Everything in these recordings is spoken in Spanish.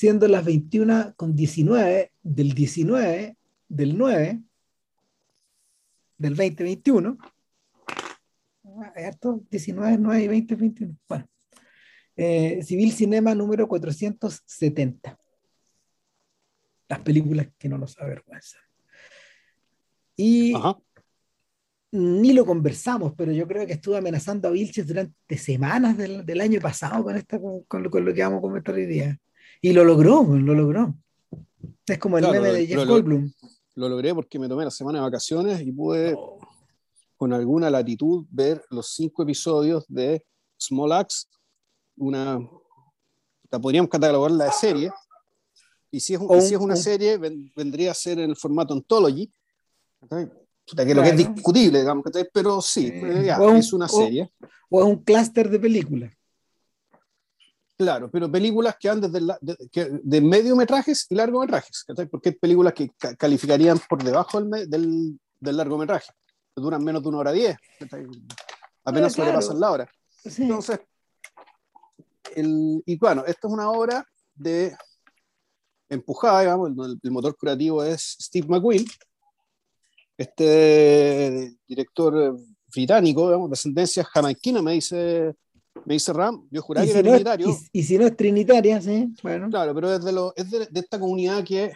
siendo las 21 con 19 del 19 del 9 del 2021. Esto, 19, 9 y 20, 21. Bueno. Eh, Civil Cinema número 470. Las películas que no nos avergüenzan. Y ni lo conversamos, pero yo creo que estuve amenazando a Vilches durante semanas del, del año pasado con, esta, con, lo, con, lo, que vamos a comentar hoy día. Y lo logró, lo logró. Es como el claro, meme de Jeff lo, Goldblum. Lo, logré porque me tomé la semana de vacaciones y pude, oh. con alguna latitud, ver los cinco episodios de Small Axe, una, la podríamos catalogarla de serie, y si es, un, y si es una un, serie, vendría a ser en el formato Anthology, que claro. lo que es discutible, digamos, pero sí, eh, ya, un, es una serie. O, es un clúster de películas. Claro, pero películas que van desde la, de, que, de mediometrajes y largometrajes, porque hay películas que ca calificarían por debajo del, del, del, largometraje, que duran menos de una hora diez, apenas claro. sobrepasan la hora. Sí. Entonces, el, y bueno, esto es una obra de empujada, digamos, el, el motor curativo es Steve McQueen, este director británico, digamos, de ascendencia jamaiquina, me dice, me dice Ram, yo juraba que si era no trinitario. Es, y, y, si no es trinitaria, sí, bueno. Claro, pero es de, lo, es de, de esta comunidad que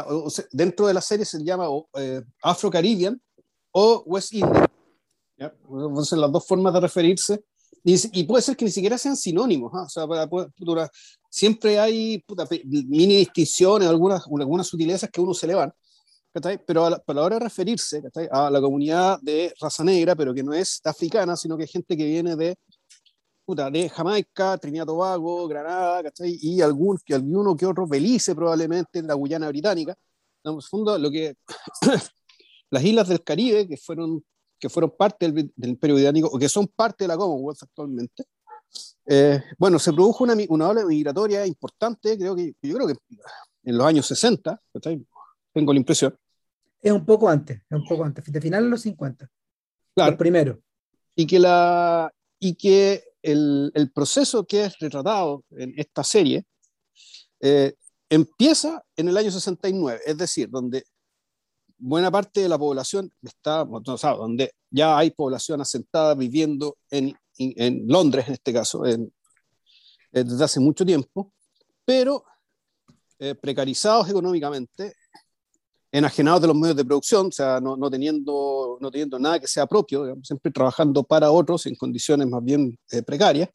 o sea, dentro de la serie se llama eh, Afro-Caribbean o West Indian. ¿ya? Entonces, las dos formas de referirse. Y, y, puede ser que ni siquiera sean sinónimos. ¿ah? O sea, para, para, siempre hay puta, mini distinciones, algunas, algunas sutilezas que uno se le van. Pero a la, a la, hora de referirse a la comunidad de raza negra, pero que no es africana, sino que es gente que viene de, puta, de Jamaica, Trinidad Tobago, Granada, y algún, que alguno que otro, Belice probablemente, la Guyana Británica. En el fondo, lo que las islas del Caribe, que fueron, que fueron parte del, del Imperio Británico, o que son parte de la Commonwealth actualmente, eh, bueno, se produjo una, una ola migratoria importante, creo que, yo creo que en los años 60, tengo la impresión. Es un poco antes, es un poco antes, de finales de los 50. Claro. Los primeros. Y que, la, y que el, el proceso que es retratado en esta serie eh, empieza en el año 69, es decir, donde buena parte de la población está, o sea, donde ya hay población asentada viviendo en, en Londres, en este caso, en, desde hace mucho tiempo, pero eh, precarizados económicamente, enajenados de los medios de producción, o sea, no, no, teniendo, no teniendo nada que sea propio, digamos, siempre trabajando para otros en condiciones más bien eh, precarias,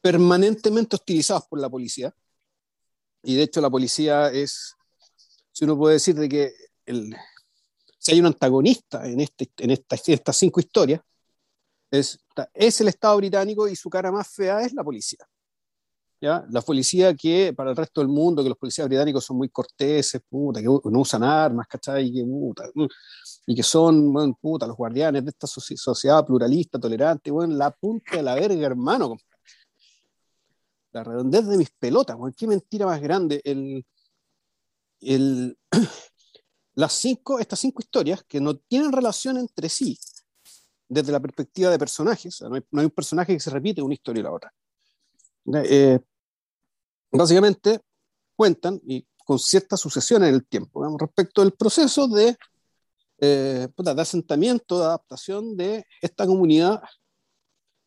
permanentemente hostilizados por la policía. Y de hecho la policía es, si uno puede decir de que el, si hay un antagonista en, este, en, esta, estas cinco historias, es, es el Estado británico y su cara más fea es la policía. La policía que para el resto del mundo, que los policías británicos son muy corteses, puta, que no usan armas, ¿cachai? Y que, puta, y que son, puta, los guardianes de esta sociedad pluralista, tolerante, bueno, la punta de la verga, hermano. La redondez de mis pelotas, bueno, qué mentira más grande. El, el, las cinco, estas cinco historias que no tienen relación entre sí, desde la perspectiva de personajes, no, hay, no, hay, un personaje que se repite una historia y la otra. Eh, básicamente cuentan y con cierta sucesión en el tiempo digamos, respecto del proceso de, eh, de asentamiento, de adaptación de esta comunidad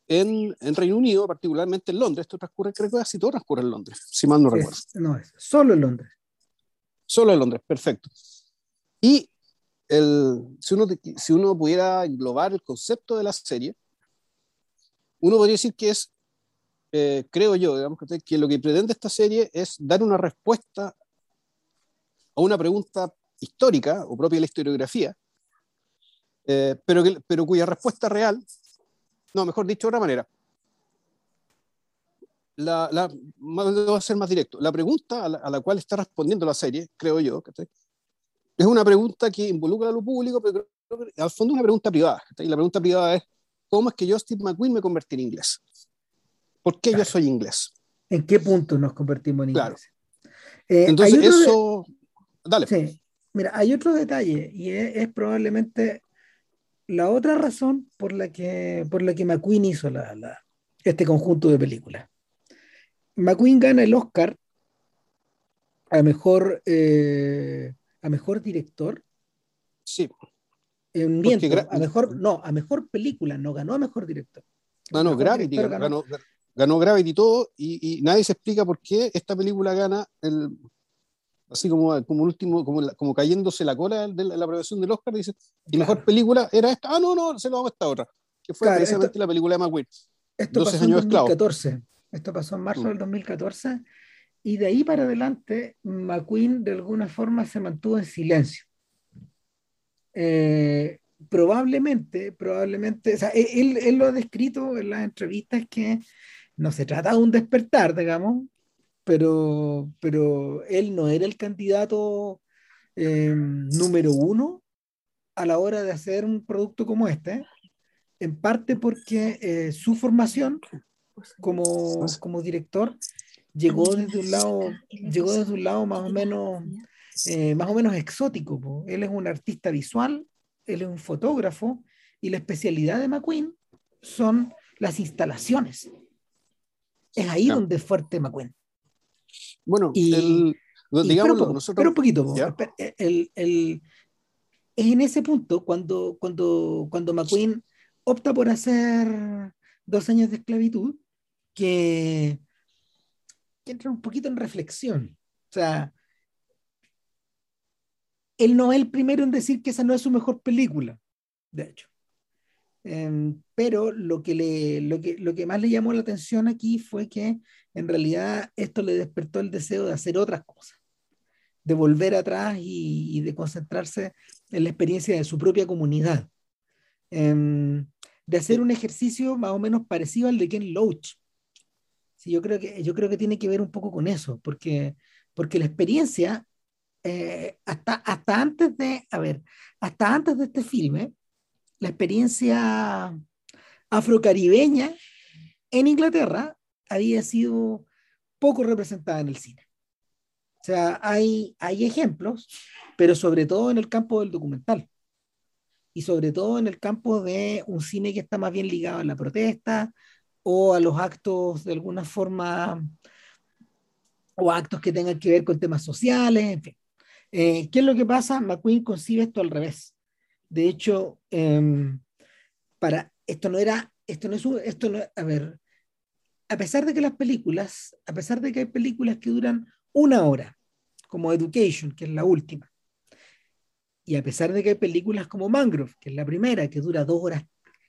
en, en, Reino Unido, particularmente en Londres. Esto transcurre, creo que casi todo transcurre en Londres, si mal no es, recuerdo. No, es solo en Londres. Solo en Londres, perfecto. Y el, si, uno, si uno pudiera englobar el concepto de la serie, uno podría decir que es eh, creo yo, digamos, que lo que pretende esta serie es dar una respuesta a una pregunta histórica o propia de la historiografía, eh, pero, que, pero cuya respuesta real, no, mejor dicho de otra manera, la, la, voy a ser más directo, la pregunta a la, a la, cual está respondiendo la serie, creo yo, es una pregunta que involucra a lo público, pero al fondo es una pregunta privada. Y la pregunta privada es, ¿cómo es que Steve McQueen, me convertí en inglés? ¿Por qué claro. yo soy inglés? ¿En qué punto nos convertimos en inglés? Claro. Eh, Entonces, eso. De... Dale. Sí. Mira, hay otro detalle y es, es, probablemente la otra razón por la que, por la que McQueen hizo la, la, este conjunto de películas. McQueen gana el Oscar a mejor, eh, a mejor director. Sí. Miento, a mejor, no, a mejor película, no ganó a mejor director. No, no, Gravity ganó, ganó, Gravity y todo, y, nadie se explica por qué esta película gana el, así como, como último, como, como cayéndose la cola de la, aprobación del Oscar, dice, y mejor película era esta, ah, no, no, se lo vamos a esta otra, que fue precisamente la película de McQueen. Esto pasó en 2014, esto pasó en marzo mm. del 2014, y de ahí para adelante McQueen de alguna forma se mantuvo en silencio. Eh, probablemente, probablemente, o sea, e, él, él, lo ha descrito en las entrevistas que no se trata de un despertar, digamos, pero, pero él no era el candidato eh, número uno a la hora de hacer un producto como este, en parte porque eh, su formación como, como director llegó desde un lado, llegó desde un lado más o menos, eh, más o menos exótico. Él es un artista visual, él es un fotógrafo, y la especialidad de McQueen son las instalaciones. Es ahí donde es fuerte McQueen. Bueno, el, digamos, pero, nosotros... un poquito, el, el, es en ese punto cuando, cuando, cuando McQueen opta por hacer dos años de esclavitud, que que entrar un poquito en reflexión. O sea, él no es el primero en decir que esa no es su mejor película, de hecho. Em, pero lo que, le, lo, que, lo que más le llamó la atención aquí fue que en realidad esto le despertó el deseo de hacer otras cosas, de volver atrás y, de concentrarse en la experiencia de su propia comunidad, em, de hacer un ejercicio más o menos parecido al de Ken Loach, yo creo que, yo creo que tiene que ver un poco con eso, porque, porque la experiencia, eh, hasta, hasta antes de, a ver, hasta antes de este filme, la experiencia afrocaribeña en Inglaterra había sido poco representada en el cine. O sea, hay, hay ejemplos, pero sobre todo en el campo del documental y sobre todo en el campo de un cine que está más bien ligado a la protesta, o a los actos de alguna forma, o actos que tengan que ver con temas sociales, en fin. Eh, ¿Qué es lo que pasa? McQueen concibe esto al revés. De hecho, em, para, esto no era, esto no es esto no, a ver, a pesar de que las películas, a pesar de que hay películas que duran una hora, como Education, que es la última, y a pesar de que hay películas como Mangrove, que es la primera, que dura dos horas,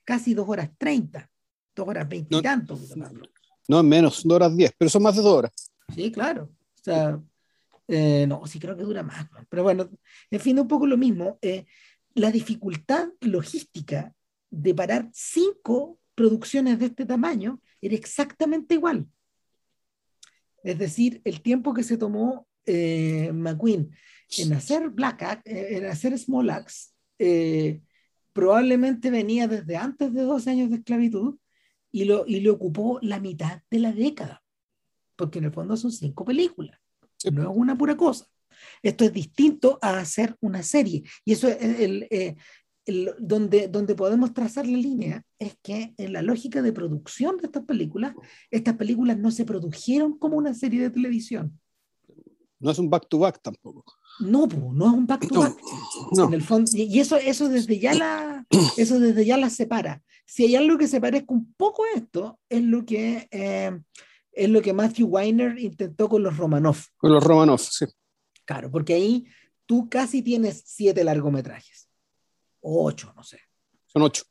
casi dos horas treinta, dos horas veintitantos. No, no, menos, dos horas diez, pero son más de dos horas. Sí, claro. O sea, eh, no, sí creo que dura más. Pero bueno, en fin, un poco lo mismo. Eh, la dificultad logística de parar cinco producciones de este tamaño era exactamente igual. Es decir, el tiempo que se tomó eh, McQueen en hacer Black Act, en hacer Small Axe, probablemente venía desde antes de 12 años de esclavitud y, lo, y le ocupó la mitad de la década, porque en el fondo son cinco películas, no es una pura cosa. Esto es distinto a hacer una serie, y eso es el, eh, el, donde, donde podemos trazar la línea, es que en la lógica de producción de estas películas, estas películas no se produjeron como una serie de televisión. No es un back-to-back tampoco. No, no es un back-to-back. En el fondo, y eso, eso, desde ya la, eso desde ya la separa si hay algo que se parezca un poco a esto, es lo que, eh, es lo que Matthew Weiner intentó con los Romanov. Con los Romanov, sí. Claro, porque ahí tú casi tienes siete largometrajes. O ocho, no sé. Son ocho.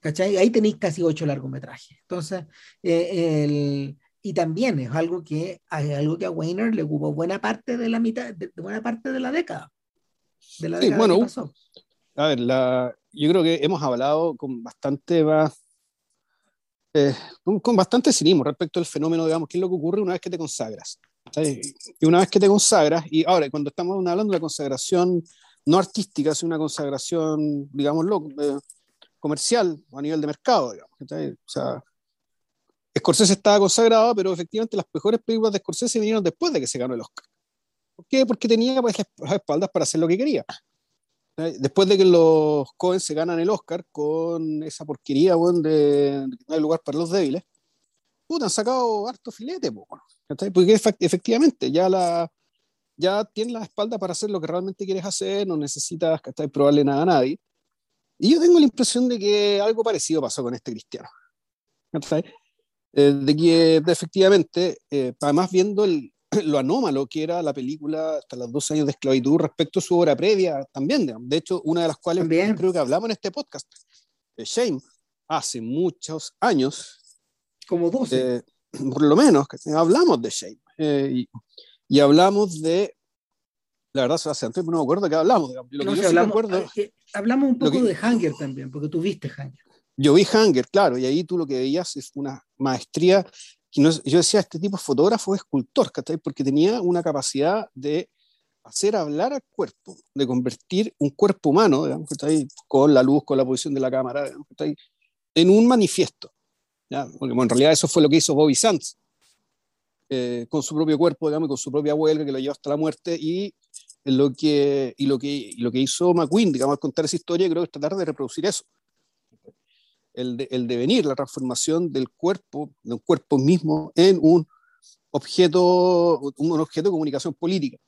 ¿Cachai? Ahí tenéis casi ocho largometrajes. Entonces, eh, el, y también es algo que, algo que a Weiner le ocupó buena parte de la mitad, de, buena parte de la década. De la década bueno, que pasó. A ver, la, yo creo que hemos hablado con bastante más, eh, con, bastante cinismo respecto al fenómeno, digamos, qué es lo que ocurre una vez que te consagras. Y una vez que te consagras, y ahora cuando estamos hablando de la consagración no artística, sino una consagración, digamos, eh, comercial a nivel de mercado, digamos. O sea, Scorsese estaba consagrado, pero efectivamente las mejores películas de Scorsese vinieron después de que se ganó el Oscar. ¿Por qué? Porque tenía pues, las espaldas para hacer lo que quería. Después de que los Cohen se ganan el Oscar con esa porquería, bueno, de, no hay lugar para los débiles, puta, han sacado harto filete, porque efectivamente ya la ya tienes la espalda para hacer lo que realmente quieres hacer, no necesitas probarle nada a nadie. Y yo tengo la impresión de que algo parecido pasó con este cristiano. Eh, de que efectivamente, eh, además viendo el, lo anómalo que era la película hasta los dos años de esclavitud respecto a su obra previa también. De hecho, una de las cuales creo que hablamos en este podcast, Shame, hace muchos años. Como 12. Eh, por lo menos, hablamos de Shame. Eh, y, y, hablamos de. La verdad, hace antes no me acuerdo de qué hablamos. Lo que hablamos, hablamos un poco de Hunger también, porque tú viste Hunger. Yo vi Hunger, claro, y ahí tú lo que veías es una maestría. yo decía, este tipo de fotógrafo escultor, porque tenía una capacidad de hacer hablar al cuerpo, de convertir un cuerpo humano, digamos, con la luz, con la posición de la cámara, digamos, en un manifiesto. Porque en realidad eso fue lo que hizo Bobby Sands, eh, con su propio cuerpo, digamos, con su propia huelga que lo llevó hasta la muerte, y lo que, y lo que, lo que hizo McQueen, digamos, al contar esa historia, creo que es tratar de reproducir eso. El, el devenir, la transformación del cuerpo, de un cuerpo mismo, en un objeto, un objeto de comunicación política.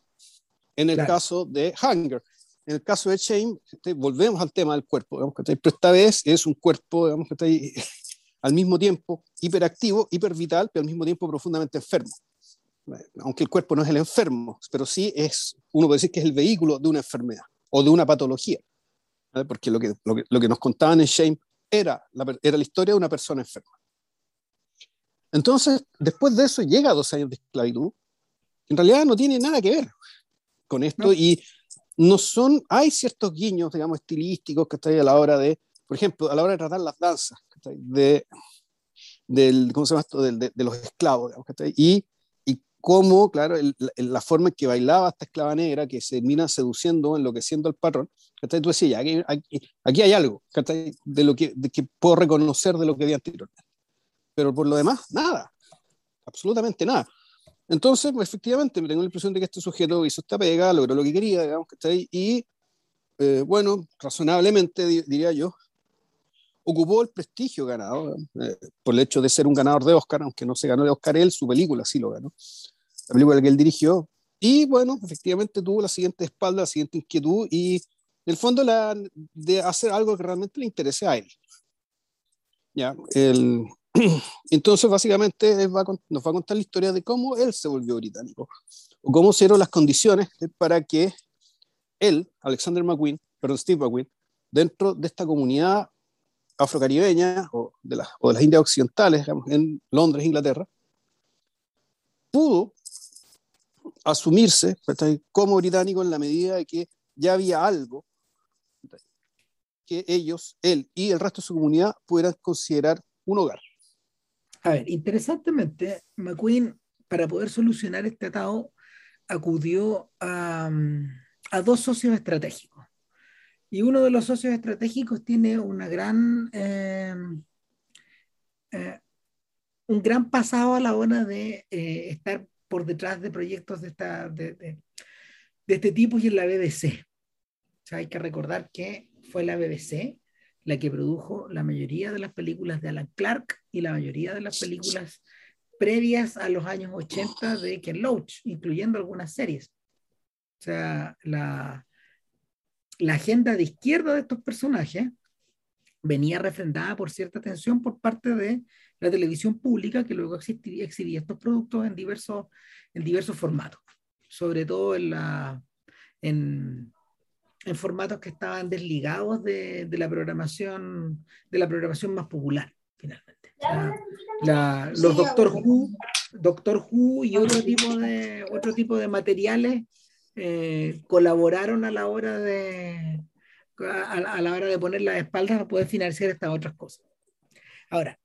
En el caso de Hunger, en el caso de Shame, volvemos al tema del cuerpo, digamos, pero esta vez es un cuerpo digamos, que está ahí, al mismo tiempo hiperactivo, hipervital, pero al mismo tiempo profundamente enfermo. Aunque el cuerpo no es el enfermo, pero sí es, uno puede decir que es el vehículo de una enfermedad o de una patología. Porque lo que, lo que, lo, que, nos contaban en Shame era la, era la historia de una persona enferma. Entonces, después de eso llega a dos años de esclavitud, en realidad no tiene nada que ver con esto y no son, hay ciertos guiños, digamos, estilísticos que están a la hora de, por ejemplo, a la hora de tratar las danzas, de, del, ¿cómo se llama esto? De, de, los esclavos, digamos, y, y cómo, claro, la forma en que bailaba esta esclava negra que se termina seduciendo, enloqueciendo al patrón, tú decías, aquí, aquí, aquí, hay algo de lo que, de que puedo reconocer de lo que había anteriormente. Pero por lo demás, nada, absolutamente nada. Entonces, efectivamente, me tengo la impresión de que este sujeto hizo esta pega, logró lo que quería, digamos, y eh, bueno, razonablemente diría yo, ocupó el prestigio ganado eh, por el hecho de ser un ganador de Oscar, aunque no se ganó de Oscar él, su película sí lo ganó, la película que él dirigió, y bueno, efectivamente tuvo la siguiente espalda, la siguiente inquietud, y en el fondo la, de hacer algo que realmente le interese a él. Ya, el, Entonces, básicamente, nos va a contar la historia de cómo él se volvió británico, o cómo se dieron las condiciones para que él, Alexander McQueen, perdón, Steve McQueen, dentro de esta comunidad afrocaribeña o de, las, o de las Indias Occidentales, digamos, en Londres, Inglaterra, pudo asumirse como británico en la medida de que ya había algo que ellos, él y el resto de su comunidad pudieran considerar un hogar. A ver, interesantemente, McQueen, para poder solucionar este atado, acudió a, dos socios estratégicos. Y uno de los socios estratégicos tiene una gran, eh, eh, un gran pasado a la hora de eh, estar por detrás de proyectos de, esta, de, de, este tipo y en la BBC. O sea, hay que recordar que fue la BBC la que produjo la mayoría de las películas de Alan Clark y la mayoría de las películas previas a los años 80 de Ken Loach, incluyendo algunas series. O sea, la, la agenda de izquierda de estos personajes venía refrendada por cierta atención por parte de la televisión pública que luego exhibía estos productos en diversos, en diversos formatos, sobre todo en, la, en, en formatos que estaban desligados de, de, la programación de la programación más popular finalmente. La, los Doctor Who Doctor Who y otro tipo de otro tipo de materiales eh, colaboraron a la hora de a, a, la hora de poner las espaldas a poder financiar estas otras cosas ahora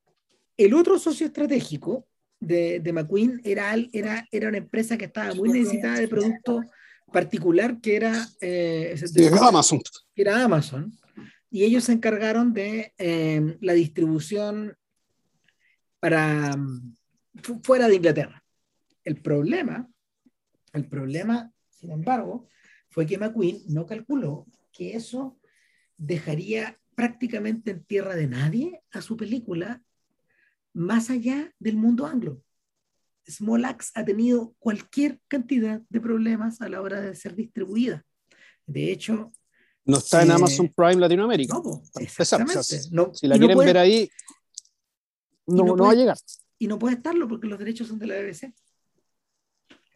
el otro socio estratégico de, de McQueen era, era, era una empresa que estaba muy necesitada de productos particular que era, eh, Amazon. Que era Amazon. Y ellos se encargaron de eh, la distribución para fuera de Inglaterra. El problema, el problema, sin embargo, fue que McQueen no calculó que eso dejaría prácticamente en tierra de nadie a su película más allá del mundo anglo. Small Axe ha tenido cualquier cantidad de problemas a la hora de ser distribuida. De hecho... No está en Amazon Prime Latinoamérica. No, exactamente. No- Si la no quieren puede- ver ahí, no, va a llegar. Y no puede estarlo porque los derechos son de la BBC.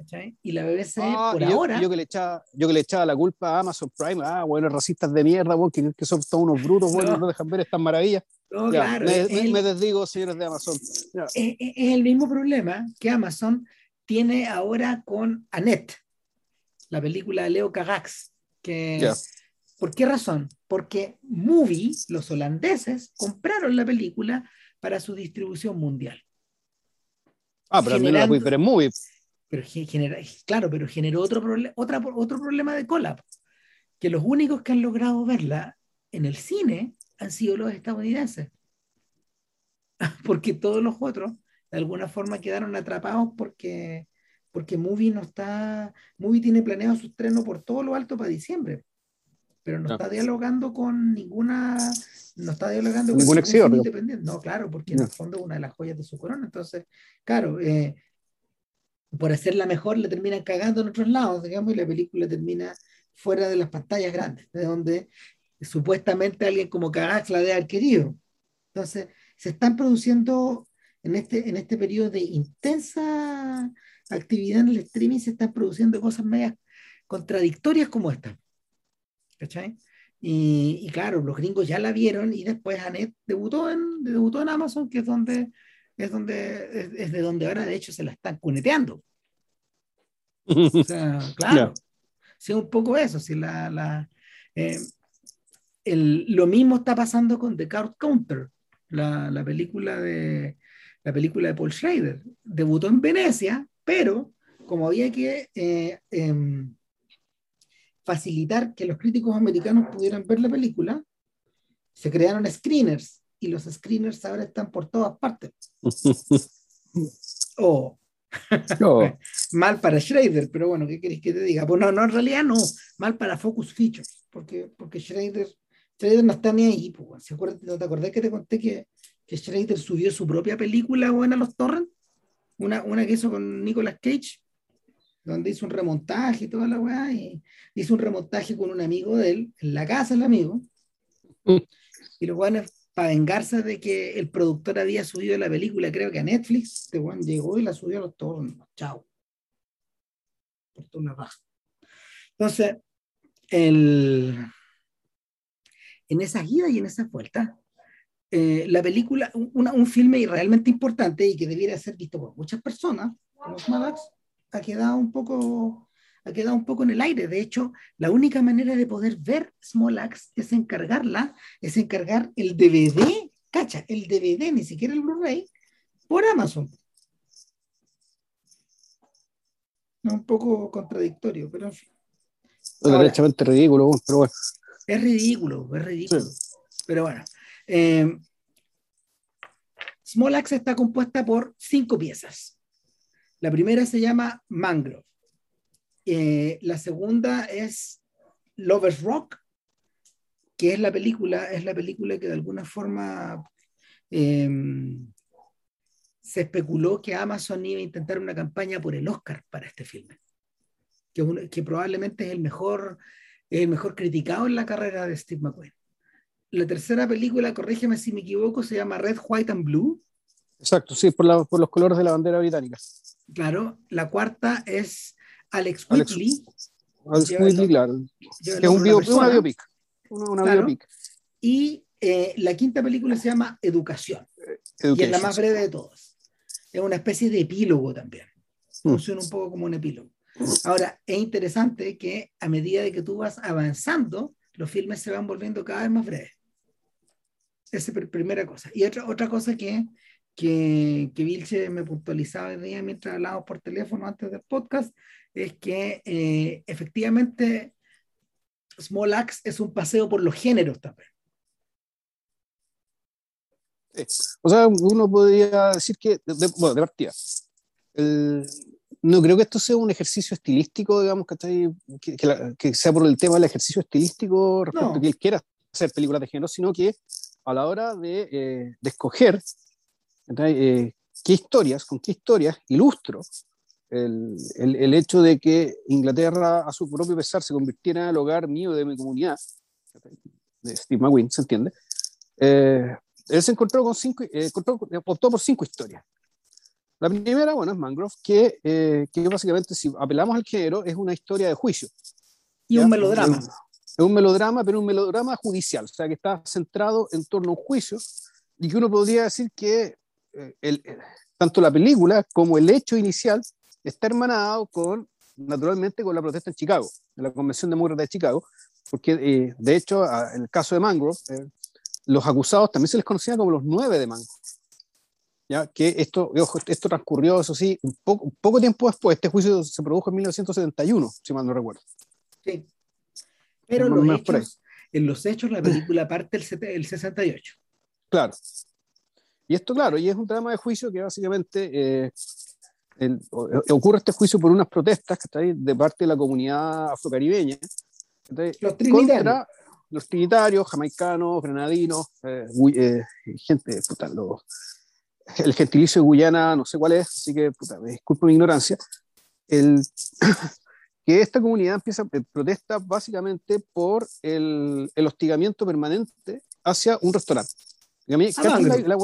¿Cachai? Y la BBC Ah, por yo, ahora... yo que le echaba, yo que le echaba la culpa a Amazon Prime, ah, bueno, racistas de mierda, bueno, que, que son todos unos brutos, bueno, No. no dejan ver estas maravillas. no, Ya, claro, me, es, me- el, me desdigo, señores de Amazon. Ya. es- es- el mismo problema que Amazon tiene ahora con Annette, la película de Leo Cagax. Que, Ya. ¿Por qué razón? Porque Movie, los holandeses, compraron la película para su distribución mundial. Ah, pero al menos la puedes ver en movie. Pero ge- genera, claro, pero generó otro, otra, otro problema de cola, que los únicos que han logrado verla en el cine han sido los estadounidenses. Porque todos los otros, de alguna forma, quedaron atrapados porque, porque Movie no está, Movie tiene planeado su estreno por todo lo alto para diciembre, pero no está dialogando con ninguna, no está dialogando con Ningún ningún cine digo. independiente. No, claro, porque en el fondo es una de las joyas de su corona. Entonces, claro, eh, por hacerla mejor le terminan cagando en otros lados, digamos, y la película termina fuera de las pantallas grandes, de donde supuestamente alguien como Cagax la debe haber querido. Entonces, se están produciendo en este, en este periodo de intensa actividad en el streaming, se están produciendo cosas medias contradictorias como esta. ¿Cachai? Y, y claro, los gringos ya la vieron y después Annette debutó en, debutó en Amazon, que es donde es donde es, es de donde ahora de hecho se la están cuneteando. O sea, claro. Sí, un poco eso. Si la, la, eh, el, lo mismo está pasando con The Card Counter, la, la, película de, la película de Paul Schrader. Debutó en Venecia, pero como había que eh, eh, facilitar que los críticos americanos pudieran ver la película, se crearon screeners y los screeners ahora están por todas partes. Oh, No. mal para Schrader, pero bueno, ¿qué queréis que te diga? Pues no, no, en realidad no, mal para Focus Features, porque, porque Schrader, Schrader no está ni ahí. Pues. ¿Se acuerdan- ¿No te acordás que te conté que, que Schrader subió su propia película buena a los torrents? Una, una que hizo con Nicolas Cage, donde hizo un remontaje y toda la weá, y hizo un remontaje con un amigo de él, en la casa del amigo, y los weones, para vengarse de que el productor había subido la película, creo que a Netflix, este weón llegó y la subió a los torrents. Chao. Por toda una raja. Entonces, el, en esas idas y en esas vueltas, eh, la película, una- un filme realmente importante y que debiera ser visto por muchas personas, como Smalax, ha quedado un poco ha quedado un poco en el aire. De hecho, la única manera de poder ver Small Axe es encargarla, es encargar el DVD, cacha, el DVD, ni siquiera el Blu-ray, por Amazon. No, un poco contradictorio, pero en fin. Es Ahora. derechamente ridículo, pero bueno. Es ridículo, es ridículo. Pero bueno. eh, Small Axe está compuesta por cinco piezas. La primera se llama Mangrove. Eh, la segunda es Lovers Rock, que es la película, es la película que de alguna forma eh, se especuló que Amazon iba a intentar una campaña por el Oscar para este filme, que, probablemente es el mejor, el mejor criticado en la carrera de Steve McQueen. La tercera película, corrígeme si me equivoco, se llama Red, White and Blue. Exacto, sí, por, la- por los colores de la bandera británica. Claro, la cuarta es Alex Whitley. Alex Whitley, claro. Que es un bio- una biopic. Una, una Claro. biopic. Y eh, la quinta película se llama Educación, y es la Education. más breve de todas. Es una especie de epílogo también. Mm. Funciona un poco como un epílogo. Ahora, es interesante que a medida de que tú vas avanzando, los filmes se van volviendo cada vez más breves. Esa es la primera cosa. Y otra, otra cosa que, que, que Vilche me puntualizaba el día mientras hablábamos por teléfono antes del podcast, es que eh, efectivamente Small Axe es un paseo por los géneros también. O sea, uno podría decir que, de, bueno, de partida, el- no creo que esto sea un ejercicio estilístico, digamos, que, que, la- que sea por el tema del ejercicio estilístico respecto No. a que él quiera hacer películas de género, sino que a la hora de, eh, de escoger ¿qué historias, con qué historias ilustro el, el, hecho de que Inglaterra a su propio pesar se convirtiera en el hogar mío de mi comunidad, de Steve McQueen, ¿se entiende? Eh, él se encontró con cinco, eh, optó por cinco historias. La primera, bueno, es Mangrove, que, eh, que básicamente, si apelamos al género, es una historia de juicio. Y un melodrama. Es un, melodrama, pero un melodrama judicial, o sea, que está centrado en torno a un juicio y que uno podría decir que el, tanto la película como el hecho inicial está hermanado con, naturalmente, con la protesta en Chicago, en la Convención Demócrata de Chicago, porque eh, de hecho, en el caso de Mangrove, eh, los acusados también se les conocía como los nueve de Mangrove. ¿Ya? Que esto, esto transcurrió, eso sí, un poco, poco tiempo después. Este juicio se produjo en 1971, si mal no recuerdo. Sí. Pero los hechos, en los hechos la película parte el, el 68. Claro. Y esto, claro, y es un drama de juicio que básicamente eh, ocurre este juicio por unas protestas que está ahí de parte de la comunidad afrocaribeña. Los trinitarios. los trinitarios, jamaicanos, granadinos, eh, eh, gente, puta, el gentilicio de Guyana, no sé cuál es, así que, puta, disculpo mi ignorancia. El, que esta comunidad empieza, eh, protesta básicamente por el, el hostigamiento permanente hacia un restaurante. A mí, ah, la, la,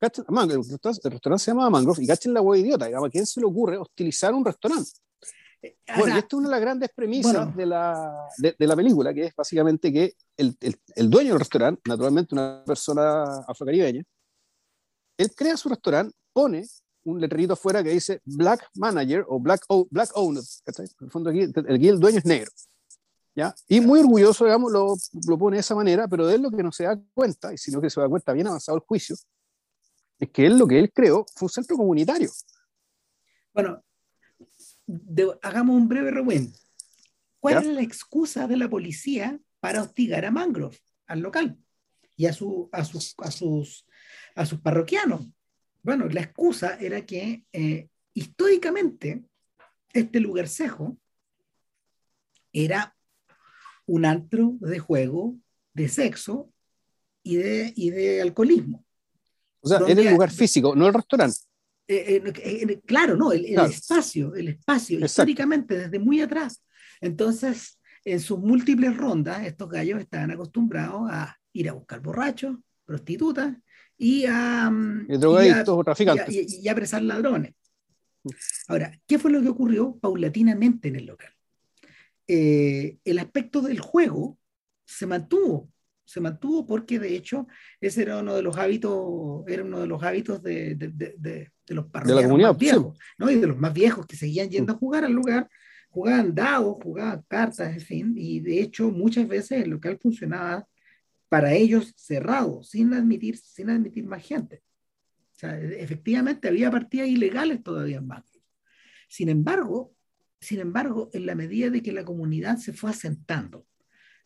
el, restaurante, se llama Mangrove y cachen la hueá idiota, digamos, ¿a quién se le ocurre hostilizar un restaurante? Eh, bueno, y esta es una de las grandes premisas de, la, de, la película, que es básicamente que el, el, el, dueño del restaurante, naturalmente una persona afrocaribeña, él crea su restaurante, pone un letrerito afuera que dice Black Manager o Black, black Owner. En el fondo aquí, aquí el dueño es negro. ¿ya? Y muy orgulloso, digamos, lo, lo, pone de esa manera, pero de él lo que no se da cuenta, y sino que se da cuenta bien avanzado el juicio, es que él lo que él creó fue un centro comunitario. Bueno, hagamos un breve rewind. ¿Cuál es la excusa de la policía para hostigar a Mangrove, al local, y a, su, a, sus, a, sus, a sus parroquianos? Bueno, la excusa era que eh, históricamente este lugar cejo era un antro de juego, de sexo y de, y de alcoholismo. O sea, era el lugar físico, no el restaurante. Eh, eh, eh, claro, no, el, espacio, el espacio, históricamente, desde muy atrás. Entonces, en sus múltiples rondas, estos gallos estaban acostumbrados a ir a buscar borrachos, prostitutas y a, mm, y drogadictos traficantes. Y, a apresar ladrones. Ahora, ¿qué fue lo que ocurrió paulatinamente en el local? el aspecto del juego se mantuvo se mantuvo porque de hecho ese era uno de los hábitos, era uno de los hábitos de, de, de, de los parroquianos más viejos, ¿no? y de los más viejos que seguían yendo a jugar al lugar, jugaban dados, jugaban cartas, en fin, y de hecho muchas veces el local funcionaba para ellos cerrado, sin admitir, sin admitir más gente. O sea, efectivamente había partidas ilegales todavía más. Sin embargo, sin embargo, en la medida de que la comunidad se fue asentando,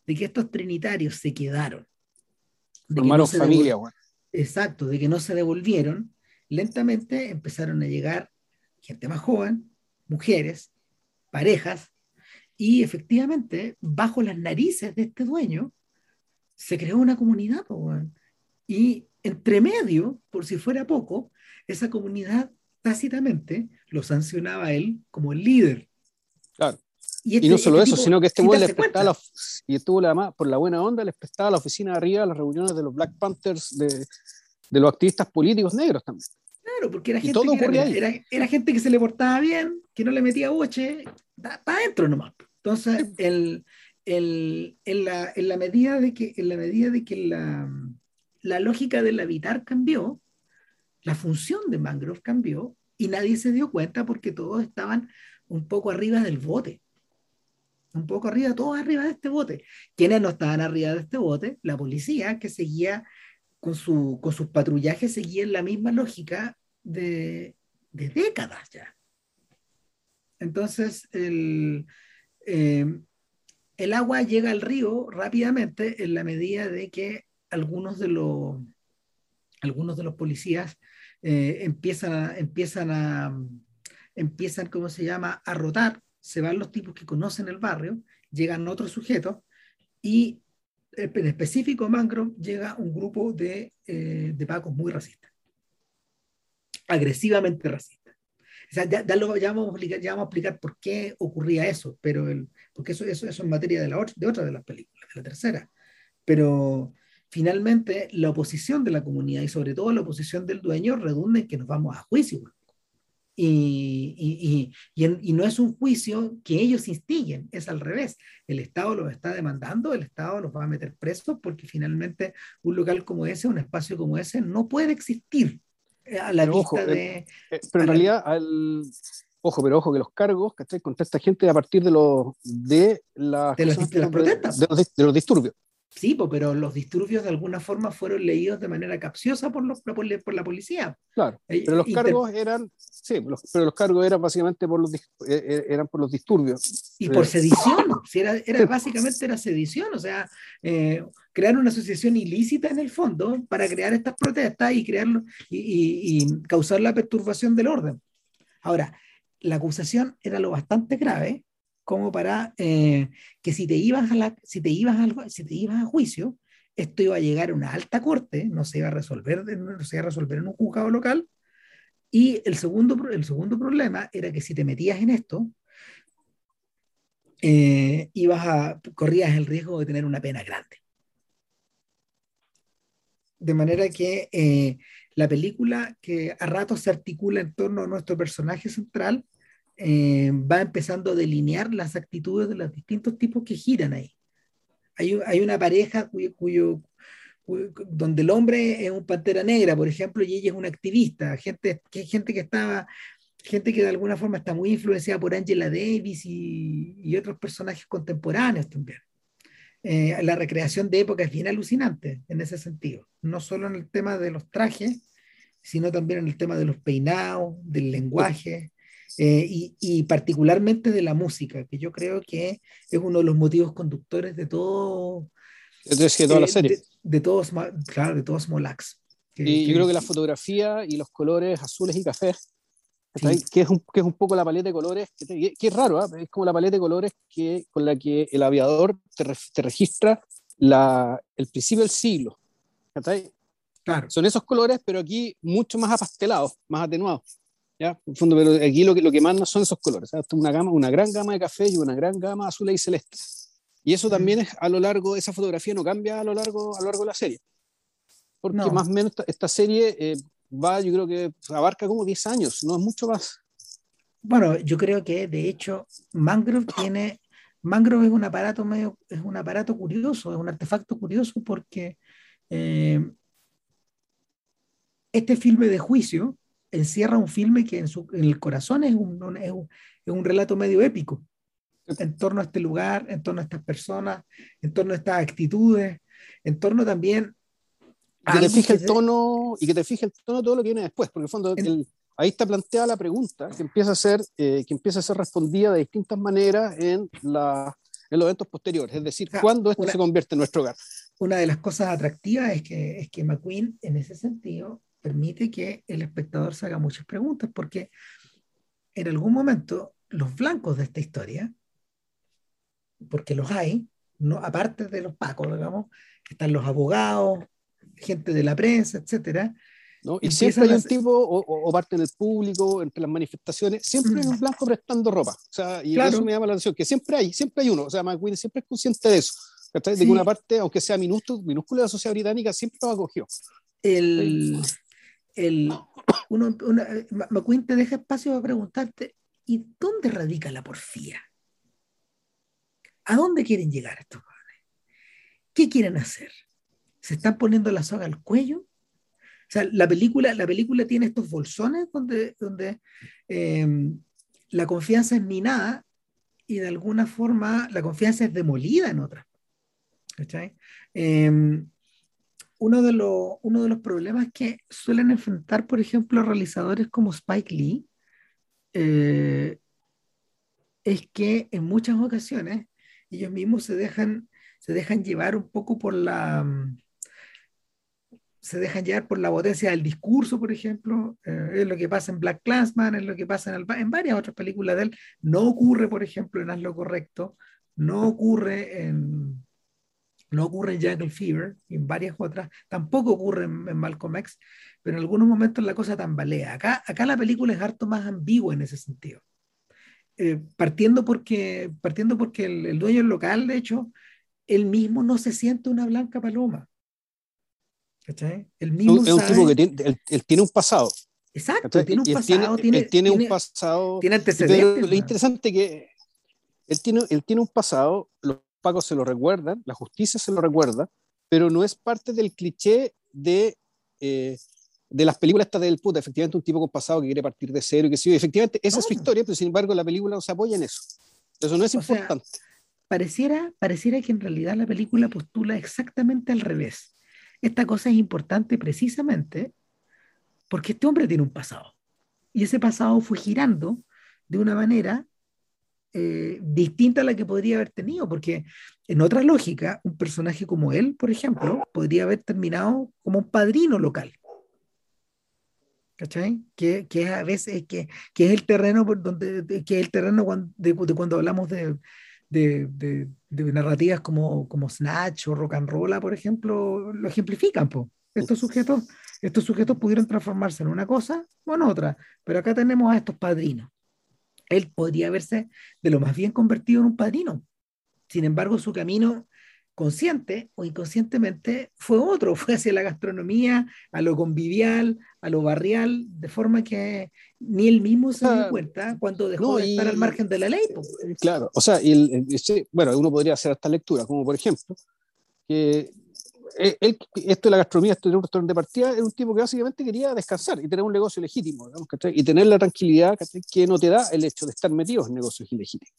de que estos trinitarios se quedaron. De Formaron familia, Exacto, de que no se devolvieron, lentamente empezaron a llegar gente más joven, mujeres, parejas, y efectivamente, bajo las narices de este dueño, se creó una comunidad, y entre medio, por si fuera poco, esa comunidad tácitamente lo sancionaba a él como el líder. Claro. Y, no este, solo este eso, sino que este güey les prestaba, la, y estuvo además, por la buena onda, les prestaba la oficina de arriba a las reuniones de los Black Panthers, de, de los activistas políticos negros también. Claro, porque era gente, que era, era, gente que se le portaba bien, que no le metía boche, para adentro nomás. Entonces, el, el, en, la, en, la, medida de que, en la, medida de que la, la lógica del habitar cambió, la función de Mangrove cambió y nadie se dio cuenta porque todos estaban un poco arriba del bote un poco arriba, todos arriba de este bote. ¿Quiénes no estaban arriba de este bote? La policía, que seguía con, su, con sus patrullajes, seguía en la misma lógica de, de décadas ya. Entonces, el, eh, el agua llega al río rápidamente en la medida de que algunos de los, algunos de los policías eh, empiezan, a, empiezan a, empiezan, ¿cómo se llama?, a rotar se van los tipos que conocen el barrio, llegan otros sujetos y en específico Mangrove llega un grupo de, eh, de pacos muy racistas. agresivamente racista. O sea, ya, ya, lo, ya, vamos a explicar, ya vamos a explicar por qué ocurría eso, pero el, porque eso, eso, eso es materia de, la, de otra de las películas, de la tercera. Pero finalmente la oposición de la comunidad y sobre todo la oposición del dueño redunda en que nos vamos a juicio. Y, y, y, y, no es un juicio que ellos instiguen, es al revés. El Estado los está demandando, el Estado los va a meter presos porque finalmente un local como ese, un espacio como ese, no puede existir eh, a la pero vista ojo, de... eh, eh, pero en realidad, al, ojo, pero ojo que los cargos, ¿cachai? Contra esta gente a partir de los de, la, de, las, de las protestas. De, los, de los disturbios. Sí, pero los disturbios de alguna forma fueron leídos de manera capciosa por, los, por, la policía. Claro, pero los cargos Inter... eran, sí, los, pero los cargos eran básicamente por los, eran por los disturbios. Y por sedición, si era, era básicamente era sedición, o sea, eh, crear una asociación ilícita en el fondo para crear estas protestas y, crearlo, y, y, y causar la perturbación del orden. Ahora, la acusación era lo bastante grave como para eh, que si te ibas a la, si te ibas a, si te ibas a juicio, esto iba a llegar a una alta corte, no se iba a resolver, no se iba a resolver en un juzgado local. Y el segundo, el segundo problema era que si te metías en esto, eh, ibas a, corrías el riesgo de tener una pena grande. De manera que eh, la película que a ratos se articula en torno a nuestro personaje central eh, va empezando a delinear las actitudes de los distintos tipos que giran ahí. Hay, hay una pareja cuyo, cuyo, cuyo, donde el hombre es un pantera negra, por ejemplo, y ella es una activista, gente que, gente que estaba, gente que de alguna forma está muy influenciada por Angela Davis y, y otros personajes contemporáneos también. Eh, la recreación de época es bien alucinante en ese sentido, no solo en el tema de los trajes, sino también en el tema de los peinados, del lenguaje. Eh, y, y, particularmente de la música, que yo creo que es uno de los motivos conductores de todo. Es que toda la serie. De, de, todos, claro, de todos Molax. Que, y que, yo creo que la fotografía y los colores azules y cafés, sí. que, es un, que es un poco la paleta de colores, que, que es raro, ¿eh? es como la paleta de colores que, con la que el aviador te, re, te registra la, el principio del siglo. Claro. Son esos colores, pero aquí mucho más apastelados, más atenuados. ¿Ya? En fondo, pero aquí lo que, lo que manda son esos colores, una, gama, una gran gama de café y una gran gama azul y celeste. Y eso también es a lo largo, esa fotografía no cambia a lo largo, a lo largo de la serie. Porque no. más o menos esta, esta serie eh, va, yo creo que abarca como 10 años, no es mucho más. Bueno, yo creo que de hecho Mangrove tiene, Mangrove es un aparato medio, es un aparato curioso, es un artefacto curioso porque eh, este filme de juicio encierra un filme que en, su, en el corazón es un, es, un, es un, relato medio épico en torno a este lugar, en torno a estas personas, en torno a estas actitudes, en torno también a que te fije el tono y que te fije el tono todo lo que viene después, porque en el fondo el, ahí está planteada la pregunta que empieza a ser eh, que empieza a ser respondida de distintas maneras en, la, en los eventos posteriores, es decir, o sea, cuándo esto una, se convierte en nuestro hogar. Una de las cosas atractivas es que, es que McQueen en ese sentido permite que el espectador se haga muchas preguntas, porque en algún momento los blancos de esta historia, porque los hay, no, aparte de los pacos, digamos, están los abogados, gente de la prensa, etcétera. ¿No? Y siempre hay un tipo, o, o, parte del público, entre las manifestaciones, siempre hay un blanco prestando ropa. O sea, y claro. eso me llama la atención, que siempre hay, siempre hay uno. O sea, McQueen siempre es consciente de eso. De sí. que una parte, aunque sea minúscula, minúscula de la sociedad británica, siempre lo acogió. El, el, uno, una, McQueen te deja espacio para preguntarte, ¿y dónde radica la porfía? ¿A dónde quieren llegar estos jóvenes? ¿Qué quieren hacer? ¿Se están poniendo la soga al cuello? O sea, la película, la película tiene estos bolsones donde, donde eh, la confianza es minada y de alguna forma la confianza es demolida en otras. ¿Cachai? Eh, uno de, los, uno de los problemas que suelen enfrentar, por ejemplo, realizadores como Spike Lee, eh, es que en muchas ocasiones ellos mismos se dejan, se dejan llevar un poco por la se dejan llevar por la potencia del discurso, por ejemplo, eh, es lo que pasa en Black Clansman, es lo que pasa en, el, en, varias otras películas de él, no ocurre, por ejemplo, en Haz lo Correcto, no ocurre en, no ocurre en Jungle Fever y en varias otras, tampoco ocurre en, en Malcolm X, pero en algunos momentos la cosa tambalea. Acá, acá la película es harto más ambigua en ese sentido. Eh, partiendo porque, partiendo porque el, el, dueño local, de hecho, él mismo no se siente una blanca paloma. ¿Cachai? Él mismo es un sabe... tipo que tiene, él, él tiene un pasado. Exacto, tiene un pasado. Tiene, tiene, tiene, un pasado. Tiene antecedentes. Pero lo interesante es que él tiene, él tiene un pasado, los pagos se lo recuerdan, la justicia se lo recuerda, pero no es parte del cliché de, eh, de las películas estas del puta, efectivamente un tipo con pasado que quiere partir de cero y que sí, efectivamente esa no. es su historia, pero sin embargo la película no se apoya en eso. Eso no es o importante. Sea, pareciera, pareciera que en realidad la película postula exactamente al revés. Esta cosa es importante precisamente porque este hombre tiene un pasado. Y ese pasado fue girando de una manera eh, distinta a la que podría haber tenido, porque en otra lógica, un personaje como él, por ejemplo, podría haber terminado como un padrino local. ¿Cachai? Que, que a veces que, que, es el terreno por donde que es el terreno cuando, de, de cuando hablamos de, de, de, de, narrativas como, como Snatch o Rock and Roll, por ejemplo, lo ejemplifican. Po. Estos sujetos, estos sujetos pudieron transformarse en una cosa o en otra, pero acá tenemos a estos padrinos. Él podría haberse de lo más bien convertido en un padrino. Sin embargo, su camino consciente o inconscientemente fue otro, fue hacia la gastronomía, a lo convivial, a lo barrial, de forma que ni él mismo se dio cuenta cuando dejó no, de estar y, al margen de la ley. Claro, o sea, el, el, bueno, uno podría hacer esta lectura, como por ejemplo, que él, esto de la gastronomía, esto de un restaurante de partida, es un tipo que básicamente quería descansar y tener un negocio legítimo, digamos, y tener la tranquilidad que no te da el hecho de estar metido en negocios ilegítimos.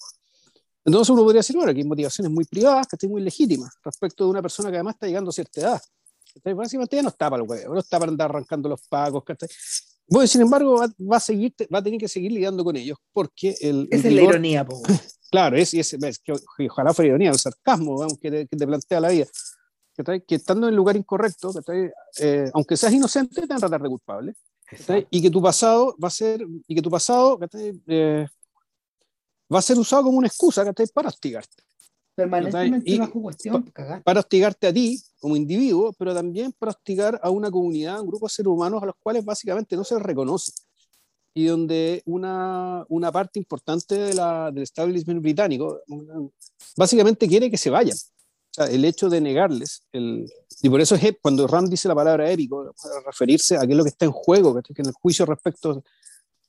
Entonces uno podría decir, bueno, que hay motivaciones muy privadas, que muy legítimas, respecto de una persona que además está llegando a cierta edad. Básicamente ya no está para los huevos, no está para andar arrancando los pagos. Bueno, sin embargo, va, va, a seguir, va a tener que seguir lidiando con ellos, porque el... Esa el es rigor, la ironía, po. Claro, es, es, es que, ojalá fuera ironía, el sarcasmo vamos, que, te, que te plantea la vida. Que, que estando en el lugar incorrecto, eh, aunque seas inocente, te van a tratar de culpable. Y que tu pasado va a ser, y que tu pasado eh, va a ser usado como una excusa para hostigarte. Permanentemente bajo cuestión, pa, para hostigarte a ti como individuo, pero también para hostigar a una comunidad, un grupo de seres humanos a los cuales básicamente no se les reconoce. Y donde una, una parte importante de la, del establishment británico básicamente quiere que se vayan. Sea, el hecho de negarles, el, y por eso es cuando Ram dice la palabra épico, referirse a qué es lo que está en juego, que en el juicio respecto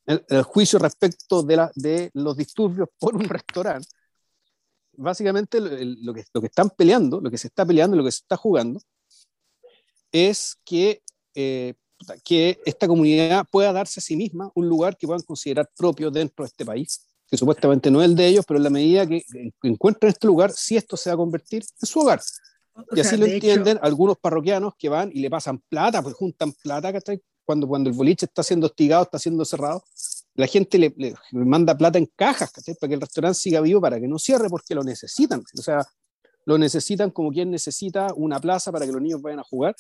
el, el juicio respecto de, la, de, los disturbios por un restaurante, básicamente lo, lo, que, lo que están peleando, lo que se está peleando, lo que se está jugando, es que, eh, que esta comunidad pueda darse a sí misma un lugar que puedan considerar propio dentro de este país, que supuestamente no es el de ellos, pero en la medida que, encuentren este lugar, si esto se va a convertir en su hogar. Y así lo entienden hecho, algunos parroquianos que van y le pasan plata, pues juntan plata, ¿cachai? cuando, cuando el boliche está siendo hostigado, está siendo cerrado, la gente le, le, le manda plata en cajas ¿cachai? para que el restaurante siga vivo, para que no cierre, porque lo necesitan. O sea, lo necesitan como quien necesita una plaza para que los niños vayan a jugar.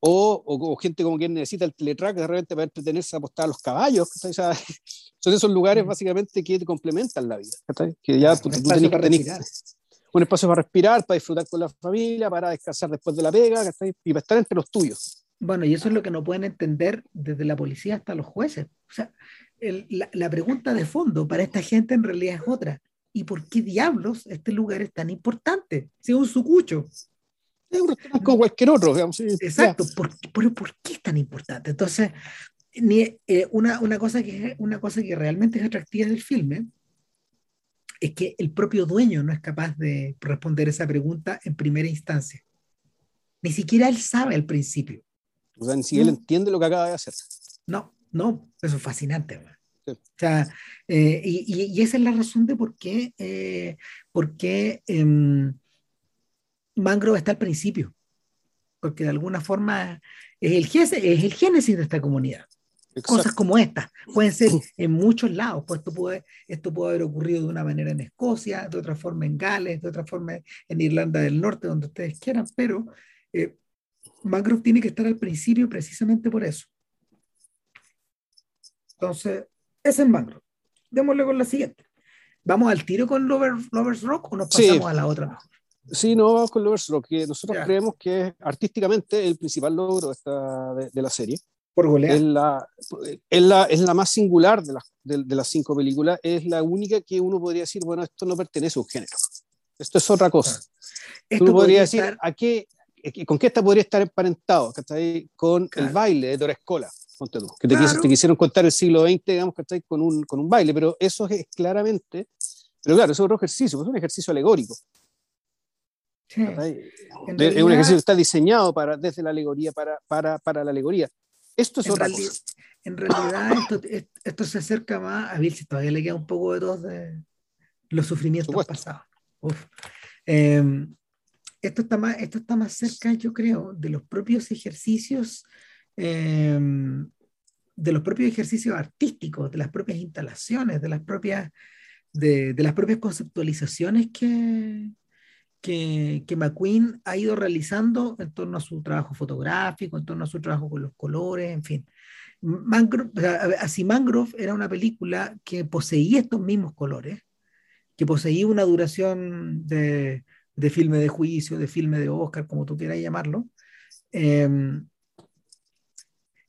O, o, o, gente como quien necesita el teletrack de repente para entretenerse a apostar a los caballos. O sea, son esos lugares básicamente que te complementan la vida. Que ya tú, tú tenés tener un espacio para respirar, para disfrutar con la familia, para descansar después de la pega y para estar entre los tuyos. Bueno, y eso es lo que no pueden entender desde la policía hasta los jueces. O sea, el, la, la, pregunta de fondo para esta gente en realidad es otra. ¿Y por qué diablos este lugar es tan importante? Si es un sucucho. Restaurante como cualquier otro. Digamos, sí, Exacto. ¿Por, por, ¿Por, qué es tan importante? Entonces, ni, eh, una, una, cosa que, una cosa que realmente es atractiva del filme es que el propio dueño no es capaz de responder esa pregunta en primera instancia. Ni siquiera él sabe al principio. O sea, ni siquiera no. él entiende lo que acaba de hacer. No, no, eso es fascinante. Sí. O sea, eh, y, y, esa es la razón de por qué, eh, por qué eh, Mangrove está al principio. Porque de alguna forma es el, es el génesis de esta comunidad. Exacto. Cosas como estas pueden ser en muchos lados, pues esto puede, esto puede haber ocurrido de una manera en Escocia, de otra forma en Gales, de otra forma en Irlanda del Norte, donde ustedes quieran, pero eh, Mangrove tiene que estar al principio precisamente por eso. Entonces, es Mangrove. Démosle con la siguiente. ¿Vamos al tiro con Lover, Lovers Rock o nos pasamos sí. a la otra mejor? Sí, no, vamos con Lovers que nosotros creemos que es artísticamente el principal logro esta, de, la serie. Por golear. Es la, es la, es la más singular de, las de, las cinco películas, es la única que uno podría decir, bueno, esto no pertenece a un género. Esto es otra cosa. Esto uno podría, decir, ¿a qué, ¿con qué esta podría estar emparentado? Con el baile de Dora Escola, que te, quisieron contar el siglo XX, digamos, con un, con un baile, pero eso es claramente, pero claro, eso es otro ejercicio, es un ejercicio alegórico. Es un ejercicio que está diseñado para, desde la alegoría para, para, para la alegoría. Esto es otra cosa. En realidad, esto, esto, se acerca más a ver si todavía le queda un poco de dos de los sufrimientos pasados. Em, esto, está más, esto está más cerca, yo creo, de los propios ejercicios, em, de los propios ejercicios artísticos, de las propias instalaciones, de las propias, de, de las propias conceptualizaciones que, que, que, McQueen ha ido realizando en torno a su trabajo fotográfico, en torno a su trabajo con los colores, en fin. Mangrove, así Mangrove era una película que poseía estos mismos colores, que poseía una duración de, de filme de juicio, de filme de Oscar, como tú quieras llamarlo. Eh,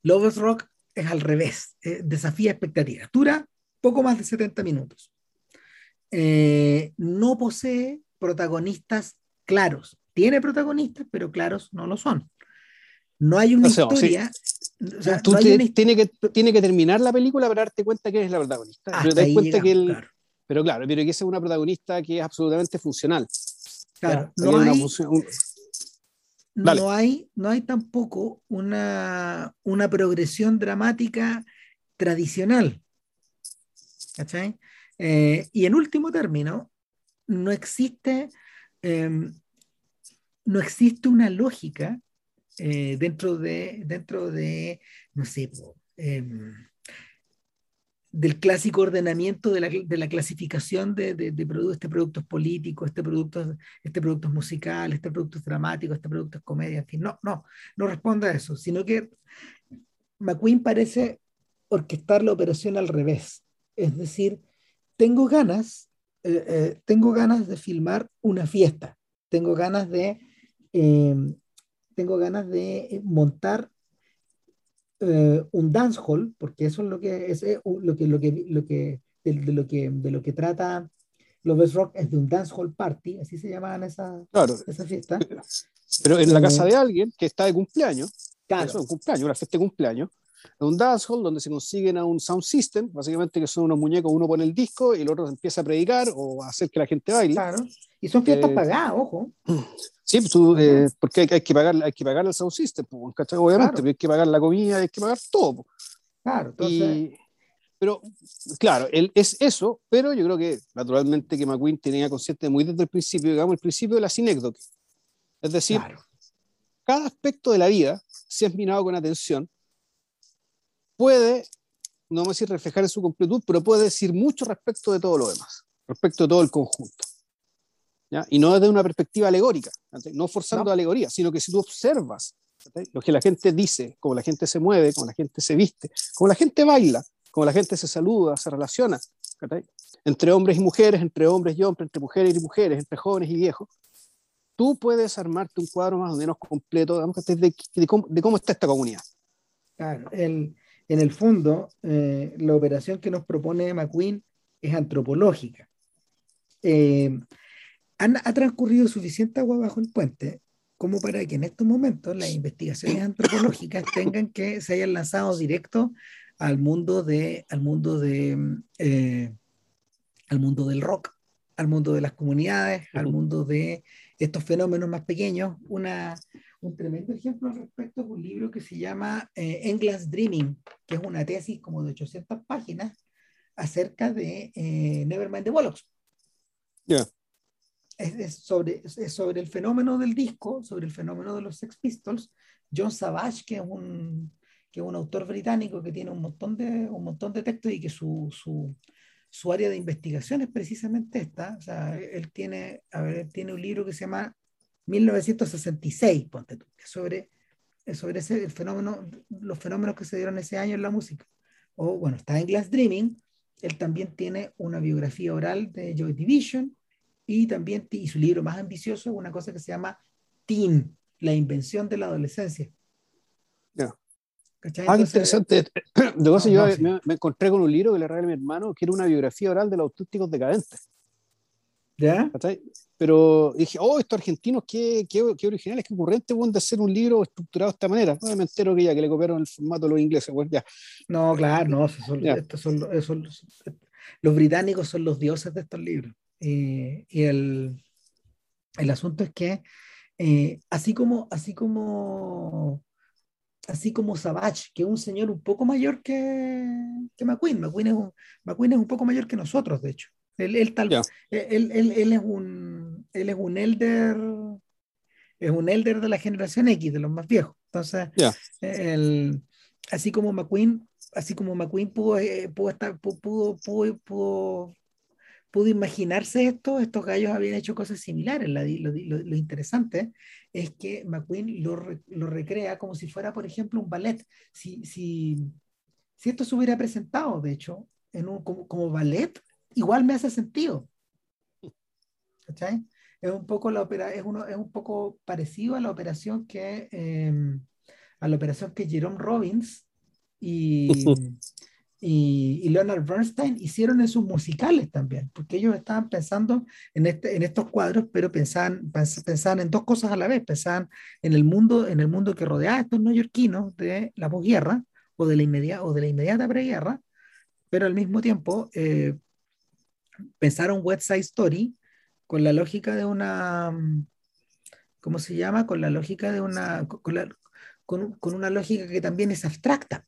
Lovers Rock es al revés, eh, desafía expectativas. Dura poco más de 70 minutos. Eh, no posee protagonistas claros. Tiene protagonistas, pero claros no lo son. No hay una historia. tiene, que, tiene que terminar la película para darte cuenta que es la protagonista. pero te das cuenta que claro. Pero claro, pero que es una protagonista que es absolutamente funcional. Claro, no hay, no hay, no hay tampoco una, una progresión dramática tradicional. ¿Cachai? Eh, y en último término, no existe, em, no existe una lógica eh, dentro, de, dentro de, no sé, em, del clásico ordenamiento de la, de la clasificación de, de, de productos, este producto es político, este producto, este producto es musical, este producto es dramático, este producto es comedia, no, no, no responde a eso, sino que McQueen parece orquestar la operación al revés, es decir, tengo ganas eh, eh, tengo ganas de filmar una fiesta, tengo ganas de, em, tengo ganas de montar eh, un dance hall, porque eso es lo que es lo que, lo que, lo que, de, lo que, de lo que trata Lovers Rock es de un dance hall party, así se llamaban esa, esa fiesta. Pero en la casa de alguien que está de cumpleaños, claro. es un cumpleaños, una fiesta de cumpleaños, un dancehall donde se consiguen a un sound system, básicamente que son unos muñecos, uno pone el disco y el otro empieza a predicar o a hacer que la gente baile. Claro. Y son fiestas eh, pagadas, ojo. Sí, pues eh, porque hay, que pagar, hay que pagar el sound system, pues, obviamente, hay que pagar la comida, hay que pagar todo. Claro, entonces... pero claro, él es eso, pero yo creo que naturalmente que McQueen tenía consciente muy desde el principio, digamos, el principio de la sinécdoque. Es decir, cada aspecto de la vida, si es mirado con atención, puede, no vamos a decir reflejar en su completud, pero puede decir mucho respecto de todo lo demás, respecto de todo el conjunto. ¿ya? Y no desde una perspectiva alegórica, no forzando alegoría, sino que si tú observas lo que la gente dice, cómo la gente se mueve, cómo la gente se viste, cómo la gente baila, cómo la gente se saluda, se relaciona, entre hombres y mujeres, entre hombres y hombres, entre mujeres y mujeres, entre jóvenes y viejos, tú puedes armarte un cuadro más o menos completo de, de, cómo, de cómo está esta comunidad. Claro, el, en el fondo, eh, la operación que nos propone McQueen es antropológica. Eh, ha transcurrido suficiente agua bajo el puente como para que en estos momentos las investigaciones antropológicas tengan que se hayan lanzado directo al mundo de al mundo de eh, al mundo del rock al mundo de las comunidades al mundo de estos fenómenos más pequeños una un tremendo ejemplo al respecto es un libro que se llama eh, England's Dreaming, que es una tesis como de 800 páginas acerca de eh, Nevermind the Bollocks. Es, sobre, es sobre el fenómeno del disco, sobre el fenómeno de los Sex Pistols. John Savage, que es un, que es un autor británico que tiene un montón de, un montón de textos y que su, su, su área de investigación es precisamente esta. O sea, él tiene, a ver, tiene un libro que se llama 1966, ponte tú, sobre, sobre ese fenómeno, los fenómenos que se dieron ese año en la música. O bueno, está en Glass Dreaming, él también tiene una biografía oral de Joy Division y también, y su libro más ambicioso una cosa que se llama Teen, la invención de la adolescencia. Ya. Ah, interesante. De no, yo me, encontré con un libro que le regalé a mi hermano, que era una biografía oral de los auténticos decadentes. ¿Ya? Pero dije, oh, estos argentinos, qué, qué, qué originales, qué ocurrentes, de hacer un libro estructurado de esta manera. No, me entero que ya, que le copiaron el formato a los ingleses, pues ya. No, claro, no, son, estos son, son, los británicos son los dioses de estos libros. y el, el, asunto es que, eh, así como, así como así como Savage, que es un señor un poco mayor que, que McQueen. McQueen es, un, McQueen es un poco mayor que nosotros, de hecho. Él, tal, él, él, él, es un, él es un elder, es un elder de la generación X, de los más viejos. Entonces, así como McQueen, así como McQueen pudo, eh, pudo, estar, pudo, pudo, pudo, pudo, imaginarse esto, estos gallos habían hecho cosas similares. lo, lo, lo, interesante es que McQueen lo, lo, recrea como si fuera, por ejemplo, un ballet. Si, si, si esto se hubiera presentado, de hecho, en un, como, como ballet, igual me hace sentido. ¿Cachai? Es un poco la opera, es, uno, es un poco parecido a la operación que em, a la operación que Jerome Robbins y, y, Leonard Bernstein hicieron en sus musicales también, porque ellos estaban pensando en, este, en estos cuadros, pero pensaban, pensaban en dos cosas a la vez, pensaban en el mundo, en el mundo que rodeaba a estos neoyorquinos de la posguerra o de la inmediata o de la inmediata preguerra, pero al mismo tiempo eh, pensaron West Side Story con la lógica de una, ¿cómo se llama? Con la lógica de una, con, una lógica que también es abstracta,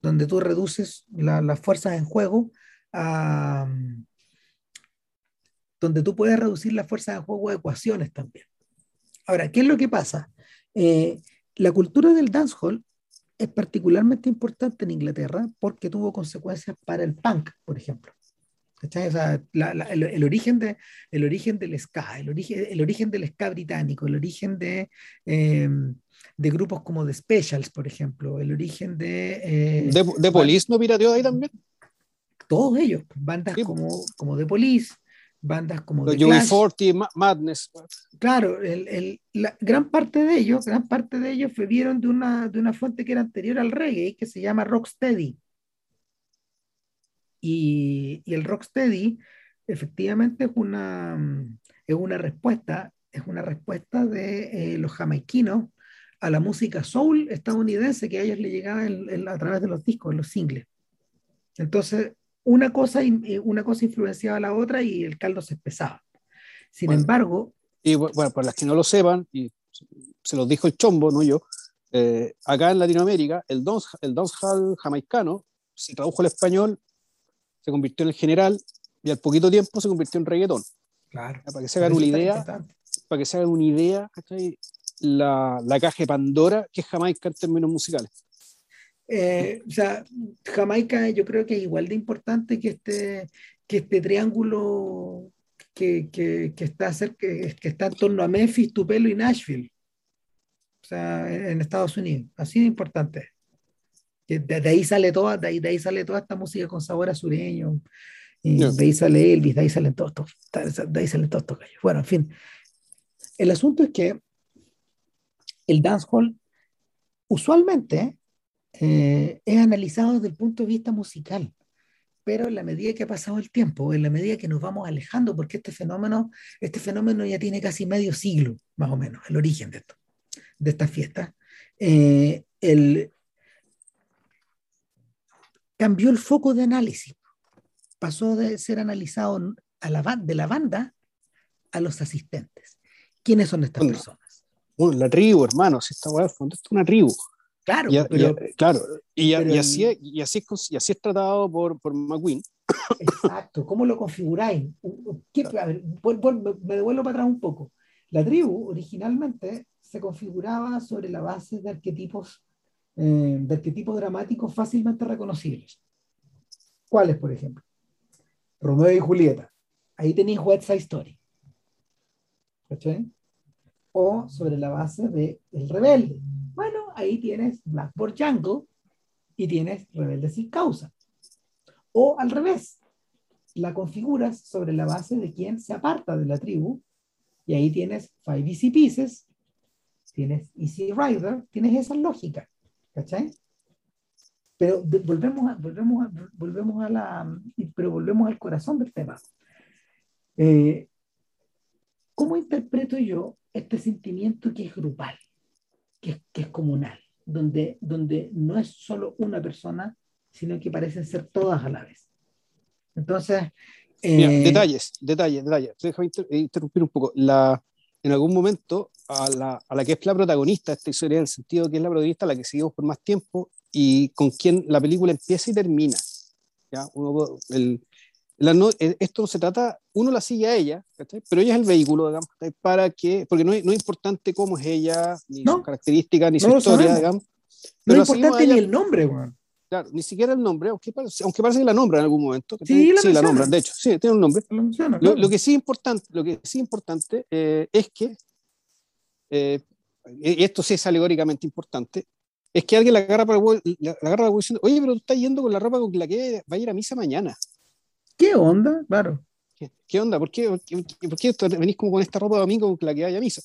donde tú reduces las fuerzas en juego a, donde tú puedes reducir las fuerzas en juego a ecuaciones también. Ahora, ¿qué es lo que pasa? Eh, la cultura del dancehall es particularmente importante en Inglaterra porque tuvo consecuencias para el punk, por ejemplo el, origen de, el origen del ska, el origen, el origen del ska británico, el origen de, em, de grupos como The Specials, por ejemplo, el origen de... Eh, ¿De, de Police no pirateó ahí también? Todos ellos, bandas como, como The Police, bandas como The Clash. 40 Madness. Claro, el, el, la, gran parte de ellos, gran parte de ellos vivieron de una, de una fuente que era anterior al reggae, que se llama Rocksteady. Y, y el rocksteady efectivamente es una, es una respuesta, es una respuesta de eh, los jamaiquinos a la música soul estadounidense que a ellos le llegaba a través de los discos, los singles. Entonces, una cosa, una cosa influenciaba a la otra y el caldo se espesaba. Sin embargo... Y bueno, para las que no lo sepan, y se los dijo el chombo, no yo, eh, acá en Latinoamérica, el, dance, el dancehall jamaicano se tradujo al español se convirtió en el general y al poquito tiempo se convirtió en reggaetón. Claro. Para que se hagan una idea, para que se hagan una idea, La, la, caja de Pandora que es Jamaica en términos musicales. Eh, o sea, Jamaica yo creo que es igual de importante que este, que este triángulo que, que, que está cerca, que está en torno a Memphis, Tupelo y Nashville. O sea, en Estados Unidos. Así de importante de, ahí sale toda, de ahí, de ahí sale toda esta música con sabor a sureño. Y De ahí sale Elvis, de ahí salen todos estos, de ahí salen todos estos gallos. Bueno, en fin. El asunto es que el dancehall usualmente eh, es analizado desde el punto de vista musical, pero en la medida que ha pasado el tiempo, en la medida que nos vamos alejando, porque este fenómeno, este fenómeno ya tiene casi medio siglo, más o menos, el origen de esto, de esta fiesta, eh, el, cambió el foco de análisis. Pasó de ser analizado a la, de la banda a los asistentes. ¿Quiénes son estas personas? la tribu, hermanos. Esta weá es una tribu. Claro, y, pero, claro. Y, así, y, así, y así es tratado por, por McQueen. Exacto. ¿Cómo lo configuráis? A ver, me devuelvo para atrás un poco. La tribu originalmente se configuraba sobre la base de arquetipos eh, de arquetipos dramáticos fácilmente reconocibles. ¿Cuáles, por ejemplo? Romeo y Julieta. Ahí tenéis West Side Story. O sobre la base de El Rebelde. Bueno, ahí tienes Blackboard Jungle y tienes Rebelde sin causa. O al revés. la configuras sobre la base de quién se aparta de la tribu, y ahí tienes Five Easy Pieces, tienes Easy Rider, tienes esa lógica, ¿cachai? Pero volvemos, a, volvemos, volvemos a la, pero volvemos al corazón del tema. Eh, ¿Cómo interpreto yo este sentimiento que es grupal, que es, comunal, donde, donde no es solo una persona, sino que parecen ser todas a la vez? Entonces... Eh, detalles, detalles, detalles. Déjame interrumpir un poco. La, en algún momento, a la, a la, que es la protagonista de esta historia, en el sentido que es la protagonista, la que seguimos por más tiempo y con quien la película empieza y termina. ¿ya? Uno, el, eh, esto no se trata, uno la sigue a ella, pero ella es el vehículo, digamos, para que, porque no es, no es importante cómo es ella, ni sus características, ni su historia, digamos. Pero no es importante ni el nombre. Claro, ni siquiera el nombre, aunque parece, aunque parece que la nombra en algún momento. Sí, la, sí la nombran, de hecho, sí, tiene un nombre. lo, que sí es importante, lo que sí importante eh, es que, eh, y esto sí es alegóricamente importante, es que alguien la agarra para la, la agarra diciendo, oye, pero tú estás yendo con la ropa con la que va a ir a misa mañana. ¿Qué onda? Claro. ¿Qué, onda? ¿Por qué, por qué, venís como con esta ropa de domingo con la que vaya a misa?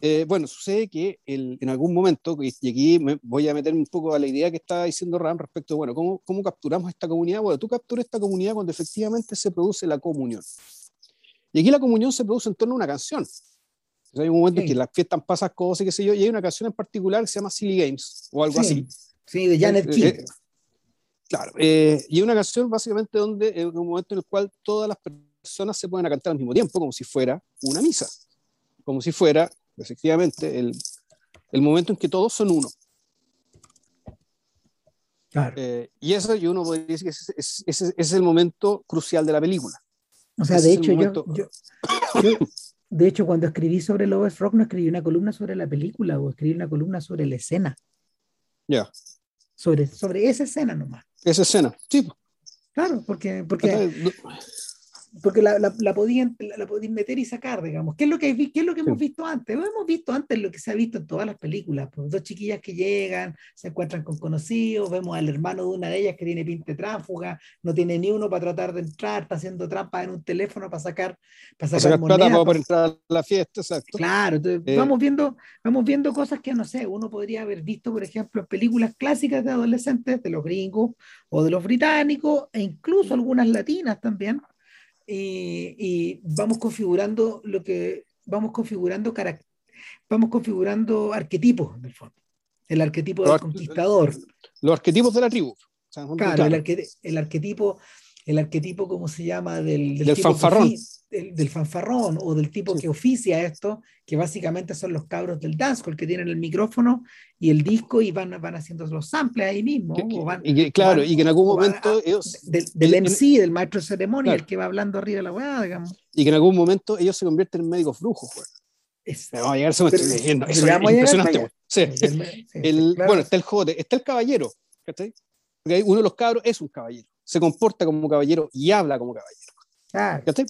Eh, bueno, sucede que el, en algún momento, y aquí me voy a meter un poco a la idea que estaba diciendo Ram respecto, bueno, ¿cómo, ¿cómo capturamos esta comunidad? Bueno, tú capturas esta comunidad cuando efectivamente se produce la comunión. Y aquí la comunión se produce en torno a una canción. Hay un momento en que las fiestas pasan cosas y qué sé yo, y hay una canción en particular que se llama Silly Games o algo así. Sí, de Janet eh, King. Eh, Claro, eh, y una canción básicamente donde es un momento en el cual todas las personas se pueden cantar al mismo tiempo, como si fuera una misa, como si fuera efectivamente el, el momento en que todos son uno. Claro. Eh, y eso yo uno podría decir que ese es, es, es, el momento crucial de la película. O sea, de hecho, yo, yo, de hecho, cuando escribí sobre Lovers Rock, no escribí una columna sobre la película, o escribí una columna sobre la escena. Ya. Sobre, sobre esa escena nomás esa escena, sí. Claro, porque, porque, porque la, la, la, podían, la, podían meter y sacar, digamos. ¿Qué es lo que, qué es lo que hemos visto antes? Hemos visto antes lo que se ha visto en todas las películas. Pues, dos chiquillas que llegan, se encuentran con conocidos, vemos al hermano de una de ellas que tiene pinta tránsfuga, no tiene ni uno para tratar de entrar, está haciendo trampa en un teléfono para sacar, para sacar, plata para, para entrar a la fiesta, exacto. Claro, entonces, eh, vamos, viendo, vamos viendo cosas que, no sé, uno podría haber visto, por ejemplo, películas clásicas de adolescentes, de los gringos o de los británicos, e incluso algunas latinas también y, vamos configurando lo que vamos configurando vamos configurando arquetipos del fondo el arquetipo del conquistador los arquetipos de la tribu claro, el, el, arquetipo el arquetipo, ¿cómo se llama? Del, del, fanfarrón. Del, fanfarrón o del tipo que oficia esto, que básicamente son los cabros del dancehall que tienen el micrófono y el disco y van, van haciendo los samples ahí mismo. y claro, y que en algún momento ellos... Del, del MC, del maestro de ceremonia, el que va hablando arriba de la weá, digamos. Y que en algún momento ellos se convierten en médicos brujos, vamos a llegar a eso, estoy leyendo. Eso es impresionante. Sí. el, Bueno, está el jote, está el caballero. Porque uno de los cabros es un caballero se comporta como caballero y habla como caballero.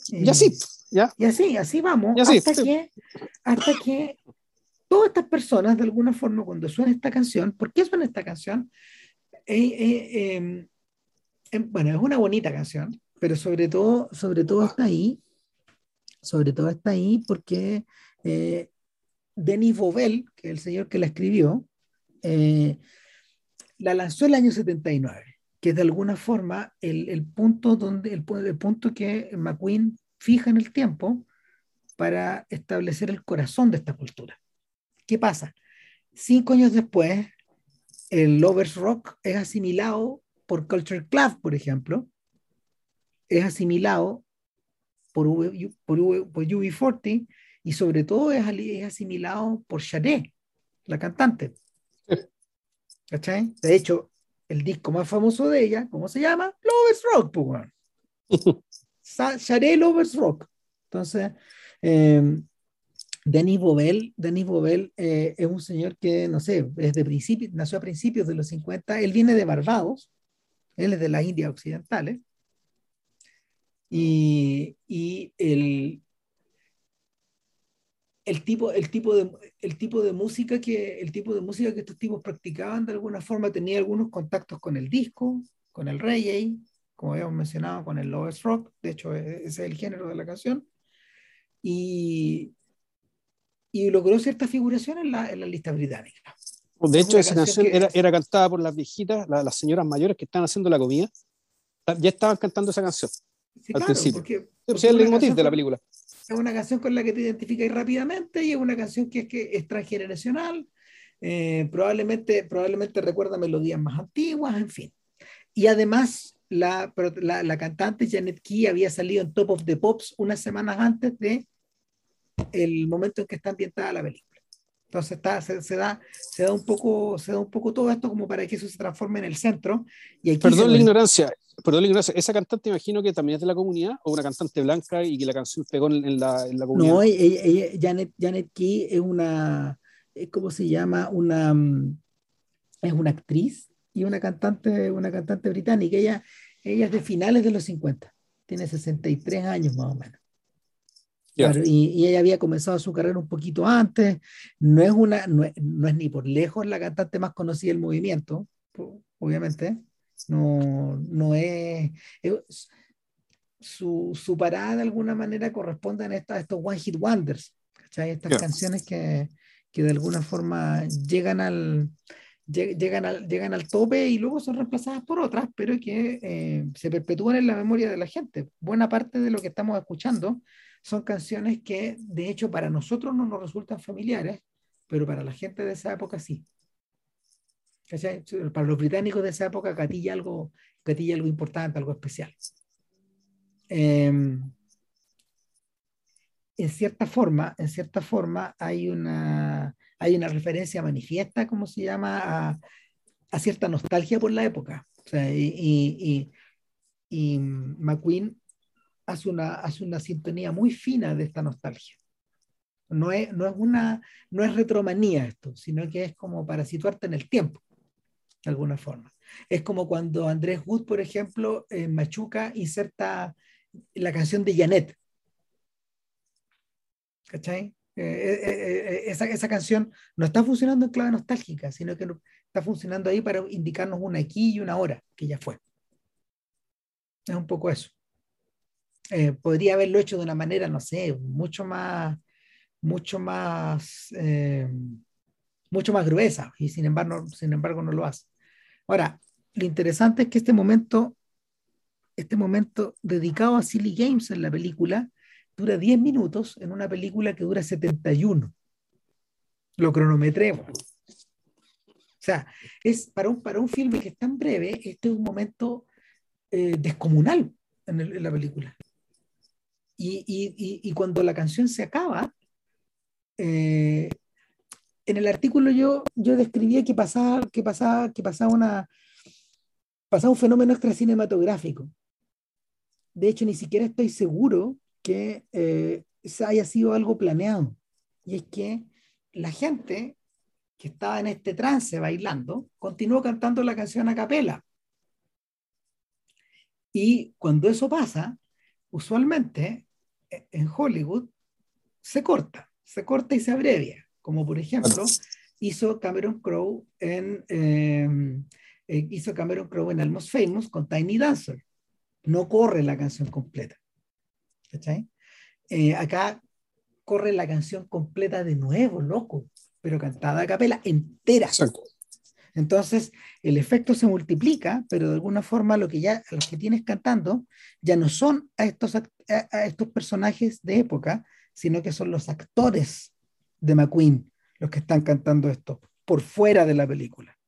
Y así, ¿ya? Y así, así vamos, hasta, que, hasta que todas estas personas, de alguna forma, cuando suena esta canción, ¿por qué suena esta canción? Eh, eh, em, em, bueno, es una bonita canción, pero sobre todo, sobre todo está ahí, sobre todo está ahí porque eh, Denis Bovell, que es el señor que la escribió, la lanzó el año 79 que es de alguna forma el, el punto donde el, el, punto que McQueen fija en el tiempo para establecer el corazón de esta cultura. ¿Qué pasa? Cinco años después, el Lovers Rock es asimilado por Culture Club, por ejemplo, es asimilado por, por, por UB40 y sobre todo es, es asimilado por Sade, la cantante. ¿Cachai? De hecho, el disco más famoso de ella, ¿cómo se llama? Lovers Rock, pues, Lovers Rock. Entonces, eh, Denis Bovell, Denis Bovell eh, es un señor que, no sé, es de principio, nació a principios de los 50, él viene de Barbados, él es de las Indias Occidentales, y, y el, el tipo, el tipo de, el tipo de música que el tipo de música que estos tipos practicaban de alguna forma tenía algunos contactos con el disco, con el reggae, como habíamos mencionado con el Lowest Rock, de hecho e, ese es el género de la canción, y, y logró cierta figuración en la, en la lista británica. De hecho, esa canción, era, era, cantada por las viejitas, las señoras mayores que estaban haciendo la comida, ya estaban cantando esa canción al principio. Porque, es el motivo de la película. Es una canción con la que te identificas rápidamente y es una canción que es, que es transgeneracional, eh, probablemente, probablemente recuerda melodías más antiguas, en fin. Y además, la, la, cantante Janet Key había salido en Top of the Pops unas semanas antes de el momento en que está ambientada la película. Entonces está, se, da, se, da un poco, se da un poco todo esto como para que eso se transforme en el centro. Y perdón la ignorancia, perdón la ignorancia, ¿esa cantante imagino que también es de la comunidad o una cantante blanca y que la canción pegó en, la, en la, comunidad? No, ella, Janet, Janet Key es una, ¿cómo se llama? Una, mm, es una actriz y una cantante, una cantante británica. Ella, ella es de finales de los 50, tiene 63 años más o menos y, ella había comenzado su carrera un poquito antes, no es, una, no es, ni por lejos la cantante más conocida del movimiento, obviamente, no, no es, su, su, parada de alguna manera corresponde a, esta, estos One Hit Wonders, estas canciones que, que, de alguna forma llegan al, llegan al, llegan al tope y luego son reemplazadas por otras, pero que eh, se perpetúan en la memoria de la gente. Buena parte de lo que estamos escuchando son canciones que de hecho para nosotros no nos resultan familiares, pero para la gente de esa época sí. Para los británicos de esa época catilla algo, catilla algo importante, algo especial. Em, en cierta forma, en cierta forma hay una, hay una referencia manifiesta, como se llama, a, a cierta nostalgia por la época. y, y, y McQueen hace una, hace una sintonía muy fina de esta nostalgia. No es, no, es una, no es retromanía esto, sino que es como para situarte en el tiempo, de alguna forma. Es como cuando Andrés Wood, por ejemplo, en Machuca inserta la canción de Janet. ¿Cachai? Eh, eh, eh, esa, esa, canción no está funcionando en clave nostálgica, sino que está funcionando ahí para indicarnos una aquí y una hora, que ya fue. Es un poco eso. Eh, podría haberlo hecho de una manera, no sé, mucho más, mucho más, eh, mucho más gruesa, y sin embargo, sin embargo no lo hace. Ahora, lo interesante es que este momento, este momento dedicado a Silly Games en la película, dura 10 minutos en una película que dura 71. Lo cronometremos. O sea, es para un, para un filme que es tan breve, este es un momento eh, descomunal en, la película. Y, y, y, cuando la canción se acaba, eh, en el artículo yo, yo describía que pasaba, que pasaba, que pasaba, una, pasaba un fenómeno extra cinematográfico. De hecho, ni siquiera estoy seguro que eh, haya sido algo planeado. Y es que la gente que estaba en este trance bailando continuó cantando la canción a capela. Y cuando eso pasa, usualmente en Hollywood se corta, se corta y se abrevia, como por ejemplo hizo Cameron Crowe en, em, eh, hizo Cameron Crowe en Almost Famous con Tiny Dancer. No corre la canción completa. Eh, acá corre la canción completa de nuevo, loco, pero cantada a capela entera. Exacto. Entonces, el efecto se multiplica, pero de alguna forma lo que ya los que tienes cantando ya no son a estos, a, estos personajes de época, sino que son los actores de McQueen los que están cantando esto por fuera de la película.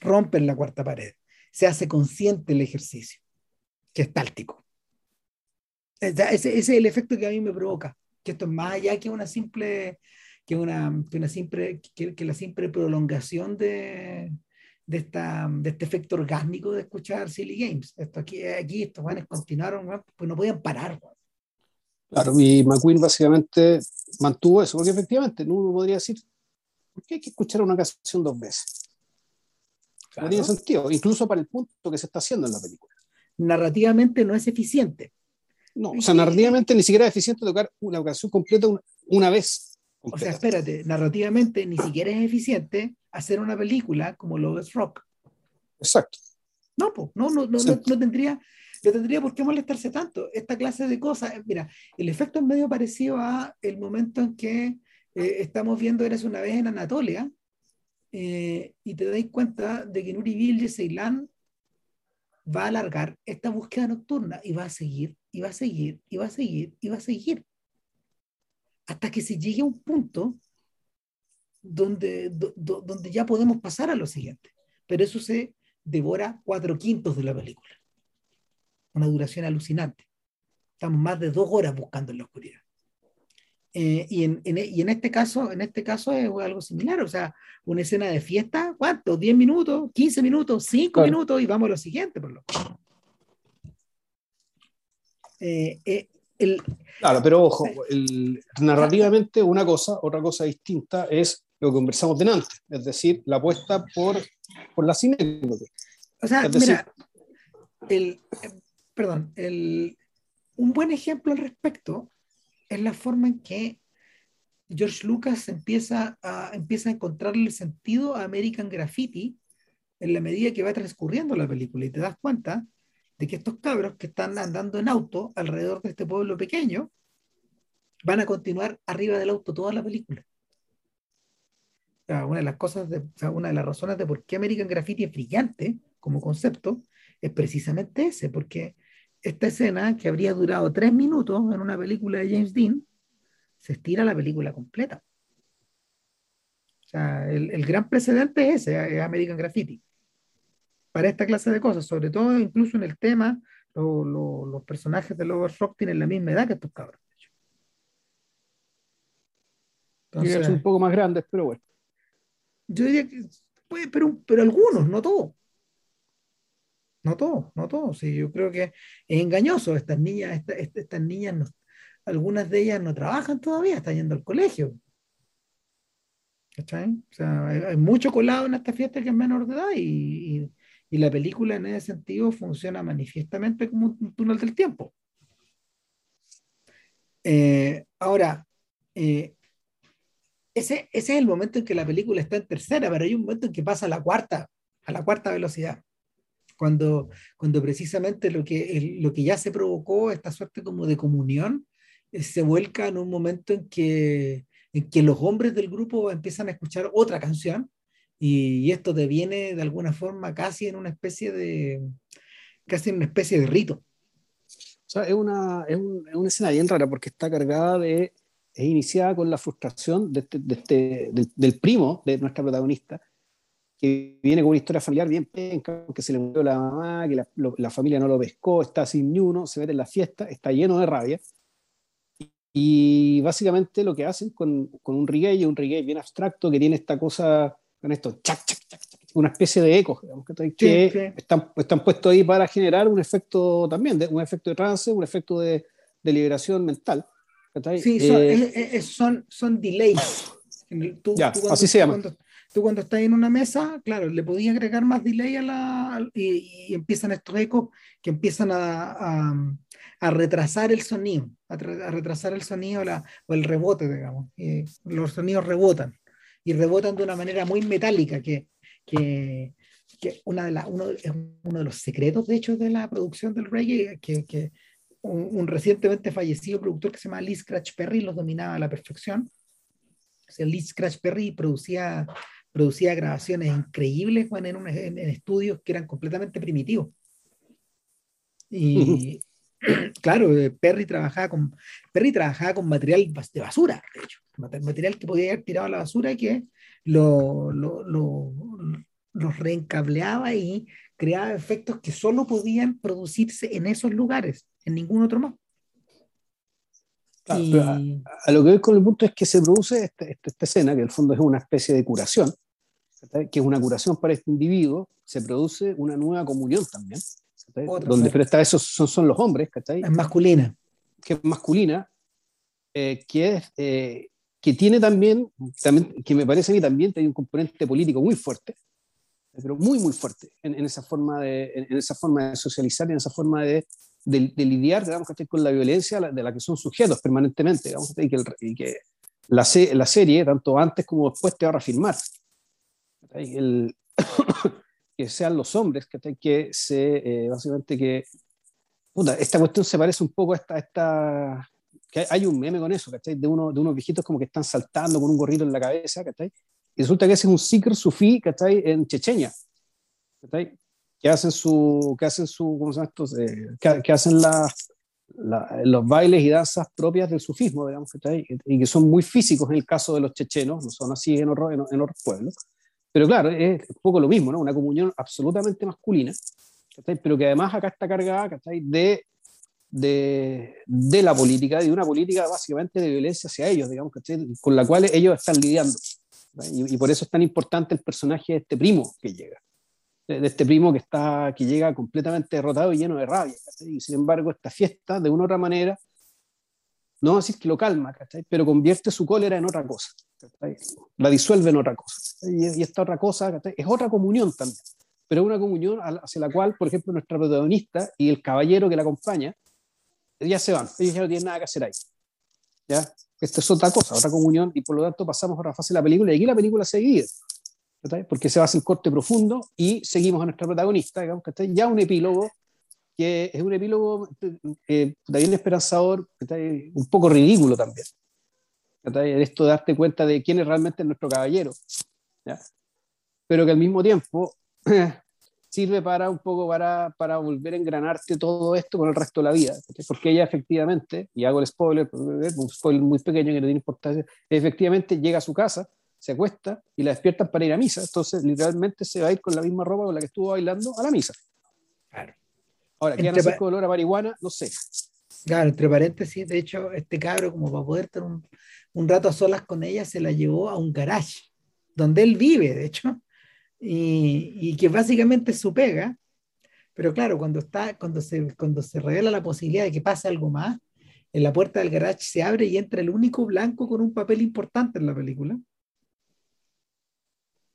Rompen la cuarta pared. Se hace consciente el ejercicio, que es táltico. Ese, es el efecto que a mí me provoca, que esto es más allá que una simple, que una, que una simple, que la simple prolongación de, de, esta, de este efecto orgánico de escuchar Silly Games. Esto aquí, aquí estos jóvenes continuaron, pues no podían parar. Claro, y McQueen básicamente mantuvo eso, porque efectivamente uno podría decir, ¿por qué hay que escuchar una canción dos veces? No tiene sentido, incluso para el punto que se está haciendo en la película. Narrativamente no es eficiente. No, o sea, narrativamente ni siquiera es eficiente tocar una canción completa una, vez. O sea, espérate, narrativamente ni siquiera es eficiente hacer una película como Love Rock. Exacto. No, no, no, no, no, tendría, no tendría por qué molestarse tanto. Esta clase de cosas, mira, el efecto es medio parecido a el momento en que eh, estamos viendo Eres una vez en Anatolia eh, y te dais cuenta de que Nuri Bilge Ceylan va a alargar esta búsqueda nocturna y va a seguir, y va a seguir, y va a seguir, y va a seguir. Hasta que se llegue a un punto donde, donde ya podemos pasar a lo siguiente. Pero eso se devora cuatro quintos de la película. Una duración alucinante. Estamos más de dos horas buscando en la oscuridad. Eh, y, en, y, en, este caso, en este caso es algo similar, o sea, una escena de fiesta, ¿cuánto? ¿10 minutos? ¿15 minutos? ¿5 minutos? Y vamos a lo siguiente, por lo eh, eh, el, Claro, pero ojo, el, narrativamente una cosa, otra cosa distinta es lo que conversamos de antes, es decir, la apuesta por, por la cinética. O sea, mira, el, perdón, el, un buen ejemplo al respecto es la forma en que George Lucas empieza a, empieza a encontrarle sentido a American Graffiti en la medida que va transcurriendo la película y te das cuenta de que estos cabros que están andando en auto alrededor de este pueblo pequeño van a continuar arriba del auto toda la película. una de las cosas, de, una de las razones de por qué American Graffiti es brillante como concepto es precisamente ese, porque esta escena, que habría durado tres minutos en una película de James Dean, se estira la película completa. O sea, el, gran precedente es ese, es American Graffiti. Para esta clase de cosas, sobre todo incluso en el tema, los personajes de Lower Rock tienen la misma edad que estos cabros. Entonces, son un poco más grandes, pero bueno. Yo diría que, puede, pero, pero algunos, no todos. No todos, no todos. Sí, yo creo que es engañoso. Estas niñas, estas niñas, algunas de ellas no trabajan todavía, están yendo al colegio. ¿Cachai? O sea, hay, mucho colado en esta fiesta que es menor de edad y, la película en ese sentido funciona manifiestamente como un túnel del tiempo. Eh, ahora, eh, ese, ese es el momento en que la película está en tercera, pero hay un momento en que pasa a la cuarta, a la cuarta velocidad cuando, cuando precisamente lo que, lo que ya se provocó, esta suerte como de comunión, eh, se vuelca en un momento en que, en que los hombres del grupo empiezan a escuchar otra canción y, esto deviene de alguna forma casi en una especie de, casi en una especie de rito. O sea, es una, es, una escena bien rara porque está cargada de, es iniciada con la frustración de este, de este, del primo de nuestra protagonista, que viene con una historia familiar bien penca, que se le murió la mamá, que la, la, familia no lo pescó, está sin ni uno, se mete en la fiesta, está lleno de rabia. Y, básicamente lo que hacen con, con un reggae, un reggae bien abstracto, que tiene esta cosa, con esto, chac, chac, chac, una especie de eco, digamos, que, que Están, están puestos ahí para generar un efecto también, de, un efecto de trance, un efecto de, de liberación mental. Sí, son, eh, son, son, delays. ya, así se llama. Tú cuando estás en una mesa, claro, le podías agregar más delay a la, y, empiezan estos ecos que empiezan a, a, retrasar el sonido, a, retrasar el sonido o el rebote, digamos. Los sonidos rebotan y rebotan de una manera muy metálica que, que, que una de la, uno, es uno de los secretos, de hecho, de la producción del reggae, que, que un, un, recientemente fallecido productor que se llama Lee Scratch Perry los dominaba a la perfección. O sea, Lee Scratch Perry producía producía grabaciones increíbles en, en, estudios que eran completamente primitivos. Y claro, eh, Perry trabajaba con, Perry trabajaba con material de basura, de hecho, material que podía haber tirado a la basura y que lo, lo, lo, los reencableaba y creaba efectos que solo podían producirse en esos lugares, en ningún otro más. a, lo que voy con el punto es que se produce esta, esta, escena, que en el fondo es una especie de curación, que es una curación para este individuo, se produce una nueva comunión también, donde, pero esta vez son, son los hombres, Es masculina. Que es masculina, eh, que, es, eh, que tiene también, también, que me parece a mí también tiene un componente político muy fuerte, pero muy, muy fuerte en, esa, forma de, en, esa forma de socializar, en esa forma de, de, lidiar digamos, con la violencia de la que son sujetos permanentemente, digamos, y que, y que la, la, serie, tanto antes como después, te va a reafirmar el, que sean los hombres que, que se, eh, básicamente que puta, esta cuestión se parece un poco a esta, esta que hay un meme con eso, ¿cachai? De, uno, de unos viejitos como que están saltando con un gorrito en la cabeza, ¿cachai? Y resulta que ese es un sikr sufí, ¿cachai? En Chechenia, ¿cachai? Que hacen su, que hacen su, ¿cómo se llama? Eh, que, que, hacen la, los bailes y danzas propias del sufismo, digamos, ¿cachai? Y que son muy físicos en el caso de los chechenos, no son así en, en, en otros pueblos. Pero claro, es un poco lo mismo, ¿no? Una comunión absolutamente masculina, ¿cachai? Pero que además acá está cargada, ¿cachai? De de, de, la política, de una política básicamente de violencia hacia ellos, digamos, con la cual ellos están lidiando. Y, y, por eso es tan importante el personaje de este primo que llega, de, este primo que, está, que llega completamente derrotado y lleno de rabia. Y sin embargo, esta fiesta, de una u otra manera, no decir que lo calma, pero convierte su cólera en otra cosa, la disuelve en otra cosa. Y, esta otra cosa es otra comunión también, pero una comunión hacia la cual, por ejemplo, nuestra protagonista y el caballero que la acompaña, ya se van, ellos ya no tienen nada que hacer ahí. ¿ya? Esta es otra cosa, otra comunión, y por lo tanto pasamos a otra fase de la película, y aquí la película se divide, porque se va a hacer corte profundo y seguimos a nuestra protagonista, digamos, ya un epílogo que es un epílogo eh, bien esperanzador, un poco ridículo también. Esto de darte cuenta de quién es realmente nuestro caballero. ¿ya? Pero que al mismo tiempo sirve para un poco para, para volver a engranarte todo esto con el resto de la vida, porque ella efectivamente, y hago el spoiler, un spoiler muy pequeño que no tiene importancia, efectivamente llega a su casa, se acuesta y la despiertan para ir a misa, entonces literalmente se va a ir con la misma ropa con la que estuvo bailando a la misa. Claro. Ahora, ¿qué hacer con olor a marihuana? No sé. Claro, entre paréntesis, de hecho, este cabro, como para poder tener un, un rato a solas con ella, se la llevó a un garage, donde él vive, de hecho, y, y, que básicamente su pega, pero claro, cuando, está, cuando, se, cuando se revela la posibilidad de que pase algo más, en la puerta del garage se abre y entra el único blanco con un papel importante en la película.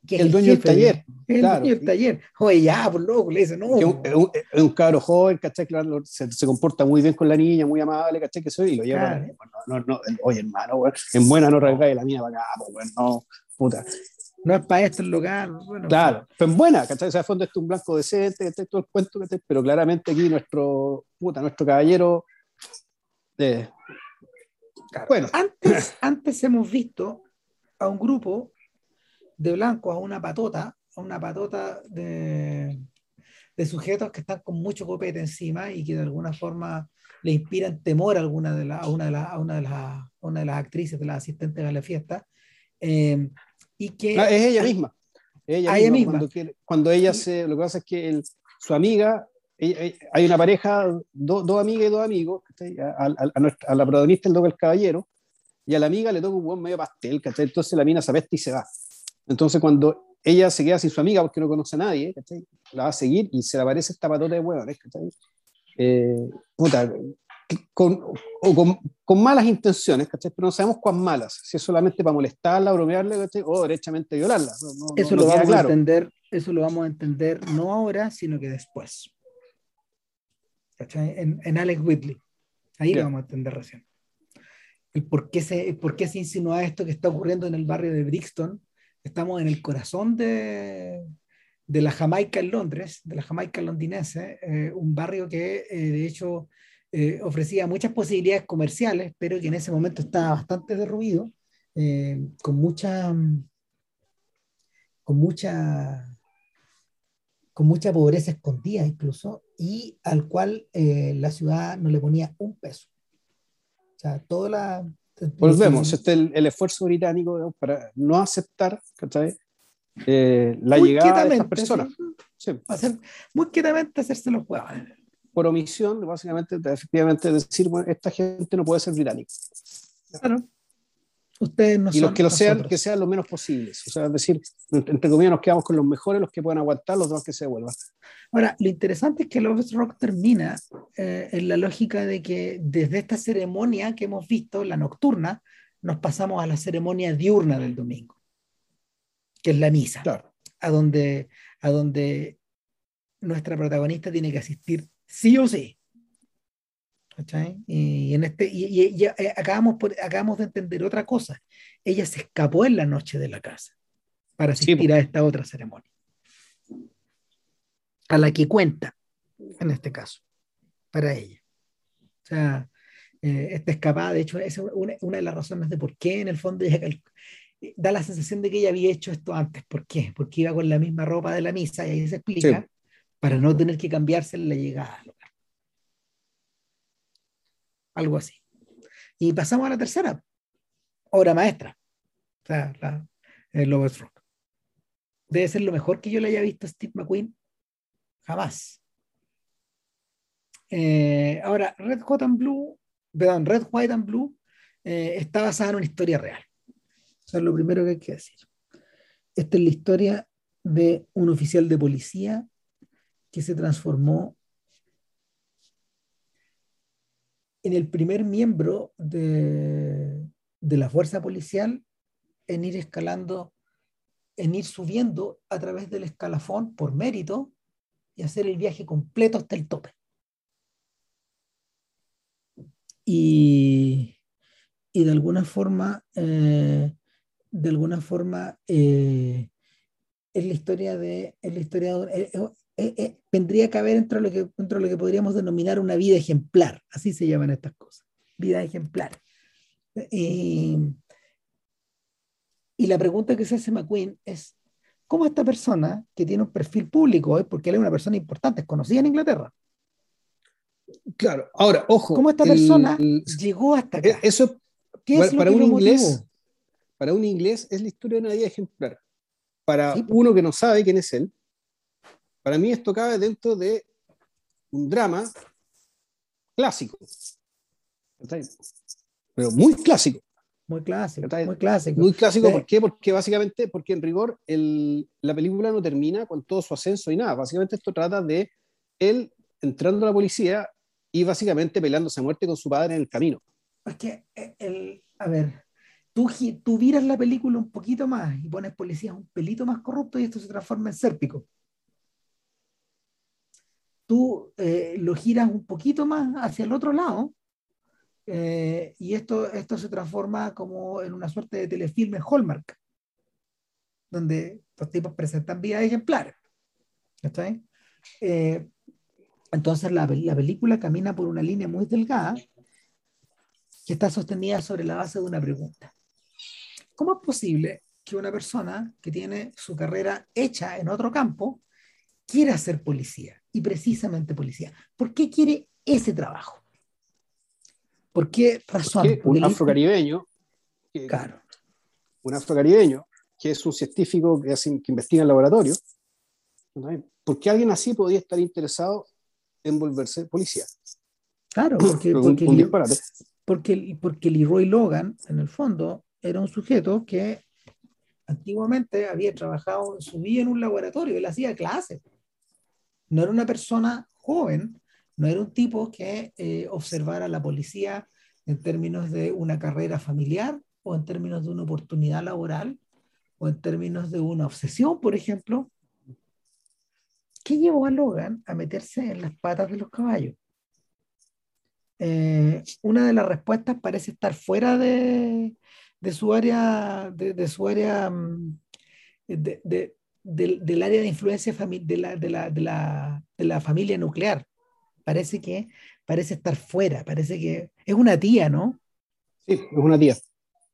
Que el, dueño del taller. El claro. dueño del taller. Oye, ya, por loco, le dice, no. Es un, un, cabro joven, ¿cachai? Claro, se, se, comporta muy bien con la niña, muy amable, ¿cachai? Que soy, y lo lleva. Claro. No, no, no, oye, hermano, en buena no regae la mía para acá, pues, no, puta no es para esto el. Bueno, claro, pero en buena, ¿cachai? O sea, fondo este es un blanco decente, ¿cachai? Todo el cuento, ¿cachai? Pero claramente aquí nuestro, puta, nuestro caballero. Eh, claro. Bueno. Antes, antes hemos visto a un grupo de blancos, a una patota, a una patota de, de sujetos que están con mucho copete encima y que de alguna forma le inspiran temor a, alguna de la, a, una, de la, a, una, de las, a una de las actrices, de las asistentes a la fiesta. Eh, y que... Ah, es ella misma. Ella, ella misma. Cuando, cuando, ella se... Lo que pasa es que el, su amiga, ella, hay una pareja, dos do amigas y dos amigos, a, a, a, nuestra, a, la protagonista le toca el caballero, y a la amiga le toca un buen medio pastel, entonces la mina se apesta y se va. Entonces cuando ella se queda sin su amiga porque no conoce a nadie, ¿cachai? la va a seguir y se le aparece esta patota de huevones, eh, puta, con, o con, con, malas intenciones, ¿cachai? pero no sabemos cuán malas, si es solamente para molestarla, bromearle ¿cachai? o derechamente violarla. No, no, eso, no, lo vamos claro. a entender, eso lo vamos a entender no ahora, sino que después. En, en Alex Whitley. Ahí yeah. lo vamos a entender recién. El por, qué se, el por qué se insinúa esto que está ocurriendo en el barrio de Brixton. Estamos en el corazón de, de la Jamaica en Londres, de la Jamaica londinense, eh, un barrio que eh, de hecho eh, ofrecía muchas posibilidades comerciales, pero que en ese momento estaba bastante derruido, con mucha con mucha con mucha pobreza escondida incluso, y al cual la ciudad no le ponía un peso. O sea, toda la... Volvemos, este el, el esfuerzo británico para no aceptar eh, la llegada de estas personas. Sí. Hacer, muy quietamente hacerse los huevos por omisión, básicamente, efectivamente, decir, bueno, esta gente no puede ser británica. Claro. Ustedes no y los que lo sean, que sean lo menos posibles. O sea, es decir, entre comillas, nos quedamos con los mejores, los que puedan aguantar, los demás que se devuelvan. Ahora, lo interesante es que Love Rock termina eh, en la lógica de que desde esta ceremonia que hemos visto, la nocturna, nos pasamos a la ceremonia diurna del domingo, que es la misa, claro. a, donde, a donde nuestra protagonista tiene que asistir sí o sí. ¿Cachai? Y, en este, y, y, y eh, acabamos, por, acabamos de entender otra cosa. Ella se escapó en la noche de la casa para asistir sí, a esta otra ceremonia. A la que cuenta, en este caso. para ella. O sea, eh, esta escapada, de hecho, es una, una, de las razones de por qué en el fondo ella da la sensación de que ella había hecho esto antes. ¿Por qué? Porque iba con la misma ropa de la misa y ahí se explica para no tener que cambiarse en la llegada. Algo así. Y pasamos a la tercera, obra maestra. O sea, el Lover's Rock. Debe ser lo mejor que yo le haya visto a Steve McQueen. Jamás. Eh, ahora, Red Hot and Blue, perdón, Red, White and Blue eh, está basada en una historia real. Eso es lo primero que hay que decir. Esta es la historia de un oficial de policía que se transformó en el primer miembro de, de la fuerza policial en ir escalando, en ir subiendo a través del escalafón por mérito y hacer el viaje completo hasta el tope. Y, y de alguna forma eh, de alguna forma eh, es la historia de, es la historia eh, eh, eh, tendría que haber dentro de, lo que, dentro de lo que podríamos denominar una vida ejemplar, así se llaman estas cosas, vida ejemplar. y la pregunta que se hace McQueen es, ¿cómo esta persona que tiene un perfil público, porque él es una persona importante, es conocida en Inglaterra? Claro, ahora, ojo. ¿Cómo esta persona llegó hasta acá? Eso, ¿Qué es para, un inglés, para un inglés es la historia de una vida ejemplar. Para uno que no sabe quién es él, para mí esto cabe dentro de un drama clásico. Pero muy clásico. Muy clásico, muy clásico. Muy clásico, ¿por qué? Porque básicamente, porque en rigor el, la película no termina con todo su ascenso y nada. Básicamente esto trata de él entrando a la policía y básicamente peleándose a muerte con su padre en el camino. Es que, eh, el, a ver, tú, tú viras la película un poquito más y pones policías un pelito más corrupto y esto se transforma en sérpico. Tú eh, lo giras un poquito más hacia el otro lado eh, y esto, esto se transforma como en una suerte de telefilme Hallmark, donde los tipos presentan vidas ejemplares. ¿Está eh, entonces la, la película camina por una línea muy delgada que está sostenida sobre la base de una pregunta. ¿Cómo es posible que una persona que tiene su carrera hecha en otro campo quiera ser policía y precisamente policía? ¿Por qué quiere ese trabajo? ¿Por qué razón? un afrocaribeño, que, claro. un afrocaribeño que es un científico que, que investiga en laboratorio, ¿por qué alguien así podría estar interesado en volverse policía? Claro, porque, porque, porque, porque Leroy Logan, en el fondo, era un sujeto que antiguamente había trabajado en su vida en un laboratorio, él hacía clases. No era una persona joven, no era un tipo que eh, observara la policía en términos de una carrera familiar o en términos de una oportunidad laboral o en términos de una obsesión, por ejemplo. ¿Qué llevó a Logan a meterse en las patas de los caballos? Eh, una de las respuestas parece estar fuera de, su área, de, su área, mm, de, del, área de influencia de la, de, la, de, la, de la familia nuclear. Parece que parece estar fuera, parece que es una tía, ¿no? Sí, es una tía.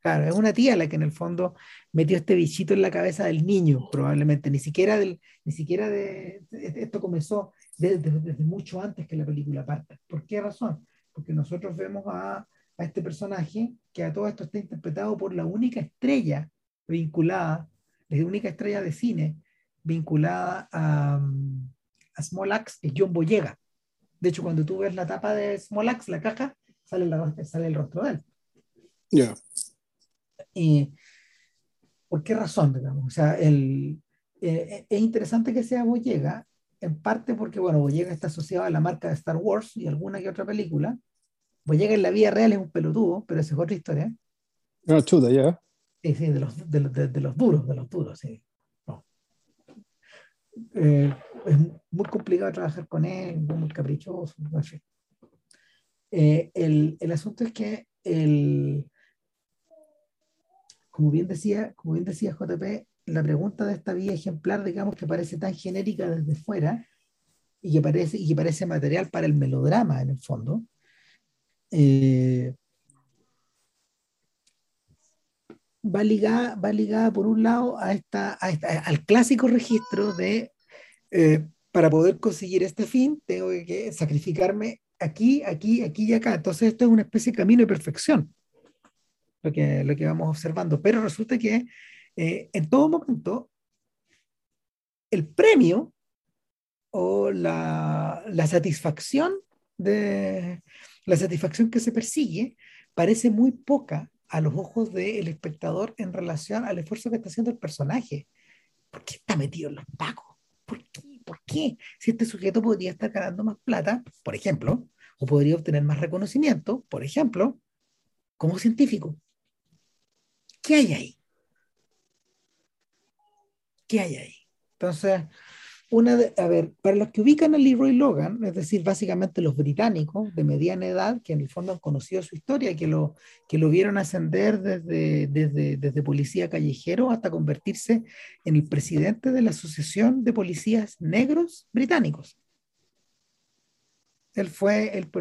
Claro, es una tía la que en el fondo metió este bichito en la cabeza del niño, probablemente. Ni siquiera, del, ni siquiera de, esto comenzó desde, desde, mucho antes que la película parte. ¿Por qué razón? Porque nosotros vemos a, a este personaje que a todo esto está interpretado por la única estrella vinculada, la única estrella de cine vinculada a, a Small Axe, es John Boyega. De hecho, cuando tú ves la tapa de Small Axe, la caja, sale, la, sale el rostro de él. Ya. Y ¿Por qué razón, digamos? O sea, el, eh, es interesante que sea Boyega, en parte porque, bueno, Boyega está asociado a la marca de Star Wars y alguna que otra película, llega en la vida real es un pelotudo, pero esa es otra historia. No, chuta, ya. Sí, sí, de los, de, de, los duros, de los duros, sí. Eh, es muy complicado trabajar con él, muy caprichoso, eh, el, el, asunto es que el, como bien decía, como bien decía JP, la pregunta de esta vía ejemplar, digamos que parece tan genérica desde fuera, y que parece, y que parece material para el melodrama en el fondo, eh, va, ligada, va ligada por un lado a esta, a esta al clásico registro de eh, para poder conseguir este fin tengo que sacrificarme aquí, aquí, aquí y acá. Entonces esto es una especie de camino de perfección, lo que, lo que vamos observando. Pero resulta que eh, en todo momento el premio o la, la satisfacción de la satisfacción que se persigue parece muy poca a los ojos del espectador en relación al esfuerzo que está haciendo el personaje. ¿Por qué está metido en los pacos? ¿Por qué? ¿Por qué? Si este sujeto podría estar ganando más plata, por ejemplo, o podría obtener más reconocimiento, por ejemplo, como científico. ¿Qué hay ahí? ¿Qué hay ahí? Entonces, una a ver, para los que ubican a Leroy Logan, es decir, básicamente los británicos de mediana edad, que en el fondo han conocido su historia, que lo, que lo vieron ascender desde, desde, desde policía callejero hasta convertirse en el presidente de la Asociación de Policías Negros Británicos. Él fue, él,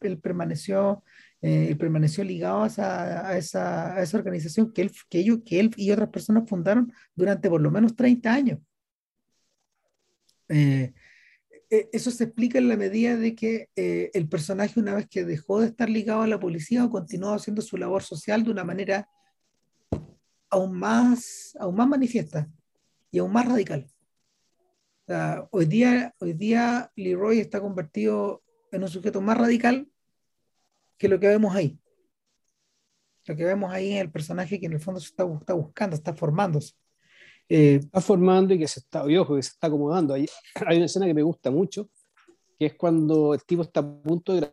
él, permaneció, eh, permaneció ligado a esa, a, esa, organización que que, ellos, que él y otras personas fundaron durante por lo menos 30 años. Eh, eh, eso se explica en la medida de que eh, el personaje, una vez que dejó de estar ligado a la policía, continuó haciendo su labor social de una manera aún más, aún más manifiesta y aún más radical. hoy, día, hoy día Leroy está convertido en un sujeto más radical que lo que vemos ahí. Lo que vemos ahí es el personaje que en el fondo se está, está buscando, está formándose. Eh, está formando y que se está, y ojo, que se está acomodando. Hay, hay, una escena que me gusta mucho, que es cuando el tipo está a punto de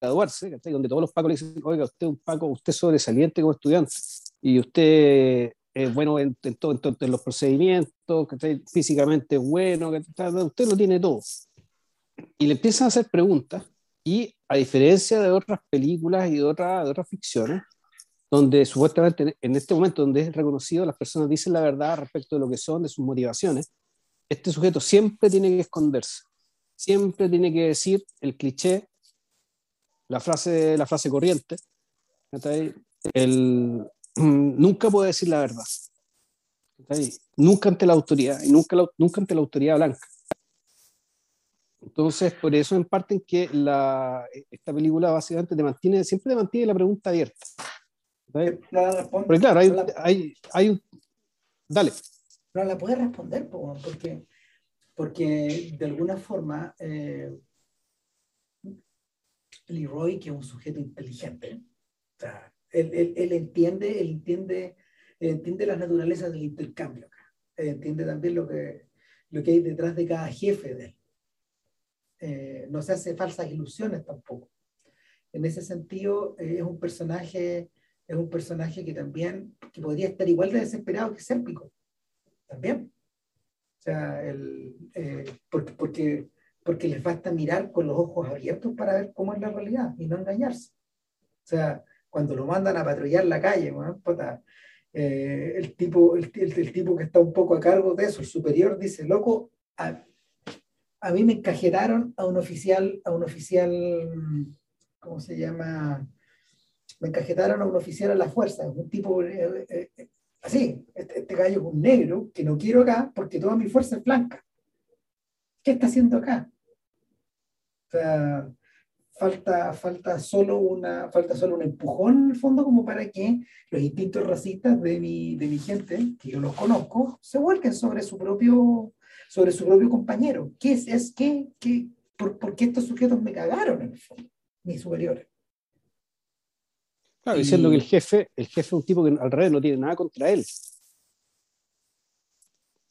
graduarse, donde todos los pacos le dicen, oiga, usted es un paco, usted es sobresaliente como estudiante, y usted es bueno en, en, todo, en, los procedimientos, que físicamente es bueno, que usted lo tiene todo. Y le empiezan a hacer preguntas, y a diferencia de otras películas y de, otras de otras ficciones, donde supuestamente en este momento donde es reconocido, las personas dicen la verdad respecto de lo que son, de sus motivaciones, este sujeto siempre tiene que esconderse, siempre tiene que decir el cliché, la frase, la frase corriente, el, nunca puede decir la verdad, nunca ante la autoridad, y nunca, nunca ante la autoridad blanca. Entonces, por eso en parte en que la, esta película básicamente te mantiene, siempre te mantiene la pregunta abierta. Porque claro, hay, hay, hay, Dale. No la puedes responder, porque, porque de alguna forma eh, Leroy, que es un sujeto inteligente, o sea, él, él, él, entiende, él entiende, entiende las naturalezas del intercambio Él entiende también lo que, lo que hay detrás de cada jefe de él. Eh, no se hace falsas ilusiones tampoco. En ese sentido, eh, es un personaje es un personaje que también que podría estar igual de desesperado que Sérpico. También. O sea, el, eh, porque, porque, porque les basta mirar con los ojos abiertos para ver cómo es la realidad y no engañarse. O sea, cuando lo mandan a patrullar la calle, eh, el, tipo, el, el, tipo que está un poco a cargo de eso, el superior, dice, loco, a, a mí me encajetaron a un oficial, a un oficial, ¿cómo se llama? Me encajetaron a un oficial a la fuerza, un tipo eh, eh, eh, así, este, este, gallo es un negro que no quiero acá porque toda mi fuerza es blanca. ¿Qué está haciendo acá? O sea, falta, falta, solo una, falta solo un empujón en el fondo como para que los instintos racistas de mi, de mi gente, que yo los conozco, se vuelquen sobre su propio, sobre su propio compañero. ¿Qué es? es por, ¿Por qué estos sujetos me cagaron en el fondo? Mis superiores. Claro, diciendo que el jefe, el jefe es un tipo que al revés no tiene nada contra él.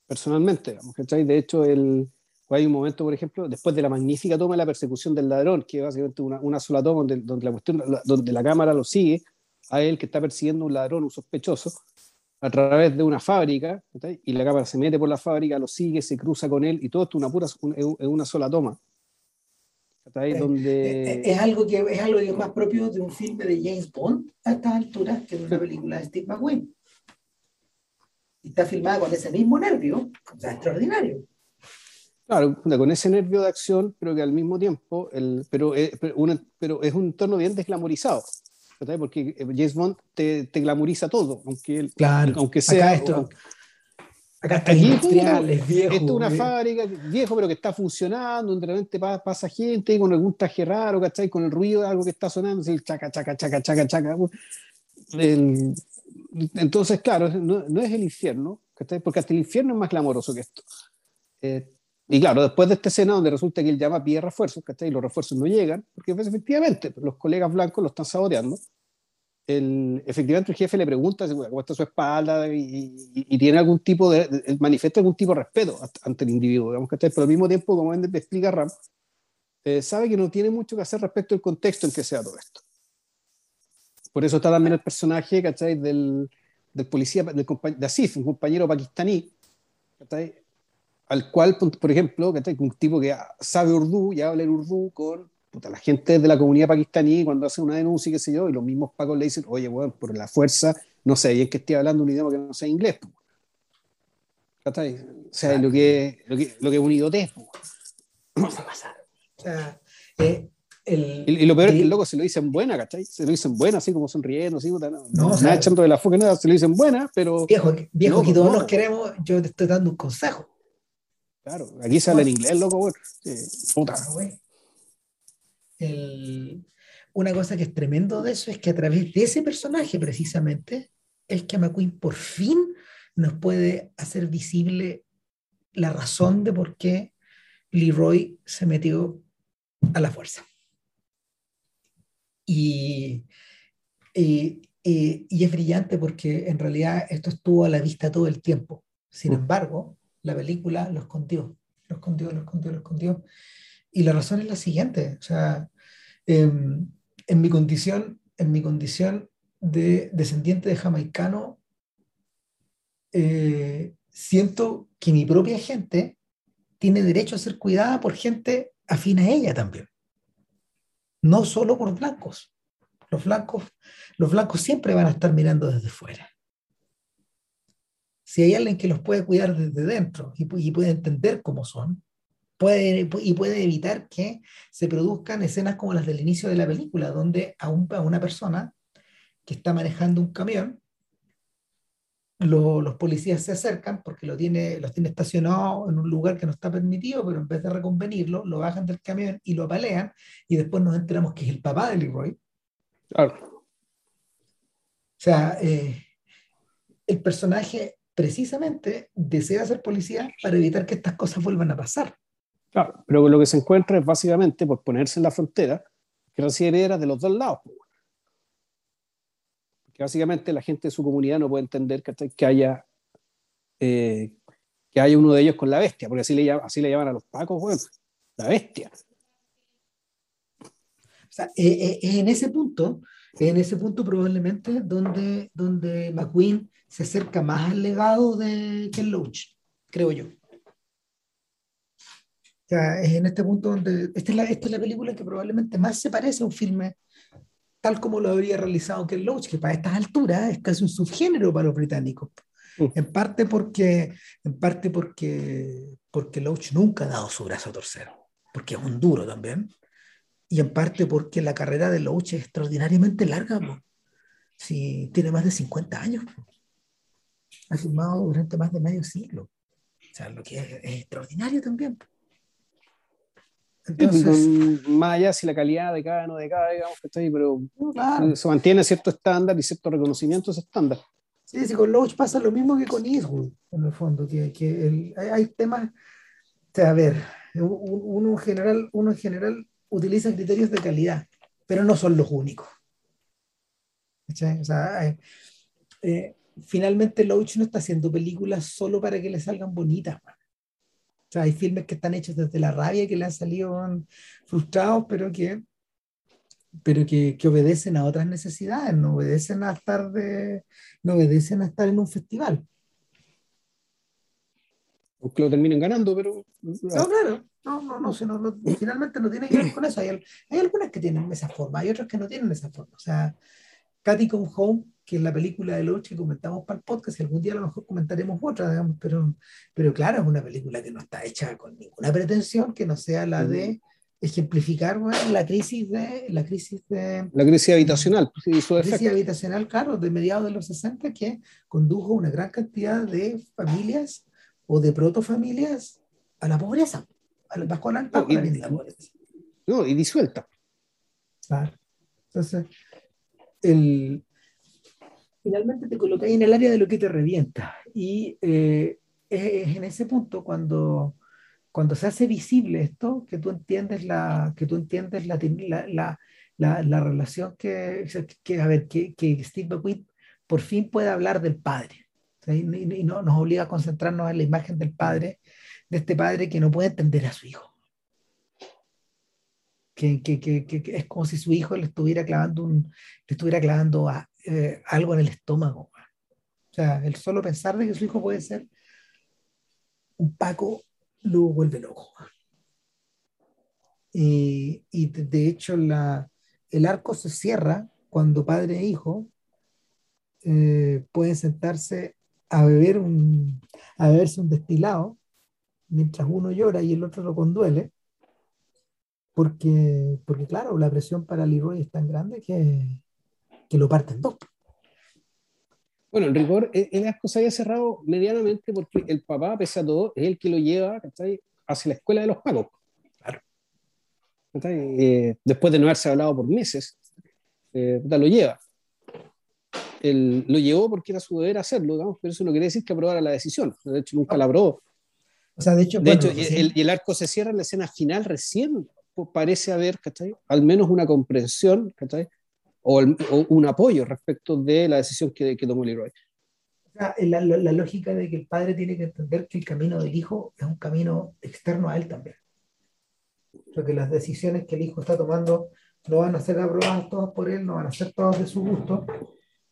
Personalmente, digamos, De hecho, el, hay un momento, por ejemplo, después de la magnífica toma de la persecución del ladrón, que es básicamente una, una sola toma donde, donde, la cuestión, donde la cámara lo sigue a él que está persiguiendo un ladrón, un sospechoso, a través de una fábrica, y la cámara se mete por la fábrica, lo sigue, se cruza con él, y todo esto una pura, es una sola toma. Eh, donde... Eh, es, algo que, es algo que es más propio de un filme de James Bond a estas alturas que de una película de Steve McQueen. Y está filmada con ese mismo nervio, o sea, extraordinario. Claro, con ese nervio de acción, pero que al mismo tiempo, el, pero, eh, pero, pero es un entorno bien desglamorizado. Porque eh, James Bond te, te glamoriza todo, aunque, claro, aunque sea. esto, acá está industrial, es viejo. Esto es una fábrica viejo, pero que está funcionando, de repente pasa gente con algún traje raro, ¿cachai? Con el ruido de algo que está sonando, así, chaca, chaca, chaca, chaca, chaca. entonces, claro, no, no, es el infierno, ¿cachai? Porque hasta el infierno es más glamoroso que esto. Eh, y claro, después de esta escena donde resulta que él llama pide refuerzos, ¿cachai? Y los refuerzos no llegan, porque pues, efectivamente los colegas blancos lo están saboteando. El, efectivamente el jefe le pregunta cómo está su espalda y, tiene algún tipo de, manifiesta algún tipo de respeto ante el individuo, digamos, ¿cachai? Pero al mismo tiempo, como explica Ram, eh, sabe que no tiene mucho que hacer respecto al contexto en que sea todo esto. Por eso está también el personaje, ¿cachai? Del, del policía, del, de Asif, un compañero pakistaní, ¿cachai? al cual, por ejemplo, que un tipo que sabe urdu y habla el urdu con la gente de la comunidad pakistaní cuando hace una denuncia, qué sé yo, y los mismos pacos le dicen, oye, bueno, por la fuerza, no sé, bien que estoy hablando un idioma que no sea inglés. O sea, lo que, lo que, lo que es un idiotez. O sea, eh, el, y, lo peor es que el loco se lo dicen buena, ¿cachai? Se lo dicen buena, así como sonriendo, así, no, no nada echando de la foca, nada, se lo dicen buena, pero... Viejo, viejo que todos nos queremos, yo te estoy dando un consejo. Claro, aquí se habla en inglés, loco, puta. Una cosa que es tremendo de eso es que a través de ese personaje, precisamente, es que McQueen por fin nos puede hacer visible la razón de por qué Leroy se metió a la fuerza. Y, y, y, es brillante porque en realidad esto estuvo a la vista todo el tiempo. Sin mm. embargo, la película lo escondió, lo escondió, lo escondió, lo escondió. Y la razón es la siguiente, o sea, em, en mi condición, en mi condición de descendiente de jamaicano, eh, siento que mi propia gente tiene derecho a ser cuidada por gente afín a ella también. No solo por blancos. Los blancos, los blancos siempre van a estar mirando desde fuera si hay alguien que los puede cuidar desde dentro y, puede entender cómo son, puede, y puede evitar que se produzcan escenas como las del inicio de la película, donde a, una persona que está manejando un camión, los policías se acercan porque lo tiene, los tiene estacionado en un lugar que no está permitido, pero en vez de reconvenirlo, lo bajan del camión y lo apalean, y después nos enteramos que es el papá de Leroy. Claro. O sea, eh, el personaje precisamente desea ser policía para evitar que estas cosas vuelvan a pasar. Claro, pero lo que se encuentra es básicamente por ponerse en la frontera que recibe de los dos lados. Que básicamente la gente de su comunidad no puede entender que, haya eh, que haya uno de ellos con la bestia, porque así le, así le llaman a los pacos, la bestia. O eh, eh, en ese punto, en ese punto probablemente donde, donde McQueen se acerca más al legado de Ken Loach, creo yo. Sea, es en este punto donde esta es, la, esta es la película que probablemente más se parece a un filme tal como lo habría realizado Ken Loach, que para estas alturas es casi un subgénero para los británicos. En parte porque, en parte porque, porque Loach nunca ha dado su brazo a torcer, porque es un duro también, y en parte porque la carrera de Loach es extraordinariamente larga, si tiene más de 50 años ha filmado durante más de medio siglo. O sea, lo que es, extraordinario también. Entonces, más allá si la calidad de cada no de cada, digamos que está ahí, pero se mantiene cierto estándar y cierto reconocimiento ese estándar. Sí, sí, con Loach pasa lo mismo que con Eastwood, en el fondo, que, que el, hay, temas, o sea, a ver, uno en, general, uno en general utiliza criterios de calidad, pero no son los únicos. O sea, eh, finalmente Loach no está haciendo películas solo para que le salgan bonitas. O sea, hay filmes que están hechos desde la rabia que le han salido frustrados, pero que, pero que, que, obedecen a otras necesidades, no obedecen a estar de, no obedecen a estar en un festival. Aunque lo terminen ganando, pero. No, claro. No, no, no, no, finalmente no tiene que ver con eso. Hay, hay algunas que tienen esa forma, hay otras que no tienen esa forma. O sea, Cathy Come Home, que es la película de Loach que comentamos para el podcast, y algún día a lo mejor comentaremos otra, digamos, pero, pero claro, es una película que no está hecha con ninguna pretensión que no sea la de ejemplificar la crisis de la crisis de la crisis habitacional sí, su la crisis habitacional claro de mediados de los 60 que condujo una gran cantidad de familias o de protofamilias a la pobreza al bajo la, no, y, la pobreza. no y disuelta. Claro. Entonces el finalmente te colocas en el área de lo que te revienta y eh, es en ese punto cuando cuando se hace visible esto, que tú entiendes la, que tú entiendes la, la, la, la relación que, que, a ver, que, que Steve McQueen por fin puede hablar del padre. Y, no, nos obliga a concentrarnos en la imagen del padre, de este padre que no puede entender a su hijo. Que, que, que, es como si su hijo le estuviera clavando, un, le estuviera clavando a, eh, algo en el estómago. O sea, el solo pensar de que su hijo puede ser un Paco lo vuelve loco. Y, y de, hecho la, el arco se cierra cuando padre e hijo eh, pueden sentarse a beber un, a beberse un destilado mientras uno llora y el otro lo conduele porque, porque claro, la presión para Leroy es tan grande que, que lo parten dos. Bueno, en rigor, el arco se había cerrado medianamente porque el papá, pese a todo, es el que lo lleva hacia la escuela de los pagos. Claro. Eh, después de no haberse hablado por meses, eh, lo lleva. Él, lo llevó porque era su deber hacerlo, digamos, pero eso no quiere decir que aprobara la decisión. De hecho, nunca la aprobó. O sea, de hecho, de hecho y, el, arco se cierra en la escena final recién parece haber, ¿cachai? Al menos una comprensión, ¿cachai? O, un apoyo respecto de la decisión que, que tomó Leroy. La, la, lógica de que el padre tiene que entender que el camino del hijo es un camino externo a él también. O sea, que las decisiones que el hijo está tomando no van a ser aprobadas todas por él, no van a ser todas de su gusto,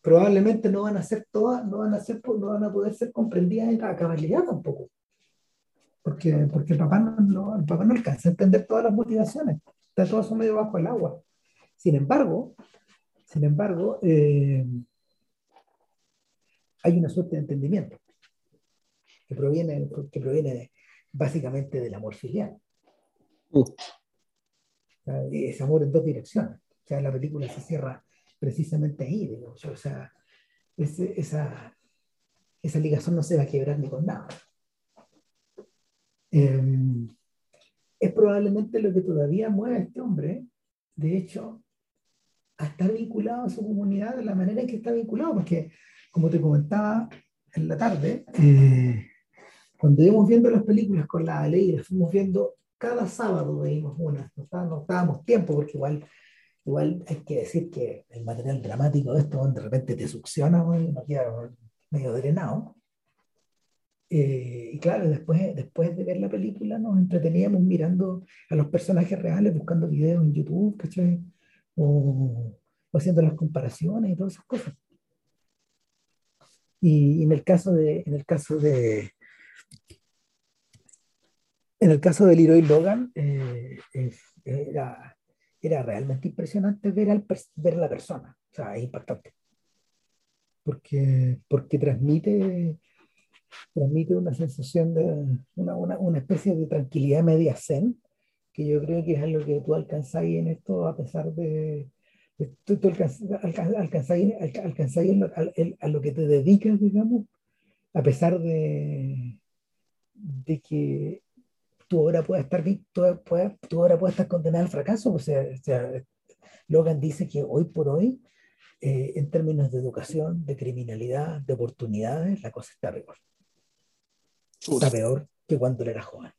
probablemente no van a ser todas, no van a, ser, no van a poder ser comprendidas en la cabalidad tampoco. Porque, porque el, papá no, el papá no alcanza a entender todas las motivaciones, está todo eso medio bajo el agua. Sin embargo, sin embargo, eh, hay una suerte de entendimiento que proviene, que proviene básicamente del amor filial. Uh. Es amor en dos direcciones. O sea, la película se cierra precisamente ahí. O sea, esa, esa ligación no se va a quebrar ni con nada. Em, es probablemente lo que todavía mueve a este hombre. De hecho, a estar vinculado a su comunidad de la manera en que está vinculado, porque como te comentaba en la tarde, eh, cuando íbamos viendo las películas con la alegre, fuimos viendo cada sábado veíamos una, no estábamos, tiempo, porque igual, igual hay que decir que el material dramático de esto de repente te succiona y no queda medio drenado. Eh, y claro, después, después de ver la película nos entreteníamos mirando a los personajes reales, buscando videos en YouTube, ¿cachai? O, haciendo las comparaciones y todas esas cosas. Y, en el caso de, en el caso de, en el caso de Leroy Logan, eh, era, era, realmente impresionante ver, al, ver a la persona, o sea, es impactante. Porque, porque transmite, transmite una sensación de una, una, una especie de tranquilidad media zen, que yo creo que es lo que tú alcanzáis en esto, a pesar de. tú, tú alcanzáis, a lo que te dedicas, digamos, a pesar de, de que tu obra pueda estar, tu, tu obra puede estar condenada al fracaso. O sea, Logan dice que hoy por hoy, eh, en términos de educación, de criminalidad, de oportunidades, la cosa está peor. Está peor que cuando él era joven.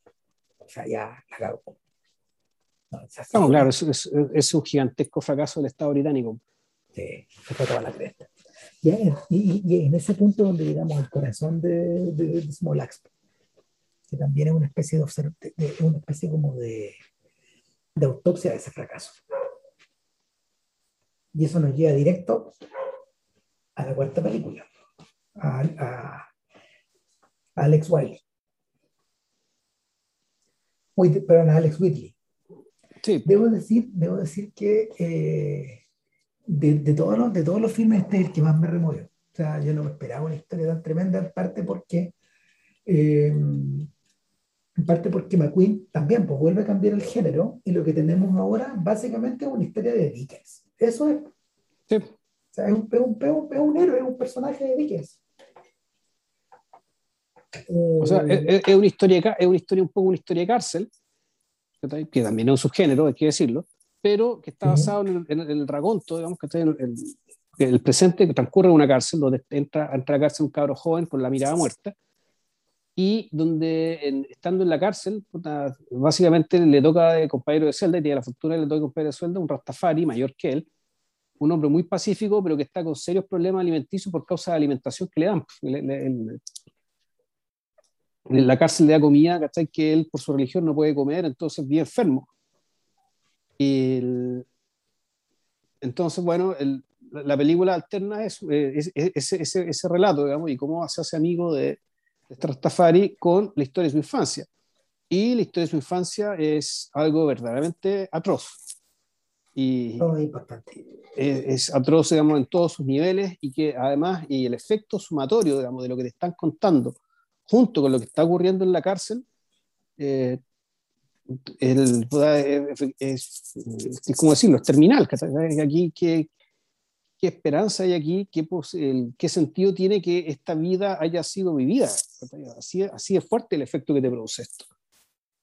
O sea, ya la cago. No, claro, es, es, un gigantesco fracaso del Estado británico. Sí, se fue toda la cresta. Y, y, en ese punto donde digamos el corazón de, de, de que también es una especie de, de una especie como de, de autopsia de ese fracaso. Y eso nos lleva directo a la cuarta película, a, Alex Wiley. perdón, a Alex Whitley. Debo, decir, debo decir que eh, de, de, todos los, de todos los filmes, este es el que más me removió. O sea, yo no me esperaba una historia tan tremenda, en parte porque, eh, en parte porque McQueen también pues, vuelve a cambiar el género y lo que tenemos ahora básicamente es una historia de Dickens. Eso es. Sí. O sea, es un, es un, es un héroe, es un personaje de Dickens. O sea, es, es, una historia, es una historia un poco una historia de cárcel, que también es un subgénero, hay que decirlo, pero que está basado en, el, en el raconto, digamos, que está en el, el, presente que transcurre en una cárcel, donde entra, entra a la cárcel un cabro joven con la mirada muerta, y donde en, estando en la cárcel, puta, básicamente le toca de compañero de celda, y tiene la fortuna de le toca de compañero de celda, un Rastafari mayor que él, un hombre muy pacífico, pero que está con serios problemas alimenticios por causa de la alimentación que le dan. Le, le, en la cárcel le da comida, ¿cachai? Que él por su religión no puede comer, entonces bien enfermo. Y el, entonces, bueno, el, la película alterna es, es, es, ese, ese, ese, relato, digamos, y cómo se hace amigo de, de Rastafari con la historia de su infancia. Y la historia de su infancia es algo verdaderamente atroz. Y Muy importante. Es, es, atroz, digamos, en todos sus niveles y que además, y el efecto sumatorio, digamos, de lo que te están contando, junto con lo que está ocurriendo en la cárcel, eh, el, es, es, es, como decirlo, es terminal. Aquí, ¿qué, qué esperanza hay aquí? ¿Qué, el, ¿Qué sentido tiene que esta vida haya sido vivida? Así, así es fuerte el efecto que te produce esto.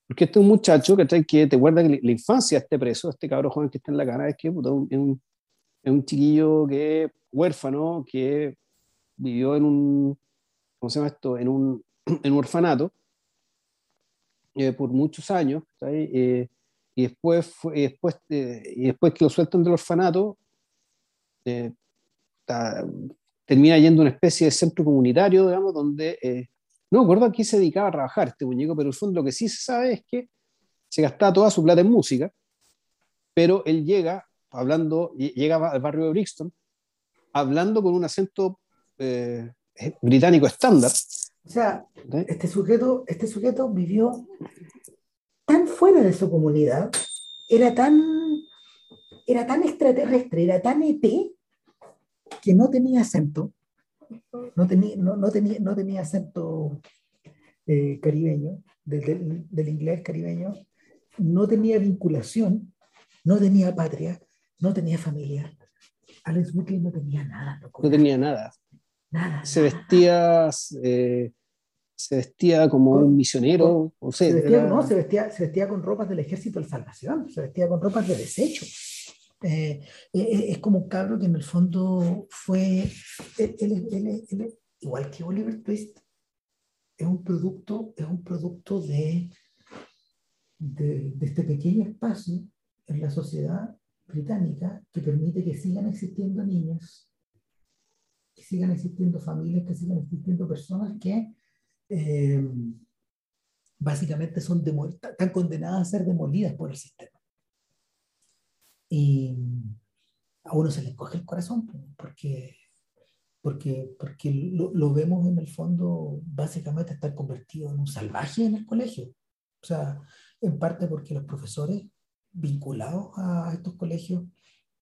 Porque este es un muchacho que te guarda que la infancia este preso, este cabro joven que está en la cana, es que es, un, es un chiquillo que huérfano, que vivió en un, ¿cómo se llama esto? En un, en un orfanato eh, por muchos años, eh, y, después, fue, después, eh, y después que lo sueltan del orfanato, ta, termina yendo a una especie de centro comunitario, digamos, donde no me acuerdo a qué se dedicaba a trabajar este muñeco, pero en el fondo lo que sí se sabe es que se gastaba toda su plata en música, pero él llega hablando, llega al barrio de Brixton, hablando con un acento eh, británico estándar. O sea, este sujeto, este sujeto vivió tan fuera de su comunidad, era tan, era tan extraterrestre, era tan ET, que no tenía acento, no tenía, no, no tenía, no tenía acento eh, caribeño, del, del, del, inglés caribeño, no tenía vinculación, no tenía patria, no tenía familia. Alex Whitley no tenía nada. No, no tenía nada. Nada. Se vestía, eh, se vestía como con, un misionero. Con, se, vestía, era... no, se, vestía, se vestía con ropas del Ejército de Salvación, se vestía con ropas de desecho. Eh, eh, es como un cabro que en el fondo fue, él, él, él, igual que Oliver Twist, es un producto, es un producto de, de, de, este pequeño espacio en la sociedad británica que permite que sigan existiendo niños, sigan existiendo familias, que sigan existiendo personas que eh, básicamente son están condenadas a ser demolidas por el sistema y a uno se le coge el corazón porque, porque, porque lo, lo, vemos en el fondo básicamente estar convertido en un salvaje en el colegio. O sea, en parte porque los profesores vinculados a estos colegios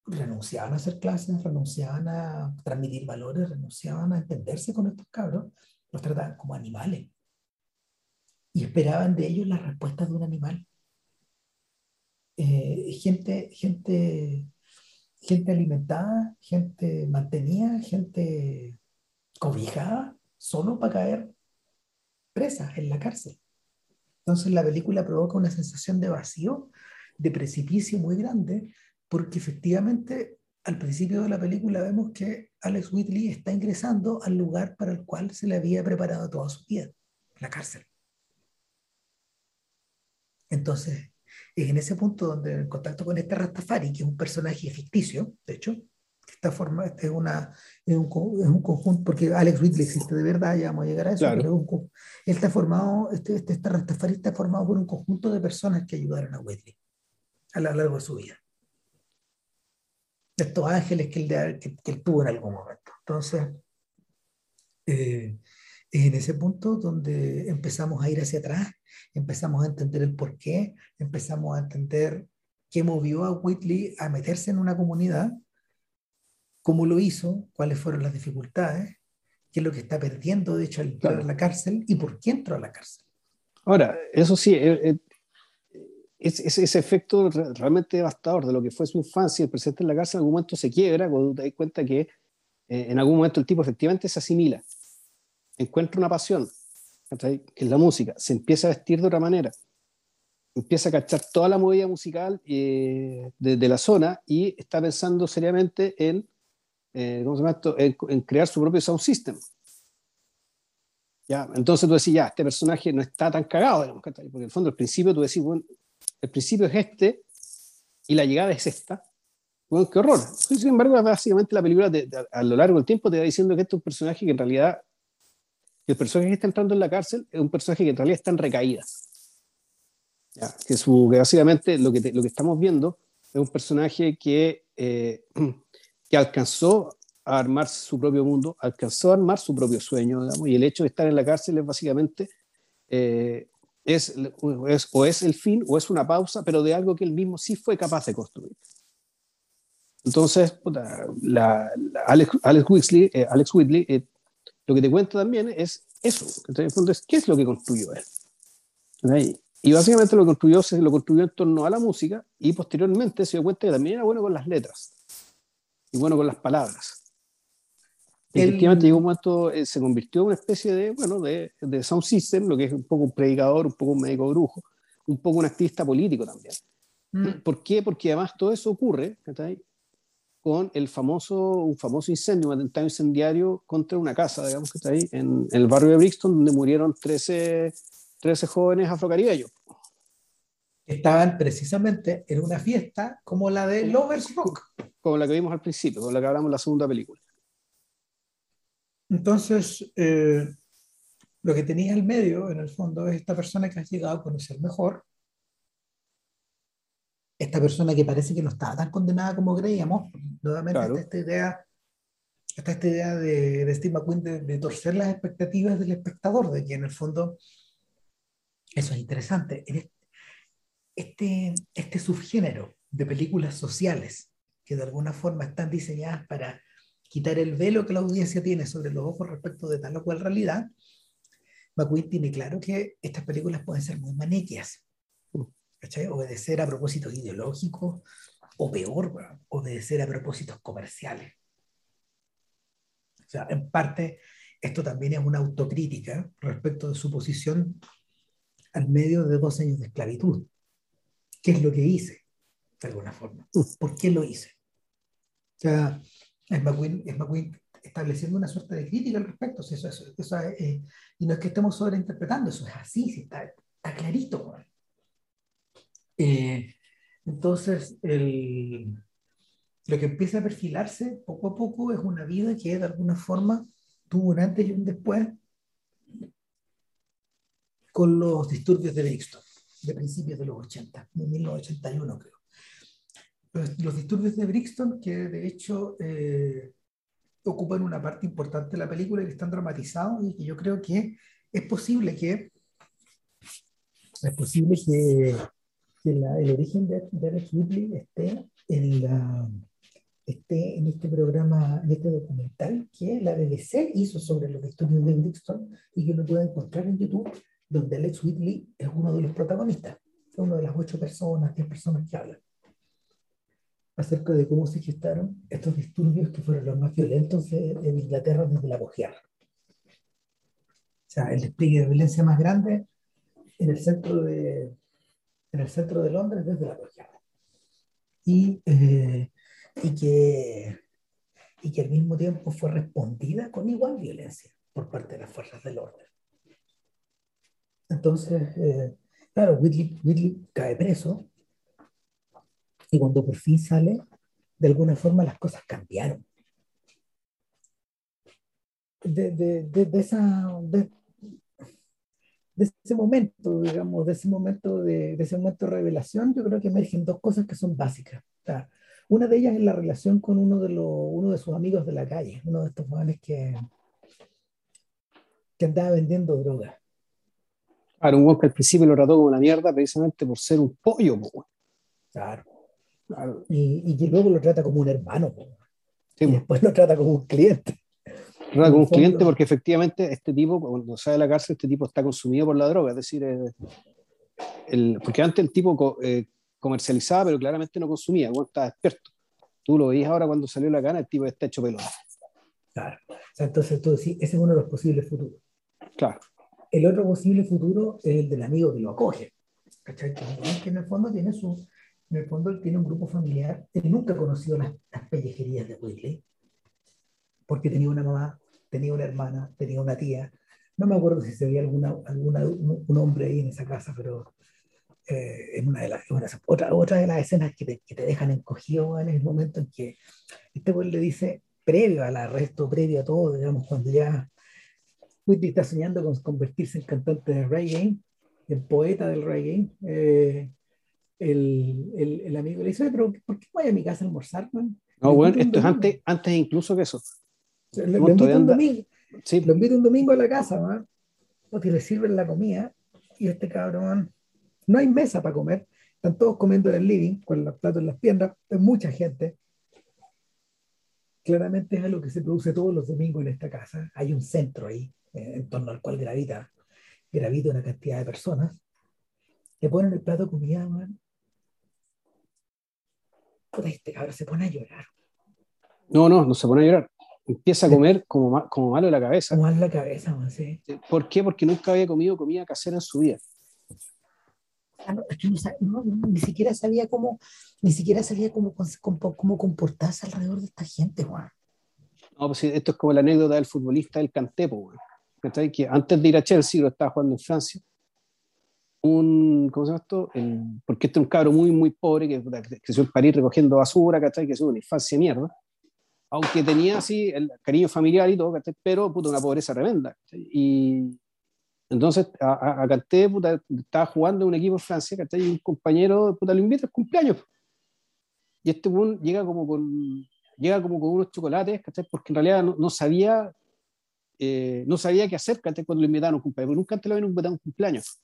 renunciaban a hacer clases, renunciaban a transmitir valores, renunciaban a entenderse con estos cabros, los trataban como animales y esperaban de ellos las respuestas de un animal eh, gente, gente, gente alimentada, gente mantenida, gente cobijada, solo para caer presa en la cárcel. Entonces la película provoca una sensación de vacío, de precipicio muy grande, porque efectivamente al principio de la película vemos que Alex Whitley está ingresando al lugar para el cual se le había preparado toda su vida, la cárcel. Entonces, es en ese punto donde en contacto con este Rastafari, que es un personaje ficticio, de hecho, que está formado, es, una, es, un, es un conjunto, porque Alex Ridley existe de verdad, ya vamos a llegar a eso, claro. pero un, él está formado, este, este, este Rastafari está formado por un conjunto de personas que ayudaron a Whitley a lo largo de su vida. Estos ángeles que él, que, que él tuvo en algún momento. Entonces, eh, es en ese punto donde empezamos a ir hacia atrás, empezamos a entender el por qué, empezamos a entender qué movió a Whitley a meterse en una comunidad cómo lo hizo, cuáles fueron las dificultades, qué es lo que está perdiendo, de hecho, al entrar a la cárcel y por qué entró a la cárcel. Ahora, eso sí, eh, eh, es, ese efecto realmente devastador de lo que fue su infancia, el presente en la cárcel, en algún momento se quiebra cuando te das cuenta que eh, en algún momento el tipo efectivamente se asimila, encuentra una pasión, que es la música, se empieza a vestir de otra manera, empieza a cachar toda la movida musical de, la zona y está pensando seriamente en eh, ¿cómo se llama esto? En, crear su propio sound system. ¿Ya? Entonces tú decís, ya, este personaje no está tan cagado, digamos, porque en el fondo al principio tú decís, bueno, el principio es este y la llegada es esta. Bueno, qué horror. Sin embargo, básicamente la película a lo largo del tiempo te va diciendo que este es un personaje que en realidad, el personaje que está entrando en la cárcel es un personaje que en realidad está en recaída. ¿Ya? Que, su, básicamente lo que, lo que estamos viendo es un personaje que eh, que alcanzó a armar su propio mundo, alcanzó a armar su propio sueño, digamos, y el hecho de estar en la cárcel es básicamente, eh, es, o es el fin o es una pausa, pero de algo que él mismo sí fue capaz de construir. Entonces, Alex, Alex, eh, Whitley eh, lo que te cuenta también es eso, entonces, ¿qué es lo que construyó él? Y básicamente lo construyó, se lo construyó en torno a la música y posteriormente se dio cuenta que también era bueno con las letras y bueno con las palabras. Efectivamente, llegó un momento, eh, se convirtió en una especie de, bueno, de, de, sound system, lo que es un poco un predicador, un poco un médico brujo, un poco un activista político también. Mm. ¿Por qué? Porque además todo eso ocurre con el famoso, un famoso incendio, un atentado incendiario contra una casa, digamos que está ahí, en, el barrio de Brixton, donde murieron 13, 13 jóvenes afrocaribeños. Estaban precisamente en una fiesta como la de Lovers Rock como la que vimos al principio, con la que hablamos en la segunda película. Entonces, eh, lo que tenías al medio, en el fondo, es esta persona que has llegado a conocer mejor, esta persona que parece que no estaba tan condenada como creíamos, nuevamente esta idea, esta idea de, de Steve McQueen de, torcer las expectativas del espectador, de que en el fondo, eso es interesante, este, este subgénero de películas sociales que de alguna forma están diseñadas para quitar el velo que la audiencia tiene sobre los ojos respecto de tal o cual realidad, McQueen tiene claro que estas películas pueden ser muy maniqueas, obedecer a propósitos ideológicos, o peor, obedecer a propósitos comerciales. O sea, en parte, esto también es una autocrítica respecto de su posición al medio de dos años de esclavitud. ¿Qué es lo que hice? de alguna forma. ¿Por qué lo hice? O sea, es McQueen, es McQueen estableciendo una suerte de crítica al respecto. eso, eso, eh, y no es que estemos sobreinterpretando, eso es así, está, está, clarito. Eh, entonces, el, lo que empieza a perfilarse poco a poco es una vida que de alguna forma tuvo un antes y un después con los disturbios de Brixton, de principios de los 80, de 1981 creo los, disturbios de Brixton, que de hecho eh, ocupan una parte importante de la película y que están dramatizados y que yo creo que es posible que es posible que, que el origen de, de Alex Whitley esté en, la, esté en este programa, en este documental que la BBC hizo sobre los disturbios de Brixton y que lo pueden encontrar en YouTube, donde Alex Whitley es uno de los protagonistas, es una de las ocho personas, diez personas que hablan acerca de cómo se gestaron estos disturbios que fueron los más violentos de, Inglaterra desde la posguerra. O sea, el despliegue de violencia más grande en el centro de, en el centro de Londres desde la posguerra. Y, eh, y, que, y que al mismo tiempo fue respondida con igual violencia por parte de las fuerzas del orden. Entonces, eh, claro, Whitley, Whitley cae preso y cuando por fin sale, de alguna forma las cosas cambiaron. De, de, de, esa, de, ese momento, digamos, de ese momento de, ese momento de revelación, yo creo que emergen dos cosas que son básicas. una de ellas es la relación con uno de, los, uno de sus amigos de la calle, uno de estos jóvenes que, que andaba vendiendo droga. Claro, un que al principio lo trató como una mierda precisamente por ser un pollo. Claro. Y, y, que luego lo trata como un hermano. y después lo trata como un cliente. Trata como un cliente porque efectivamente este tipo, cuando sale de la cárcel, este tipo está consumido por la droga. Es decir, el, porque antes el tipo eh, comercializaba, pero claramente no consumía, cuando estaba despierto. Tú lo veías ahora cuando salió la gana, el tipo está hecho pelota. Claro. O sea, entonces tú decís, ese es uno de los posibles futuros. Claro. El otro posible futuro es el del amigo que lo acoge. ¿Cachai? Que en el fondo tiene su, en el fondo él tiene un grupo familiar. Él nunca ha conocido las, las pellejerías de Whitley, porque tenía una mamá, tenía una hermana, tenía una tía. No me acuerdo si se veía alguna, alguna, un hombre ahí en esa casa, pero eh, en una de las, otra, otra de las escenas que te, que te dejan encogido en el momento en que este güey le dice, previo al arresto, previo a todo, digamos, cuando ya Whitney está soñando con convertirse en cantante de reggae, en poeta del reggae, eh, el, el, el, amigo le dice, pero ¿por qué voy a mi casa a almorzar? Man? No, bueno, esto es antes, antes incluso que eso. Le, lo, invito un domingo, sí. lo invito un domingo a la casa, man, porque le sirven la comida y este cabrón, no hay mesa para comer, están todos comiendo en el living, con los platos en las piernas, hay mucha gente, claramente es algo que se produce todos los domingos en esta casa. Hay un centro ahí, eh, en torno al cual gravita, gravita una cantidad de personas. Le ponen el plato de comida, man. Este cabrón se pone a llorar. No, no, no se pone a llorar. Empieza a comer como, como malo de la cabeza. Como malo de la cabeza, man, sí. ¿Por qué? Porque nunca había comido comida casera en su vida. No, no, ni siquiera sabía cómo, ni siquiera sabía cómo, cómo, cómo comportarse alrededor de esta gente, Juan. No, pues esto es como la anécdota del futbolista del Cantepo, que antes de ir a Chelsea, lo estaba jugando en Francia, un, ¿cómo se llama esto? El, porque este es un cabro muy, muy pobre que creció en París recogiendo basura, ¿cachai? Que es una infancia mierda. Aunque tenía así el cariño familiar y todo, ¿cachai? Pero, puta, una pobreza tremenda. Y, entonces, a, a Canté, puta, estaba jugando en un equipo en Francia, ¿cachai? Y un compañero, puta, lo invita al cumpleaños. Y este buen llega como con, llega como con unos chocolates, ¿cachai? Porque en realidad no, no sabía, eh, no sabía qué hacer, ¿cachai? Cuando lo invitaron a un cumpleaños, porque nunca antes lo habían invitado a un cumpleaños.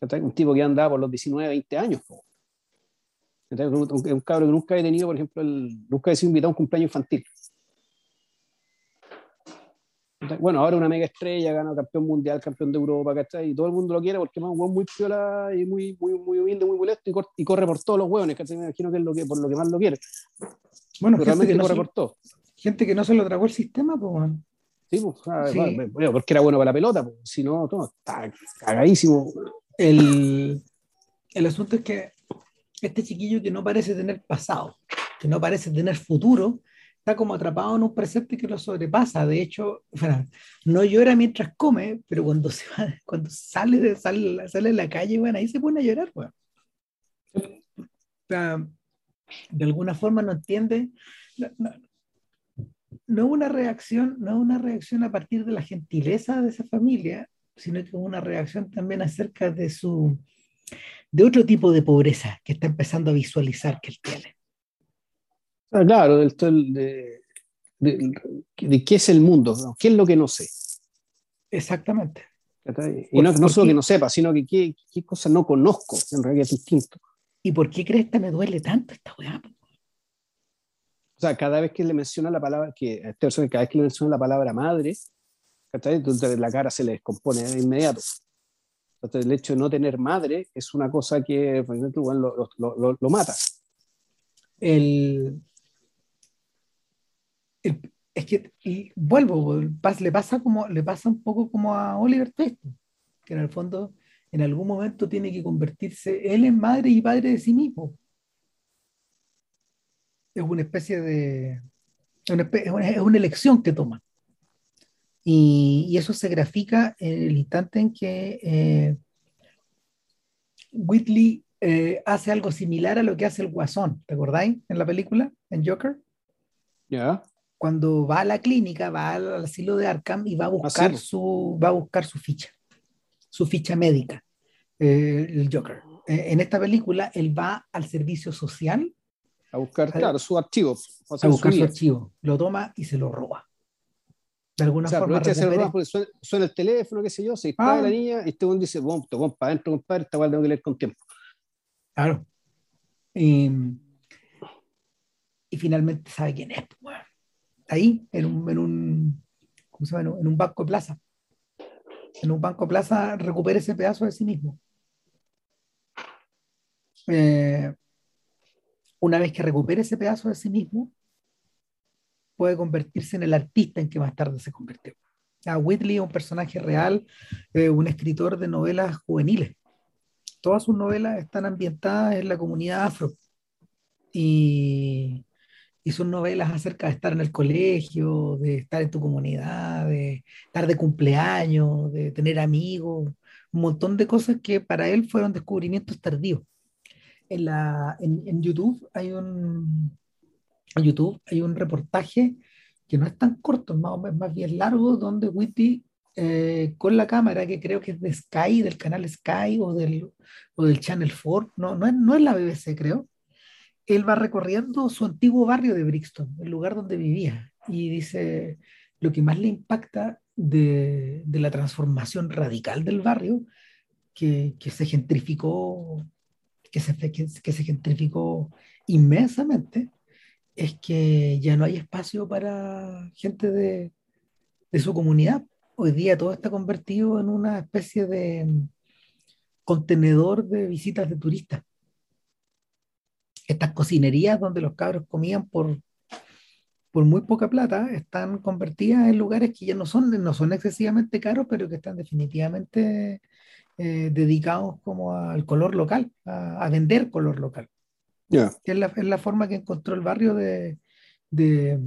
Un tipo que andaba por los 19, 20 años. Un, un, cabro que nunca había tenido, por ejemplo, el, nunca había sido invitado a un cumpleaños infantil. Bueno, ahora una mega estrella, gana campeón mundial, campeón de Europa, ¿cachai? Y todo el mundo lo quiere porque es un hueón muy piola y muy, muy, muy humilde, muy molesto y, cor y, corre por todos los hueones, ¿cachai? Me imagino que es lo que, por lo que más lo quiere. Bueno, Pero realmente que corre no por todo. Gente que no se lo tragó el sistema, pues, bueno. Sí, pues, sí. Bueno, porque era bueno para la pelota, pues, si no, todo, está cagadísimo. El, el asunto es que este chiquillo que no parece tener pasado, que no parece tener futuro, está como atrapado en un precepto que lo sobrepasa. De hecho, bueno, no llora mientras come, pero cuando, se va, cuando sale, de, sale, sale a la calle, bueno, ahí se pone a llorar. Bueno. O sea, de alguna forma no entiende. No, no, no, una reacción, no una reacción a partir de la gentileza de esa familia, sino que una reacción también acerca de su de otro tipo de pobreza que está empezando a visualizar que él tiene. Ah, claro, del, de, de, de, qué es el mundo, qué es lo que no sé. Exactamente. Y no, no solo que no sepa, sino que qué, qué cosas no conozco, en realidad es distinto. ¿Y por qué crees que me duele tanto esta weá? O sea, cada vez que le menciona la palabra, que esta persona, cada vez que le menciona la palabra madre, entonces la cara se le descompone de inmediato. Entonces, el hecho de no tener madre es una cosa que, lo, mata. El, es que vuelvo, le pasa como le pasa un poco como a Oliver Twist, que en el fondo en algún momento tiene que convertirse él en madre y padre de sí mismo. Es una especie de es una elección que toma. Y, y, eso se grafica en el instante en que eh, Whitley eh, hace algo similar a lo que hace el Guasón, ¿te acordáis? En la película, en Joker. Ya. Yeah cuando va a la clínica, va al, asilo de Arkham y va a buscar, su, va a buscar su ficha, su ficha médica, eh, el Joker. En esta película, él va al servicio social. A buscar, a, claro, su archivo. A buscar su, su, archivo. Lo toma y se lo roba. De alguna o sea, forma. Se roba porque suena, suena, el teléfono, qué sé yo, se dispara ah. la niña y este dice, bueno, para adentro, compadre, esta cual tengo que leer con tiempo. Claro. Y, y finalmente sabe quién es, pues, ahí, en un, en un, ¿cómo se llama? en un banco de plaza. En un banco de plaza recupera ese pedazo de sí mismo. Eh, una vez que recupere ese pedazo de sí mismo, puede convertirse en el artista en que más tarde se convirtió. A Whitley es un personaje real, eh, un escritor de novelas juveniles. Todas sus novelas están ambientadas en la comunidad afro. Y, y son novelas acerca de estar en el colegio, de estar en tu comunidad, de estar de cumpleaños, de tener amigos, un montón de cosas que para él fueron descubrimientos tardíos. En, YouTube hay un, YouTube hay un reportaje que no es tan corto, es más, bien largo, donde Whitty eh, con la cámara, que creo que es de Sky, del canal Sky o del, o del Channel 4, no, no, es, no es la BBC, creo, él va recorriendo su antiguo barrio de Brixton, el lugar donde vivía, y dice lo que más le impacta de, de la transformación radical del barrio, que, que se gentrificó, que se, que se gentrificó inmensamente, es que ya no hay espacio para gente de, de su comunidad. Hoy día todo está convertido en una especie de contenedor de visitas de turistas. Estas cocinerías donde los cabros comían por, por muy poca plata están convertidas en lugares que ya no son, no son excesivamente caros, pero que están definitivamente eh, dedicados como al color local, a vender color local. Ya. Es, la, es la forma que encontró el barrio de, de,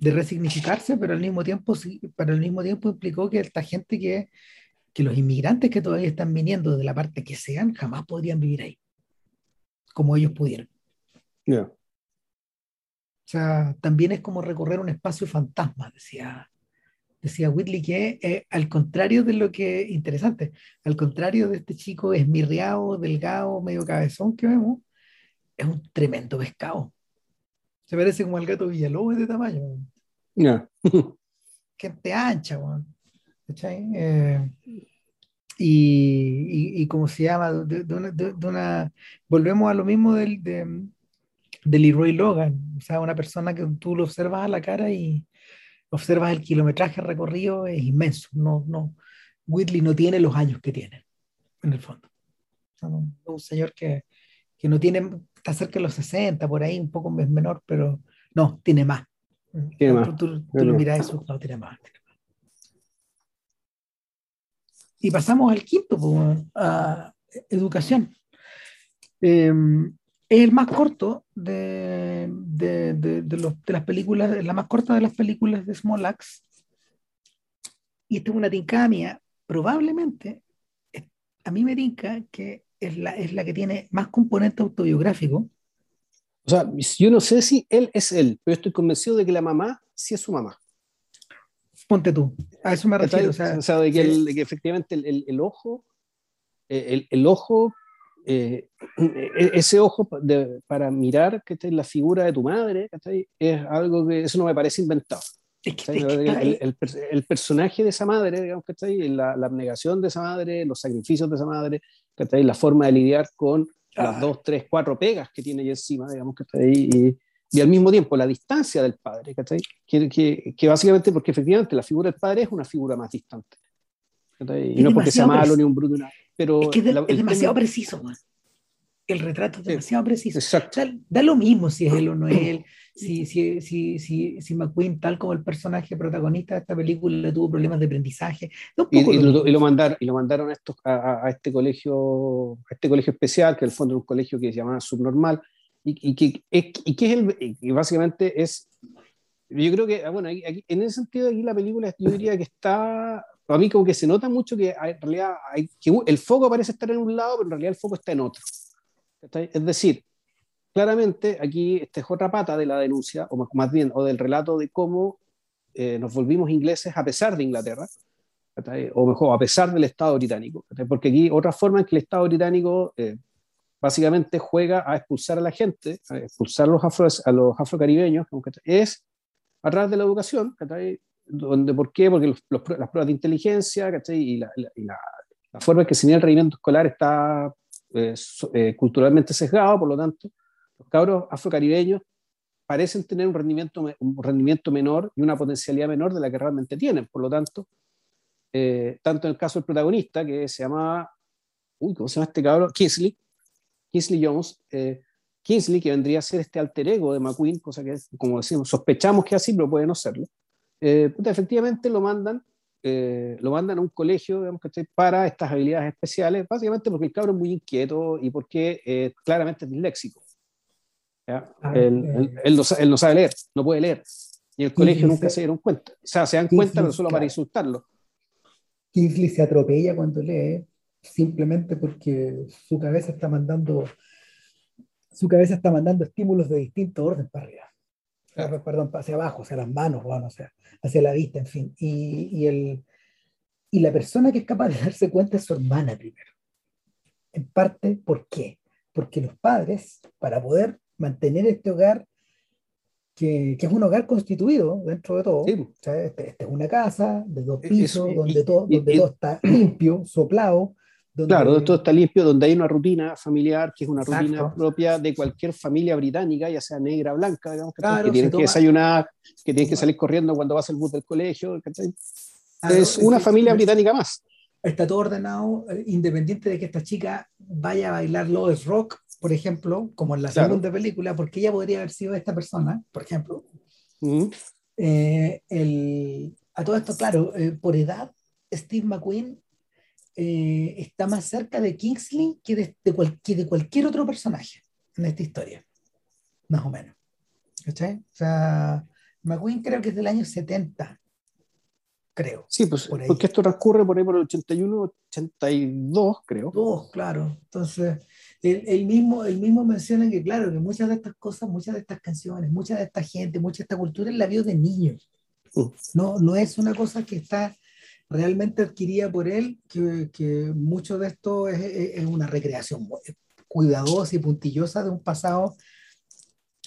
de resignificarse, pero al mismo tiempo, pero al mismo tiempo implicó que esta gente que, que los inmigrantes que todavía están viniendo de la parte que sean, jamás podrían vivir ahí, como ellos pudieron. Ya. O sea, también es como recorrer un espacio fantasma, decía, decía Whitley, que eh, al contrario de lo que, interesante, al contrario de este chico esmirriado, delgado, medio cabezón que vemos, es un tremendo pescado. Se parece como al gato Villalobos de tamaño. Ya. gente ancha, weón. Eh, y, y, y como se llama, de, de una, de- de una- volvemos a lo mismo del, de, de Leroy Logan, o sea, una persona que tú lo observas a la cara y observas el kilometraje recorrido, es inmenso. No, no, Whitley no tiene los años que tiene, en el fondo. O sea, no- es un señor que, que no tiene, está cerca de los 60, por ahí, un poco menor, pero no, tiene más. Tiene más. Tú, tú- tú lo miras eso, no, tiene más. tiene más. Y pasamos al quinto, pues, a educación. Eh, es el más corto de, de, de, de los- de las películas, la más corta de las películas de Small Axe. Y esta es una tincada mía. Probablemente, a mí me tinca que es la, es la que tiene más componente autobiográfico. O sea, yo no sé si él es él, pero estoy convencido de que la mamá sí es su mamá. Ponte tú, a eso me refiero. O sea, O sea, de que, el- de que efectivamente el, el- el ojo, eh, el, el ojo, eh, e- ese ojo de- para mirar ¿cachai? la figura de tu madre, ¿cachai? es algo que eso no me parece inventado. es que, ¿cachai? es que El, está- el- el per- el personaje de esa madre, digamos, ¿cachai? La, la abnegación de esa madre, los sacrificios de esa madre, ¿cachai? la forma de lidiar con las Ah. dos, tres, cuatro pegas que tiene ella encima, digamos, ¿cachai? Y, y al mismo tiempo la distancia del padre, ¿cachai? Que, que, que básicamente, porque efectivamente la figura del padre es una figura más distante. ¿cachai? Y Es no porque sea malo ni un bruto, nada, pero Es que de- la- es demasiado tema- preciso, man. El retrato es Sí. demasiado preciso. O Exacto. sea, da lo mismo si es él o no es él, si, si, si, si, si McQueen, tal como el personaje protagonista de esta película, tuvo problemas de aprendizaje. Y, y lo y lo mandaron, y lo mandaron a, estos, a, a- este colegio, a este colegio especial, que en el fondo es un colegio que se llama subnormal, y, y que, y que es el, y básicamente es, yo creo que, ah, bueno, aquí- en ese sentido aquí la película yo diría que está, a mí como que se nota mucho que en realidad hay, que el foco parece estar en un lado, pero en realidad el foco está en otro. Es decir, claramente aquí esta es otra pata de la denuncia, o más, bien, o del relato de cómo eh, nos volvimos ingleses a pesar de Inglaterra, o mejor, a pesar del Estado británico, porque aquí otra forma en que el Estado británico eh, básicamente juega a expulsar a la gente, a expulsar a los, afro, a los afrocaribeños, es a través de la educación. Donde, ¿Por qué? Porque los, los, las pruebas de inteligencia y, la, la, y la, la, forma en que se el rendimiento escolar está eh, eh, culturalmente sesgado, por lo tanto, los cabros afrocaribeños parecen tener un rendimiento, un rendimiento menor y una potencialidad menor de la que realmente tienen. Por lo tanto, eh, tanto en el caso del protagonista, que se llama, uy, ¿cómo se llama este cabrón? Kingsley, Kingsley Jones, eh, Kingsley, que vendría a ser este alter ego de McQueen, cosa que, como decimos, sospechamos que así, pero puede no serlo. Eh, efectivamente lo mandan, lo mandan a un colegio digamos, para estas habilidades especiales, básicamente porque el cabrón es muy inquieto y porque claramente es disléxico. Ah, él, él, no, sabe leer, no puede leer. Y el colegio nunca se dieron cuenta. O sea, se dan cuenta, pero solo para insultarlo. Kingsley se atropella cuando lee, simplemente porque su cabeza está mandando su cabeza está mandando estímulos de distinto orden para arriba. Perdón, hacia abajo, hacia las manos, bueno, o sea, hacia la vista, en fin. Y, y, el, y la persona que es capaz de darse cuenta es su hermana primero. En parte, ¿por qué? Porque los padres, para poder mantener este hogar, que, que, es un hogar constituido dentro de todo. Sí. Esta este es una casa de dos pisos, donde, todo, donde todo está limpio, soplado. Donde... Claro, todo está limpio, donde hay una rutina familiar, que es una rutina propia de cualquier familia británica, ya sea negra o blanca, digamos, que, claro, que tienen que desayunar, que tienen que salir corriendo cuando vas al bus del colegio. es una familia británica más. Está todo ordenado, eh, independiente de que esta chica vaya a bailar Lois Rock por ejemplo, como en la segunda película, porque ella podría haber sido esta persona, por ejemplo. Eh, el, a todo esto, claro, eh, por edad, Steve McQueen eh, está más cerca de Kingsley que de, de cualquier otro personaje en esta historia, más o menos. ¿Cachai? O sea, McQueen creo que es del año 70, creo. Sí, pues porque esto transcurre por ahí por el 81, 82, creo. Dos, claro. Entonces, el, mismo, el mismo menciona que, claro, que muchas de estas cosas, muchas de estas canciones, mucha de esta gente, mucha de esta cultura, la vio de niño. Mm. No, no es una cosa que está realmente adquirida por él, que, que mucho de esto es, es, una recreación cuidadosa y puntillosa de un pasado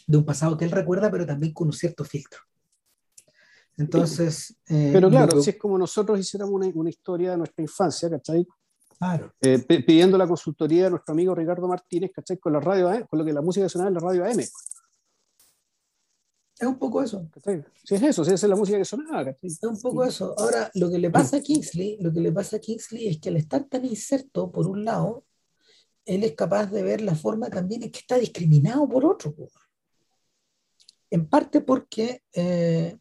de un pasado que él recuerda, pero también con un cierto filtro. Entonces. Eh, pero claro, si es como nosotros hiciéramos una, una, historia de nuestra infancia, ¿cachai? Eh, pidiendo la consultoría de nuestro amigo Ricardo Martínez, ¿cachai? Con la radio con lo que la música sonaba en la radio AM. Es un poco eso. Si es eso, si es la música que sonaba. Es un poco eso. Ahora, lo que le pasa a Kingsley, lo que le pasa a Kingsley es que al estar tan inserto, por un lado, él es capaz de ver la forma también en que está discriminado por otro. En parte porque eh,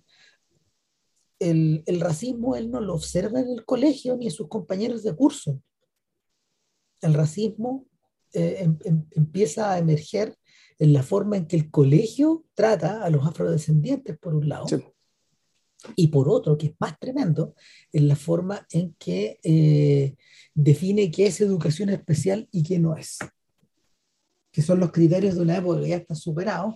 el, el, racismo él no lo observa en el colegio ni en sus compañeros de curso el racismo eh, em, em, empieza a emerger en la forma en que el colegio trata a los afrodescendientes, por un lado, y por otro, que es más tremendo, en la forma en que eh, define qué es educación especial y qué no es, que son los criterios de una época que ya están superados,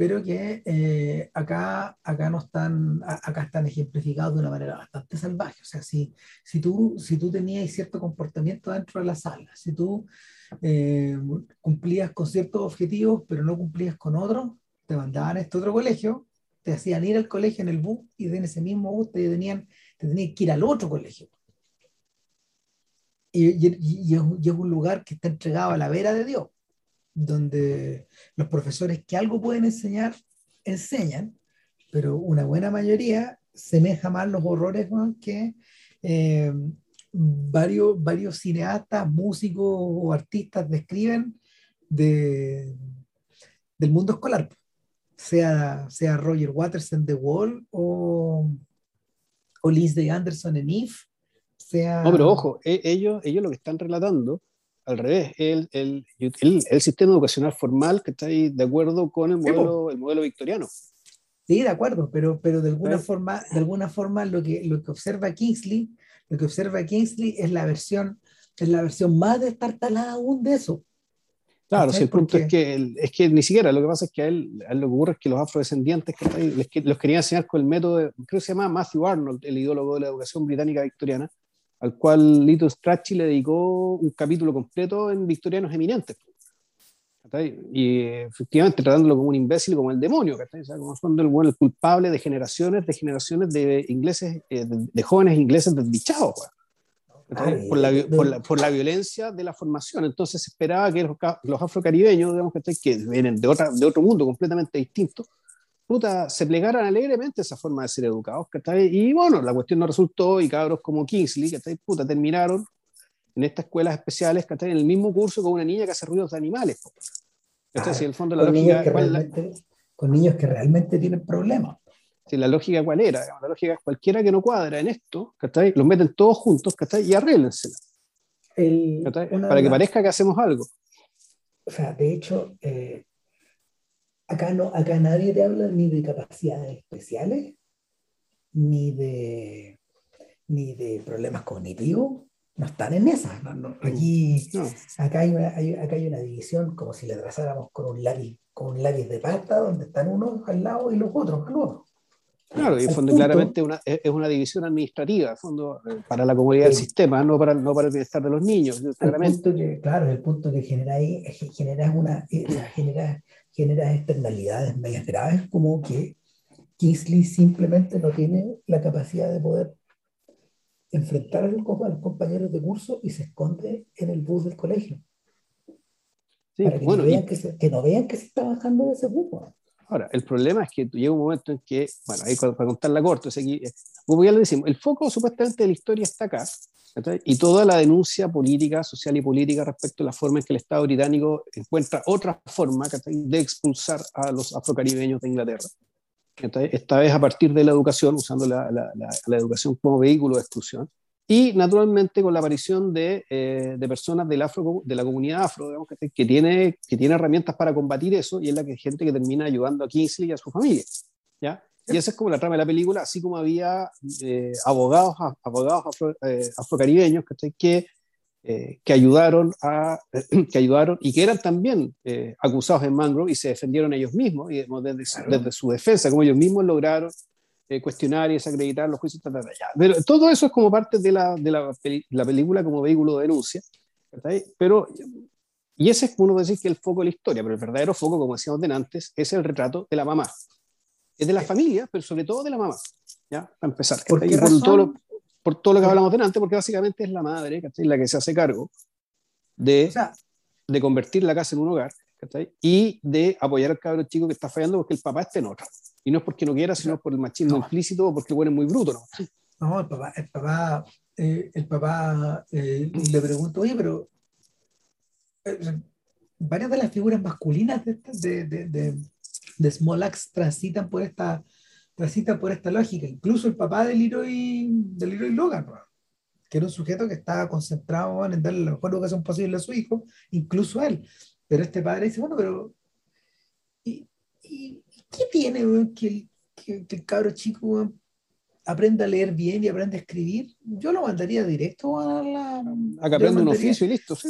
pero que eh, acá, acá, no están, acá están ejemplificados de una manera bastante salvaje. O sea, si, si, tú, si tú tenías cierto comportamiento dentro de la sala, si tú eh, cumplías con ciertos objetivos, pero no cumplías con otros, te mandaban a este otro colegio, te hacían ir al colegio en el bus y en ese mismo bus te tenían, te tenían que ir al otro colegio. Y, y, y, es, y es un lugar que está entregado a la vera de Dios donde los profesores que algo pueden enseñar, enseñan, pero una buena mayoría semeja más los horrores que eh, varios, varios cineastas, músicos o artistas describen de, del mundo escolar, sea, sea Roger Waters en The Wall o, o Lindsay Anderson en If. Sea... No, pero ojo, e, ellos, ellos lo que están relatando al revés, el, el, el, sistema educacional formal que está ahí de acuerdo con el modelo, el modelo victoriano. Sí, de acuerdo, pero, pero de, alguna forma, de alguna forma lo que, lo que observa Kingsley, lo que observa Kingsley es la versión, es la versión más destartalada aún de eso. Claro, si el punto es que, es que ni siquiera, lo que pasa es que a él, lo que ocurre es que los afrodescendientes que los quería enseñar con el método, creo que se llama Matthew Arnold, el ideólogo de la educación británica victoriana, al cual Lito Strachey le dedicó un capítulo completo en Victorianos Eminentes. Y efectivamente tratándolo como un imbécil, como el demonio, o sea, como el, el culpable de generaciones, de generaciones de ingleses, eh, de, jóvenes ingleses desdichados, por, la, por, la, por, la, violencia de la formación. Entonces se esperaba que los, los afrocaribeños, digamos, que vienen de, otra, de otro mundo completamente distinto, puta, se plegaran alegremente esa forma de ser educados, ¿cachai? Y bueno, la cuestión no resultó y cabros como Kingsley, ¿cachai? Puta, terminaron en estas escuelas especiales, ¿cachai? En el mismo curso con una niña que hace ruidos de animales. Entonces, el fondo la con lógica... Niños Con niños que realmente tienen problemas. Sí, la lógica cuál era, la lógica es cualquiera que no cuadra en esto, ¿cachai? Los meten todos juntos, ¿cachai? Y arréglensela. Para que parezca que hacemos algo. O sea, de hecho, eh, acá, no, acá nadie te habla ni de capacidades especiales, ni de, ni de problemas cognitivos, no están en esas. aquí, Acá, hay una, acá hay una división como si le trazáramos con un lápiz, con un lápiz de pasta, donde están unos al lado y los otros al otro. Claro, y en fondo claramente una, es una división administrativa, fondo, eh, para la comunidad del sistema, no para, no para el bienestar de los niños. Claramente. que, claro, el punto que genera ahí es que generas, una, eh, genera, genera externalidades medias graves, como que Kingsley simplemente no tiene la capacidad de poder enfrentar a los, compañeros de curso y se esconde en el bus del colegio. para que, no vean que, se, que, no vean que se está bajando de ese bus. Ahora, el problema es que llega un momento en que, bueno, ahí para, contar la corta, aquí, como ya le decimos, el foco supuestamente de la historia está acá, y toda la denuncia política, social y política respecto a la forma en que el Estado británico encuentra otra forma de expulsar a los afrocaribeños de Inglaterra. Esta vez a partir de la educación, usando la, educación como vehículo de exclusión, y naturalmente con la aparición de, eh, personas de la comunidad afro, digamos, que, tiene, que tiene herramientas para combatir eso y es la que gente que termina ayudando a Kingsley y a su familia. ¿ya? Y esa es como la trama de la película, así como había eh, abogados, abogados afro, eh, afrocaribeños que, que, ayudaron a, que ayudaron y que eran también acusados en Mangrove y se defendieron ellos mismos y desde, desde su defensa, como ellos mismos lograron eh, cuestionar y desacreditar los juicios, pero todo eso es como parte de la, de la, la película como vehículo de denuncia, pero, y ese es uno decir que el foco de la historia, pero el verdadero foco, como decíamos antes, es el retrato de la mamá. Es de la familia, pero sobre todo de la mamá, ¿ya? Para empezar. ¿Por, por, todo lo, por todo lo que hablamos antes, porque básicamente es la madre, la que se hace cargo de, de convertir la casa en un hogar, y de apoyar al cabro chico que está fallando porque el papá está en otra. Y no es porque no quiera, sino por el machismo implícito o porque el bueno es muy bruto, ¿no? No, el papá, el papá, eh, el papá eh, le pregunto, oye, pero eh, varias de las figuras masculinas de, de, de, de, Smolax transitan por esta transitan por esta lógica. Incluso el papá de Leroy, de Leroy Logan, que era un sujeto que estaba concentrado en darle la mejor educación posible a su hijo, incluso a él. Pero este padre dice, bueno, pero ¿y, y qué tiene que, que, el cabro chico aprenda a leer bien y aprenda a escribir? Yo lo mandaría directo a la... A que aprenda un oficio y listo, sí.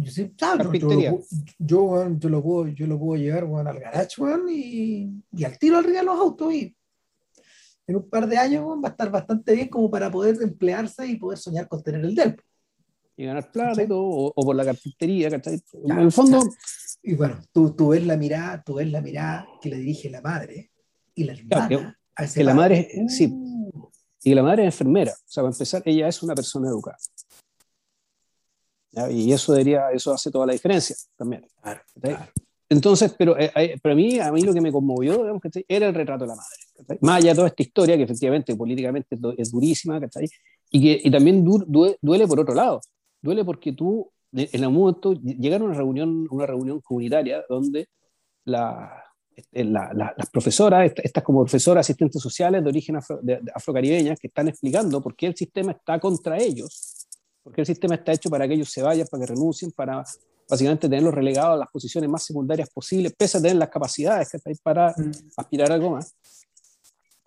Yo, sí, claro, yo, yo, yo, yo, lo puedo, yo lo puedo llevar bueno, al garage y, y, al tiro arriba de los autos y en un par de años va a estar bastante bien como para poder emplearse y poder soñar con tener el DELP y ganar plata y todo, o, por la carpintería, ¿cachai? en el fondo... Y bueno, tú, tú, ves la mirada, tú ves la mirada que le dirige la madre y la hermana que, la madre, sí, uh. y la madre es enfermera, o sea, para empezar, ella es una persona educada. Y eso debería, eso hace toda la diferencia también. Entonces, pero eh, para mí, a mí lo que me conmovió, digamos, era el retrato de la madre. Más allá de toda esta historia, que efectivamente políticamente es durísima, ¿cachai? Y que y también duele por otro lado duele porque tú, en algún momento, llegaron a una reunión, una reunión comunitaria donde la, este, las profesoras, estas como profesoras asistentes sociales de origen afro, de, afrocaribeñas, que están explicando por qué el sistema está contra ellos, por qué el sistema está hecho para que ellos se vayan, para que renuncien, para básicamente tenerlos relegados a las posiciones más secundarias posibles, pese a tener las capacidades que para mm. aspirar a algo más,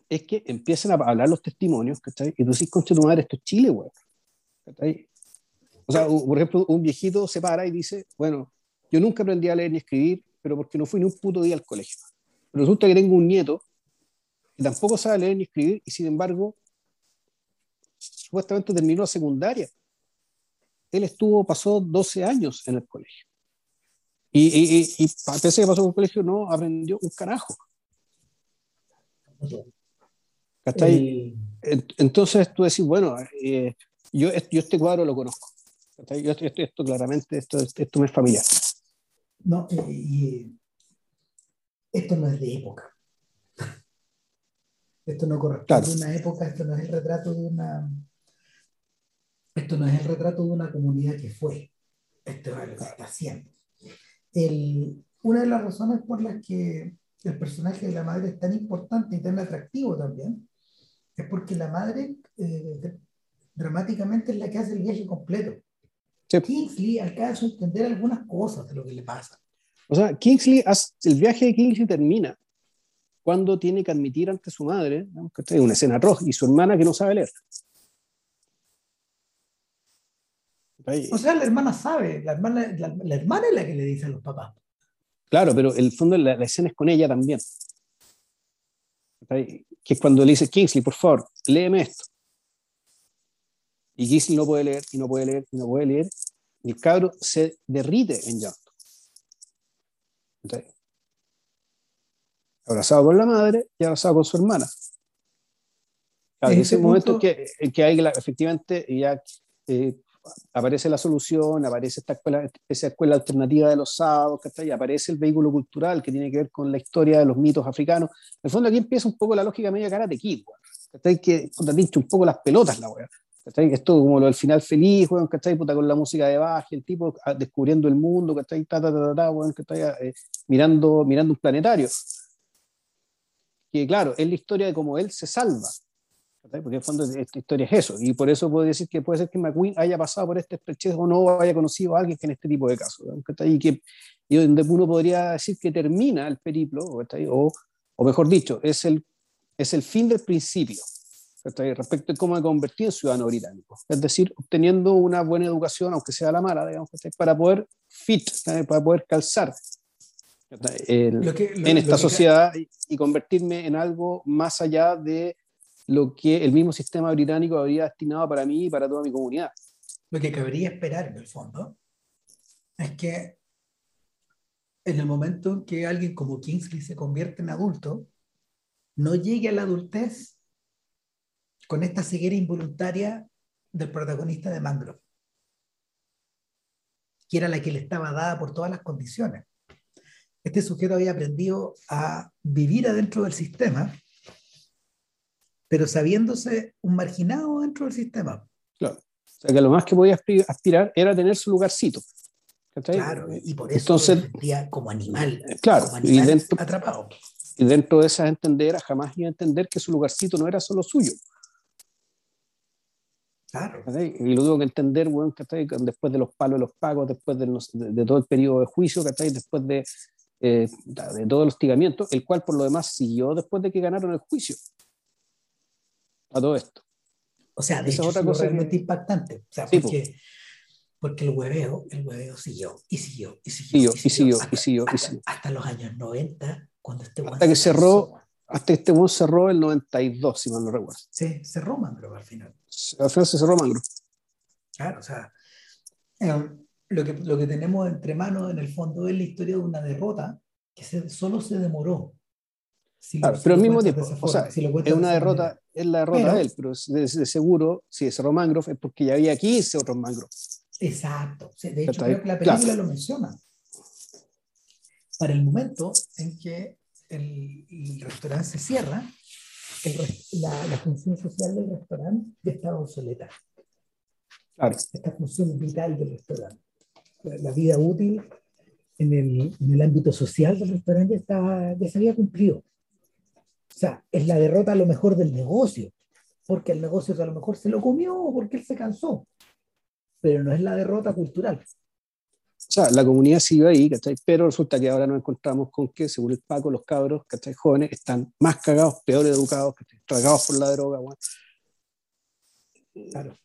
es que empiezan a hablar los testimonios, ¿cachai? Y tú decís, concha tu madre, esto es Chile, güey. O sea, por ejemplo, un viejito se para y dice, bueno, yo nunca aprendí a leer ni escribir, pero porque no fui ni un puto día al colegio. Pero resulta que tengo un nieto que tampoco sabe leer ni escribir y sin embargo, supuestamente terminó la secundaria. Él estuvo, pasó 12 años en el colegio. Y, y, y, y a que pasó por el colegio, no aprendió un carajo. Entonces tú decís, bueno, eh, yo, yo este cuadro lo conozco. Yo, esto, esto, claramente, esto, esto me es familiar. No, y esto no es de época. Esto no corresponde a una época, esto no es el retrato de una. Esto no es el retrato de una comunidad que fue. Esto es lo que está haciendo. El, una de las razones por las que el personaje de la madre es tan importante y tan atractivo también es porque la madre eh, dramáticamente es la que hace el viaje completo. Kingsley alcanza a entender algunas cosas de lo que le pasa. O sea, Kingsley, el viaje de Kingsley termina cuando tiene que admitir ante su madre que una escena roja y su hermana que no sabe leer. O sea, la hermana sabe, la hermana, la, hermana es la que le dice a los papás. Claro, pero el fondo la, la escena es con ella también. Que es cuando le dice, Kingsley, por favor, léeme esto. Y Kingsley no puede leer, y no puede leer, y no puede leer. Y el cabro se derrite en llanto. abrazado con la madre y abrazado con su hermana. en ese momento que, que hay efectivamente ya eh, aparece la solución, aparece esta escuela, esa escuela alternativa de los sábados, y aparece el vehículo cultural que tiene que ver con la historia de los mitos africanos. En el fondo aquí empieza un poco la lógica media cara de Kid, que dicho un poco las pelotas la wea. Esto como lo del final feliz, weón, ¿cachai? Puta, con la música de baje, el tipo ah, descubriendo el mundo, ¿cachai? Ta, ta, ta, ta, weón, eh, mirando, mirando un planetario. Que claro, es la historia de cómo él se salva, porque en el fondo esta historia es eso, y por eso puedo decir que puede ser que McQueen haya pasado por este estrechez o no haya conocido a alguien que en este tipo de casos, y, que, y donde uno podría decir que termina el periplo, o, o mejor dicho, es el, es el fin del principio, respecto a cómo me convertí en ciudadano británico, es decir, obteniendo una buena educación, aunque sea la mala, digamos, para poder fit, para poder calzar en esta sociedad y convertirme en algo más allá de lo que el mismo sistema británico habría destinado para mí y para toda mi comunidad. Lo que cabría esperar, en el fondo, es que en el momento en que alguien como Kingsley se convierte en adulto, no llegue a la adultez con esta ceguera involuntaria del protagonista de Mangrove, que era la que le estaba dada por todas las condiciones. Este sujeto había aprendido a vivir adentro del sistema pero sabiéndose un marginado dentro del sistema. Claro. O sea, que lo más que podía aspirar era tener su lugarcito. Claro, y por eso Entonces, como animal, eh, claro, como animal y dentro, atrapado. Y dentro de esas entenderas jamás iba a entender que su lugarcito no era solo suyo. Claro. Y lo tuvo que entender, bueno, después de los palos de los pagos, después de, de, todo el periodo de juicio, después de, eh, de todo el hostigamiento, el cual por lo demás siguió después de que ganaron el juicio a todo esto. O sea, de hecho, es realmente impactante. O sea, porque, porque el hueveo, el hueveo siguió y siguió y siguió. y siguió, y siguió, hasta, los años 90, cuando este Hasta que cerró, hasta que este buen cerró el 92, si mal no recuerdo. Sí, cerró Mangro al final. Al final se cerró Mangro. Claro, o sea, em, lo, que, lo que tenemos entre manos en el fondo es la historia de una derrota que se, solo se demoró pero al mismo tiempo, o sea, es una derrota, es la derrota de él, pero de, seguro, si cerró Mangrove es porque ya había 15 otros Mangrove. Exacto. De hecho, creo que la película lo menciona. Para el momento en que el, restaurante se cierra, la, la, función social del restaurante ya estaba obsoleta. Claro. Esta función vital del restaurante. La, la vida útil en el, en el, ámbito social del restaurante estaba, ya se había cumplido. O sea, es la derrota a lo mejor del negocio, porque el negocio a lo mejor se lo comió porque él se cansó, pero no es la derrota cultural. O sea, la comunidad sigue ahí, ¿cachai? Pero resulta que ahora nos encontramos con que, según el Paco, los cabros, ¿cachai? Jóvenes están más cagados, peor educados, ¿cachai? Tragados por la droga, Claro.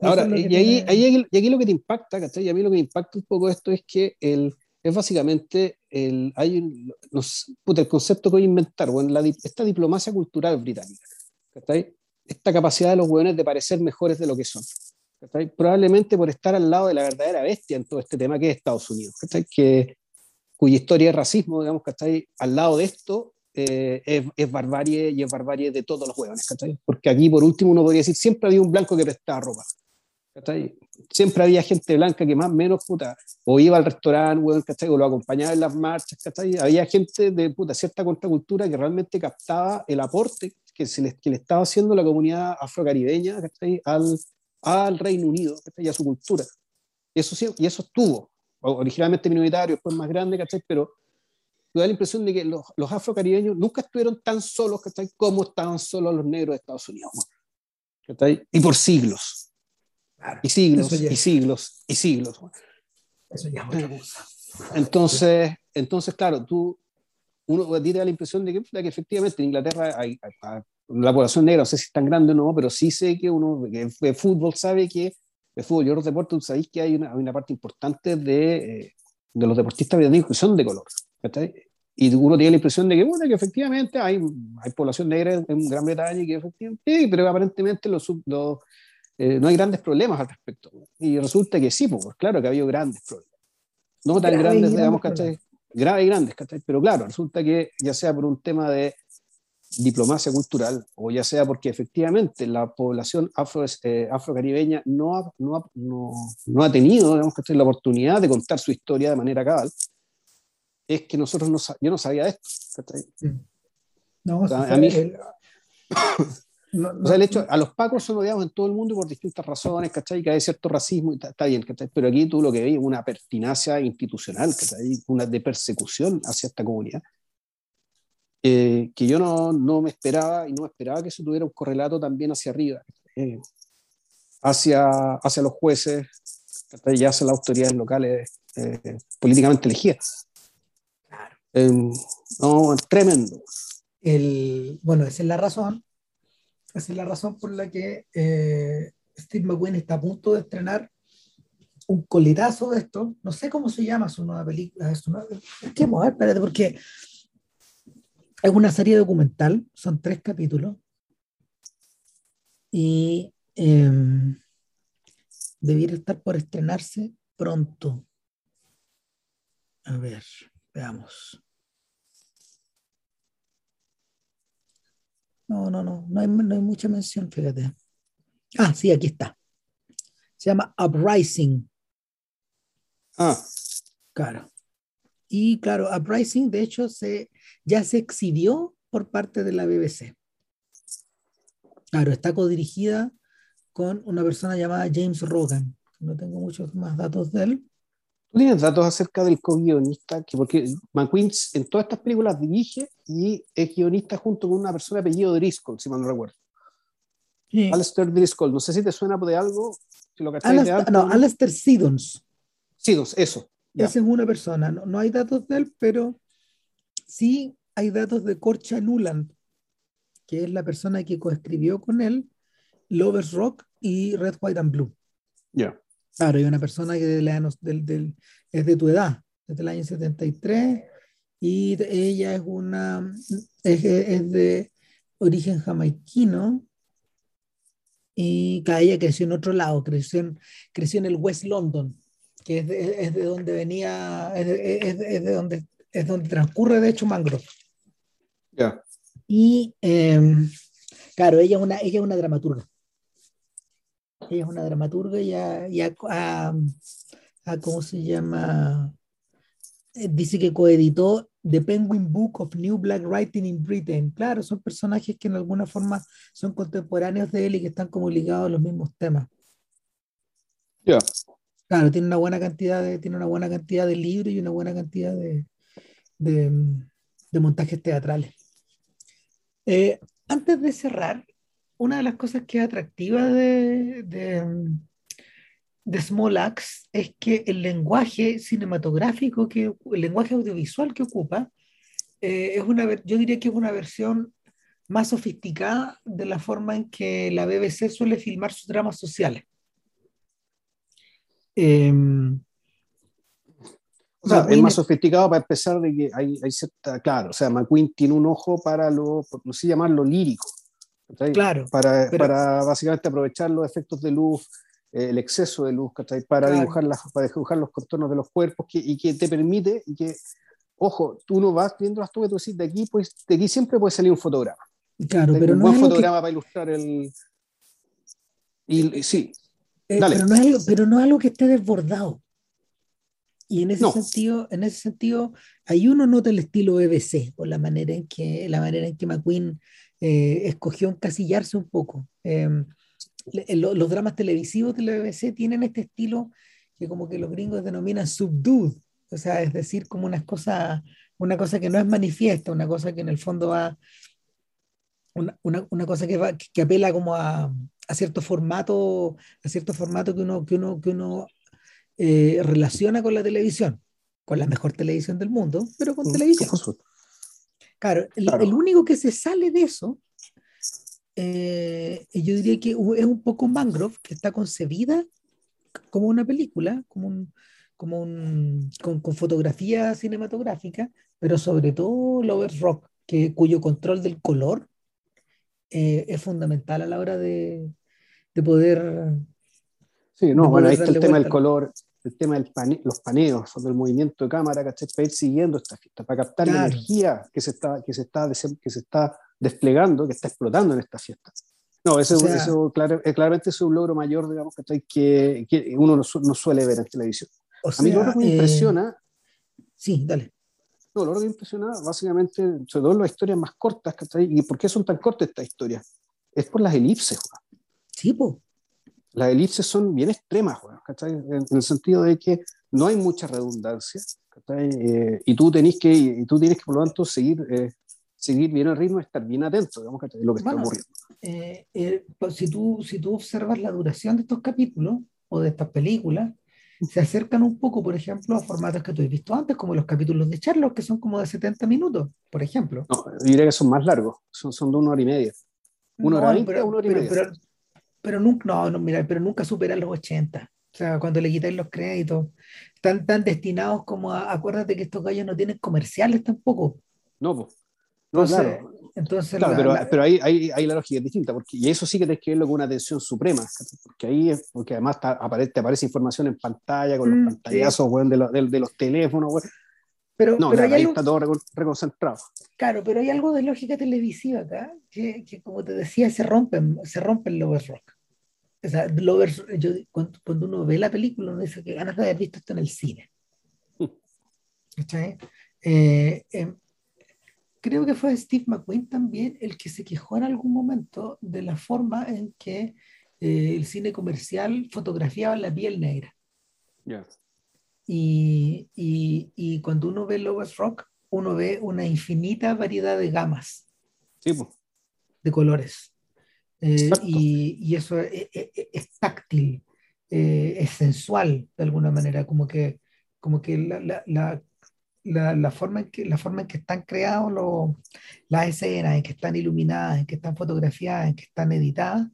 Ahora, y, ahí, ahí, y aquí lo que te impacta, ¿cachai? Y a mí lo que me impacta un poco esto es que el, es básicamente el, hay el concepto que voy a inventar, bueno, la, esta diplomacia cultural británica, esta capacidad de los hueones de parecer mejores de lo que son, probablemente por estar al lado de la verdadera bestia en todo este tema que es Estados Unidos, que, cuya historia es racismo, digamos, que al lado de esto eh, es, es, barbarie y es barbarie de todos los hueones, porque aquí por último uno podría decir, siempre había un blanco que prestaba ropa, Siempre había gente blanca que más menos, puta, o iba al restaurante, o lo acompañaba en las marchas, Había gente de puta, cierta contracultura que realmente captaba el aporte que, se le, que le estaba haciendo la comunidad afrocaribeña al, al Reino Unido y a su cultura. Eso, sí, y eso estuvo, originalmente minoritario, después más grande, ¿cachai? pero me da la impresión de que los, los afrocaribeños nunca estuvieron tan solos ¿cachai? como estaban solos los negros de Estados Unidos. ¿cachai? Y por siglos. Claro, y siglos, y siglos, y siglos. Eso ya Entonces, entonces, claro, tú, uno tiene la impresión de que, que efectivamente en Inglaterra hay, la población negra, no sé si es tan grande o no, pero sí sé que uno que de fútbol sabe que de fútbol y otros deportes, sabéis que hay una, una parte importante de, eh, de los deportistas británicos que son de color. Y uno tiene la impresión de que, bueno, que efectivamente hay, hay población negra en Gran Bretaña y que efectivamente, sí, pero aparentemente los, los eh, no hay grandes problemas al respecto. Y resulta que sí, pues claro que ha habido grandes problemas. No tan grandes, digamos, ¿cachai? Graves y grandes, ¿cachai? Pero claro, resulta que ya sea por un tema de diplomacia cultural o ya sea porque efectivamente la población afro, eh, afrocaribeña no ha, no, ha, no, no ha tenido digamos, la oportunidad de contar su historia de manera cabal, es que nosotros no, yo no sabía de esto. No, o sea, a mí, no, o sea, el hecho, a los pacos son odiados en todo el mundo por distintas razones, ¿cachai? Que hay cierto racismo y está, bien, ¿cachai? Pero aquí tú lo que ves es una pertinacia institucional, ¿cachai? Una de persecución hacia esta comunidad. Eh, que yo no, no, me esperaba y no esperaba que eso tuviera un correlato también hacia arriba, eh, hacia, hacia los jueces y hacia las autoridades locales eh, políticamente elegidas. Em, no, tremendo. El, bueno, esa es la razón. Esa es la razón por la que eh, Steve McQueen está a punto de estrenar un coletazo de esto. No sé cómo se llama su nueva película. Es una, ¿Qué? A ver, espérate, porque es una serie documental. Son tres capítulos. Y eh, debiera estar por estrenarse pronto. A ver. Veamos. No, no, no, no hay, no hay mucha mención, fíjate. Ah, sí, aquí está. Se llama Uprising. Ah. Claro. Y claro, Uprising, de hecho, se, ya se exhibió por parte de la BBC. Claro, está codirigida con una persona llamada James Rogan. No tengo muchos más datos de él. ¿Tú tienes datos acerca del co-guionista? Porque McQueen en todas estas películas dirige y es guionista junto con una persona apellido Driscoll, si mal no recuerdo. Sí. Alistair Driscoll, no sé si te suena de algo. Si lo Alistair, no, Alistair Siddons. Siddons, eso. Esa es una persona. No, no, hay datos de él, pero sí hay datos de Corcha Nuland, que es la persona que coescribió con él Lovers Rock y Red, White and Blue. Ya. Claro, hay una persona que del, del, es de tu edad, desde el año 73, y ella es una, es, es de origen jamaiquino, y ella creció en otro lado, creció en, creció en el West London, que es de, es de donde venía, es de, es de, donde, es donde transcurre de hecho Mangrove. Ya. Y eh, claro, ella es una, ella es una dramaturga ella es una dramaturga y a, ¿cómo se llama? Dice que coeditó The Penguin Book of New Black Writing in Britain. Claro, son personajes que en alguna forma son contemporáneos de él y que están como ligados a los mismos temas. Ya. Claro, tiene una buena cantidad de, tiene una buena cantidad de libros y una buena cantidad de, de, montajes teatrales. Eh, antes de cerrar, una de las cosas que es atractiva de, de, Small Axe es que el lenguaje cinematográfico, que, el lenguaje audiovisual que ocupa, eh, es una, yo diría que es una versión más sofisticada de la forma en que la BBC suele filmar sus dramas sociales. Em, o sea, es más sofisticado para empezar de que hay, hay cierta, claro, o sea, McQueen tiene un ojo para lo, no sé llamarlo lírico, Claro. Para, para, básicamente aprovechar los efectos de luz, eh, el exceso de luz, Para, dibujar las, para dibujar los contornos de los cuerpos que, y que te permite, y que, ojo, tú no vas viendo las tubeas, tú decís, de aquí, pues, de aquí siempre puede salir un fotograma. Claro, pero un no buen fotograma para ilustrar el... Y, sí. Eh, pero, no es algo, pero no es algo que esté desbordado. Y en ese sentido, en ese sentido, ahí uno nota el estilo BBC, por la manera en que, la manera en que McQueen eh, escogió encasillarse un poco. Em, los dramas televisivos de la BBC tienen este estilo que como que los gringos denominan subdued, o sea, es decir, como una cosa, una cosa que no es manifiesta, una cosa que en el fondo va, una, una, una cosa que, va, que apela como a, a, cierto formato, a cierto formato que uno, que uno, que uno eh, relaciona con la televisión, con la mejor televisión del mundo, pero con televisión. Claro, el, el, único que se sale de eso, eh, yo diría que es un poco Mangrove, que está concebida como una película, como un, como un, con, con, fotografía cinematográfica, pero sobre todo Lovers Rock, que, cuyo control del color eh, es fundamental a la hora de, de poder... Sí, no, bueno, ahí está el tema del color, el tema de los paneos, del movimiento de cámara, ¿cachai? Para ir siguiendo esta fiesta, para captar la energía que se, está, que, se está, que se está desplegando, que está explotando en esta fiesta. No, eso, eso claro, claramente es un logro mayor, digamos, que, que uno no, no, suele ver en televisión. a mí lo que me eh, impresiona... Sí, dale. No, lo que me impresiona, básicamente, sobre todo las historias más cortas. ¿Y por qué son tan cortas estas historias? Es por las elipses, Juan. Sí, pues. Las elipses son bien extremas, ¿cachai? En, el sentido de que no hay mucha redundancia. Eh, y, tú tenés que, y tú tienes que, por lo tanto, seguir eh, seguir bien el ritmo, estar bien atento, digamos, de lo que está ocurriendo. Eh, eh, pues, si, tú, si tú observas la duración de estos capítulos o de estas películas, se acercan un poco, por ejemplo, a formatos que tú has visto antes, como los capítulos de Sherlock, que son como de 70 minutos, por ejemplo. No, yo diría que son más largos, son, son de una hora y media. Una hora veinte, una hora y media. Pero, nunca, no, no, mira, pero nunca superan los 80. O sea, cuando le quitáis los créditos, están tan destinados como a, acuérdate que estos gallos no tienen comerciales tampoco. No, pues. No, claro. Entonces, pero, pero ahí, ahí, ahí, la lógica es distinta, porque, y eso sí que tienes que verlo con una atención suprema, porque ahí es, porque además está, aparece, aparece información en pantalla, con los mm, pantallazos de, los, de, los teléfonos, Pero, no, pero ahí está todo reconcentrado. Claro, pero hay algo de lógica televisiva acá, que, que como te decía, se rompen, se rompen Lovers Rock. O sea, Lovers, yo, cuando, cuando, uno ve la película, uno dice que ganas de haber visto esto en el cine. Mm. ¿Está eh, eh, creo que fue Steve McQueen también el que se quejó en algún momento de la forma en que eh, el cine comercial fotografiaba la piel negra. Y, y, y, cuando uno ve Lovers Rock, uno ve una infinita variedad de gamas de colores. Eh, y, y, eso es, es, es táctil, eh, es sensual de alguna manera, como que, como que la, la, la la, la, forma en que, la forma en que están creados las escenas, en que están iluminadas, en que están fotografiadas, en que están editadas,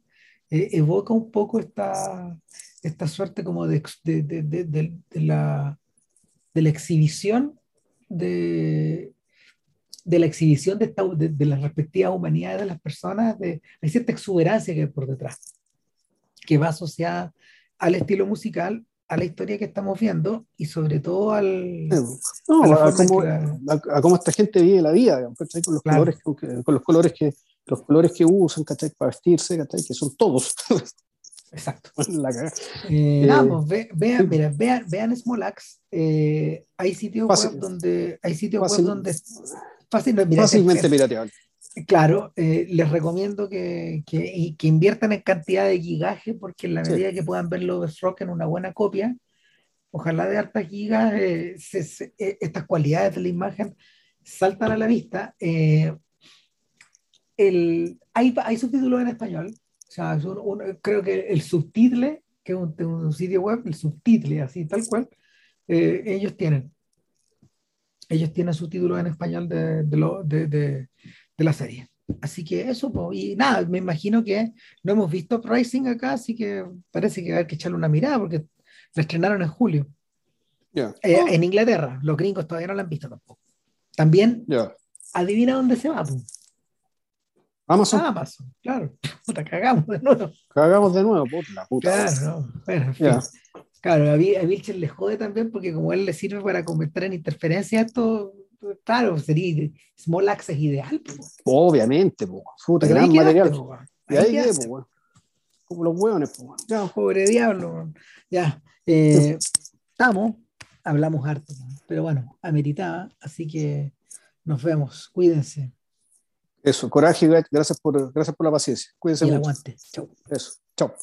eh, evoca un poco esta, esta suerte como de, de, de, de, la, la exhibición de la exhibición de, esta, de, las respectivas humanidades de las personas, de, hay cierta exuberancia que hay por detrás, que va asociada al estilo musical a la historia que estamos viendo y sobre todo al no, a, cómo, a, cómo, esta gente vive la vida con los colores con los colores que los colores que usan ¿cachai? para vestirse ¿cachai? que son todos. Exacto. Eh, eh, nada, pues, vean, vean, vean Smolax eh, hay sitios web donde hay sitios web donde fácil, fácilmente pirateable Claro, eh, les recomiendo que, que, que, inviertan en cantidad de gigaje porque en la medida que puedan ver los Rock en una buena copia, ojalá de hartas gigas, eh, eh, estas cualidades de la imagen saltan a la vista. el, hay, hay subtítulos en español, o sea, creo que el subtitle, que es un, sitio web, el subtitle, así tal cual, ellos tienen. Ellos tienen subtítulos en español de, de, de de la serie. Así que eso, y nada, me imagino que no hemos visto Rising acá, así que parece que hay que echarle una mirada porque la estrenaron en julio. Eh, oh. En Inglaterra, los gringos todavía no la han visto tampoco. También, adivina dónde se va. Amazon. Amazon, claro. Puta, cagamos de nuevo. Cagamos de nuevo, puta. Claro, bueno, Claro, a Vilcher le jode también porque como él le sirve para convertir en interferencia esto claro, sería Small Access ideal. Obviamente, puta, gran material. y ahí como los hueones. Ya, pobre diablo. Ya, eh, estamos, hablamos harto, pero bueno, ameritaba, así que nos vemos, cuídense. Eso, coraje, gracias por, gracias por la paciencia. Cuídense Y mucho. aguante. Chau. Eso, chao.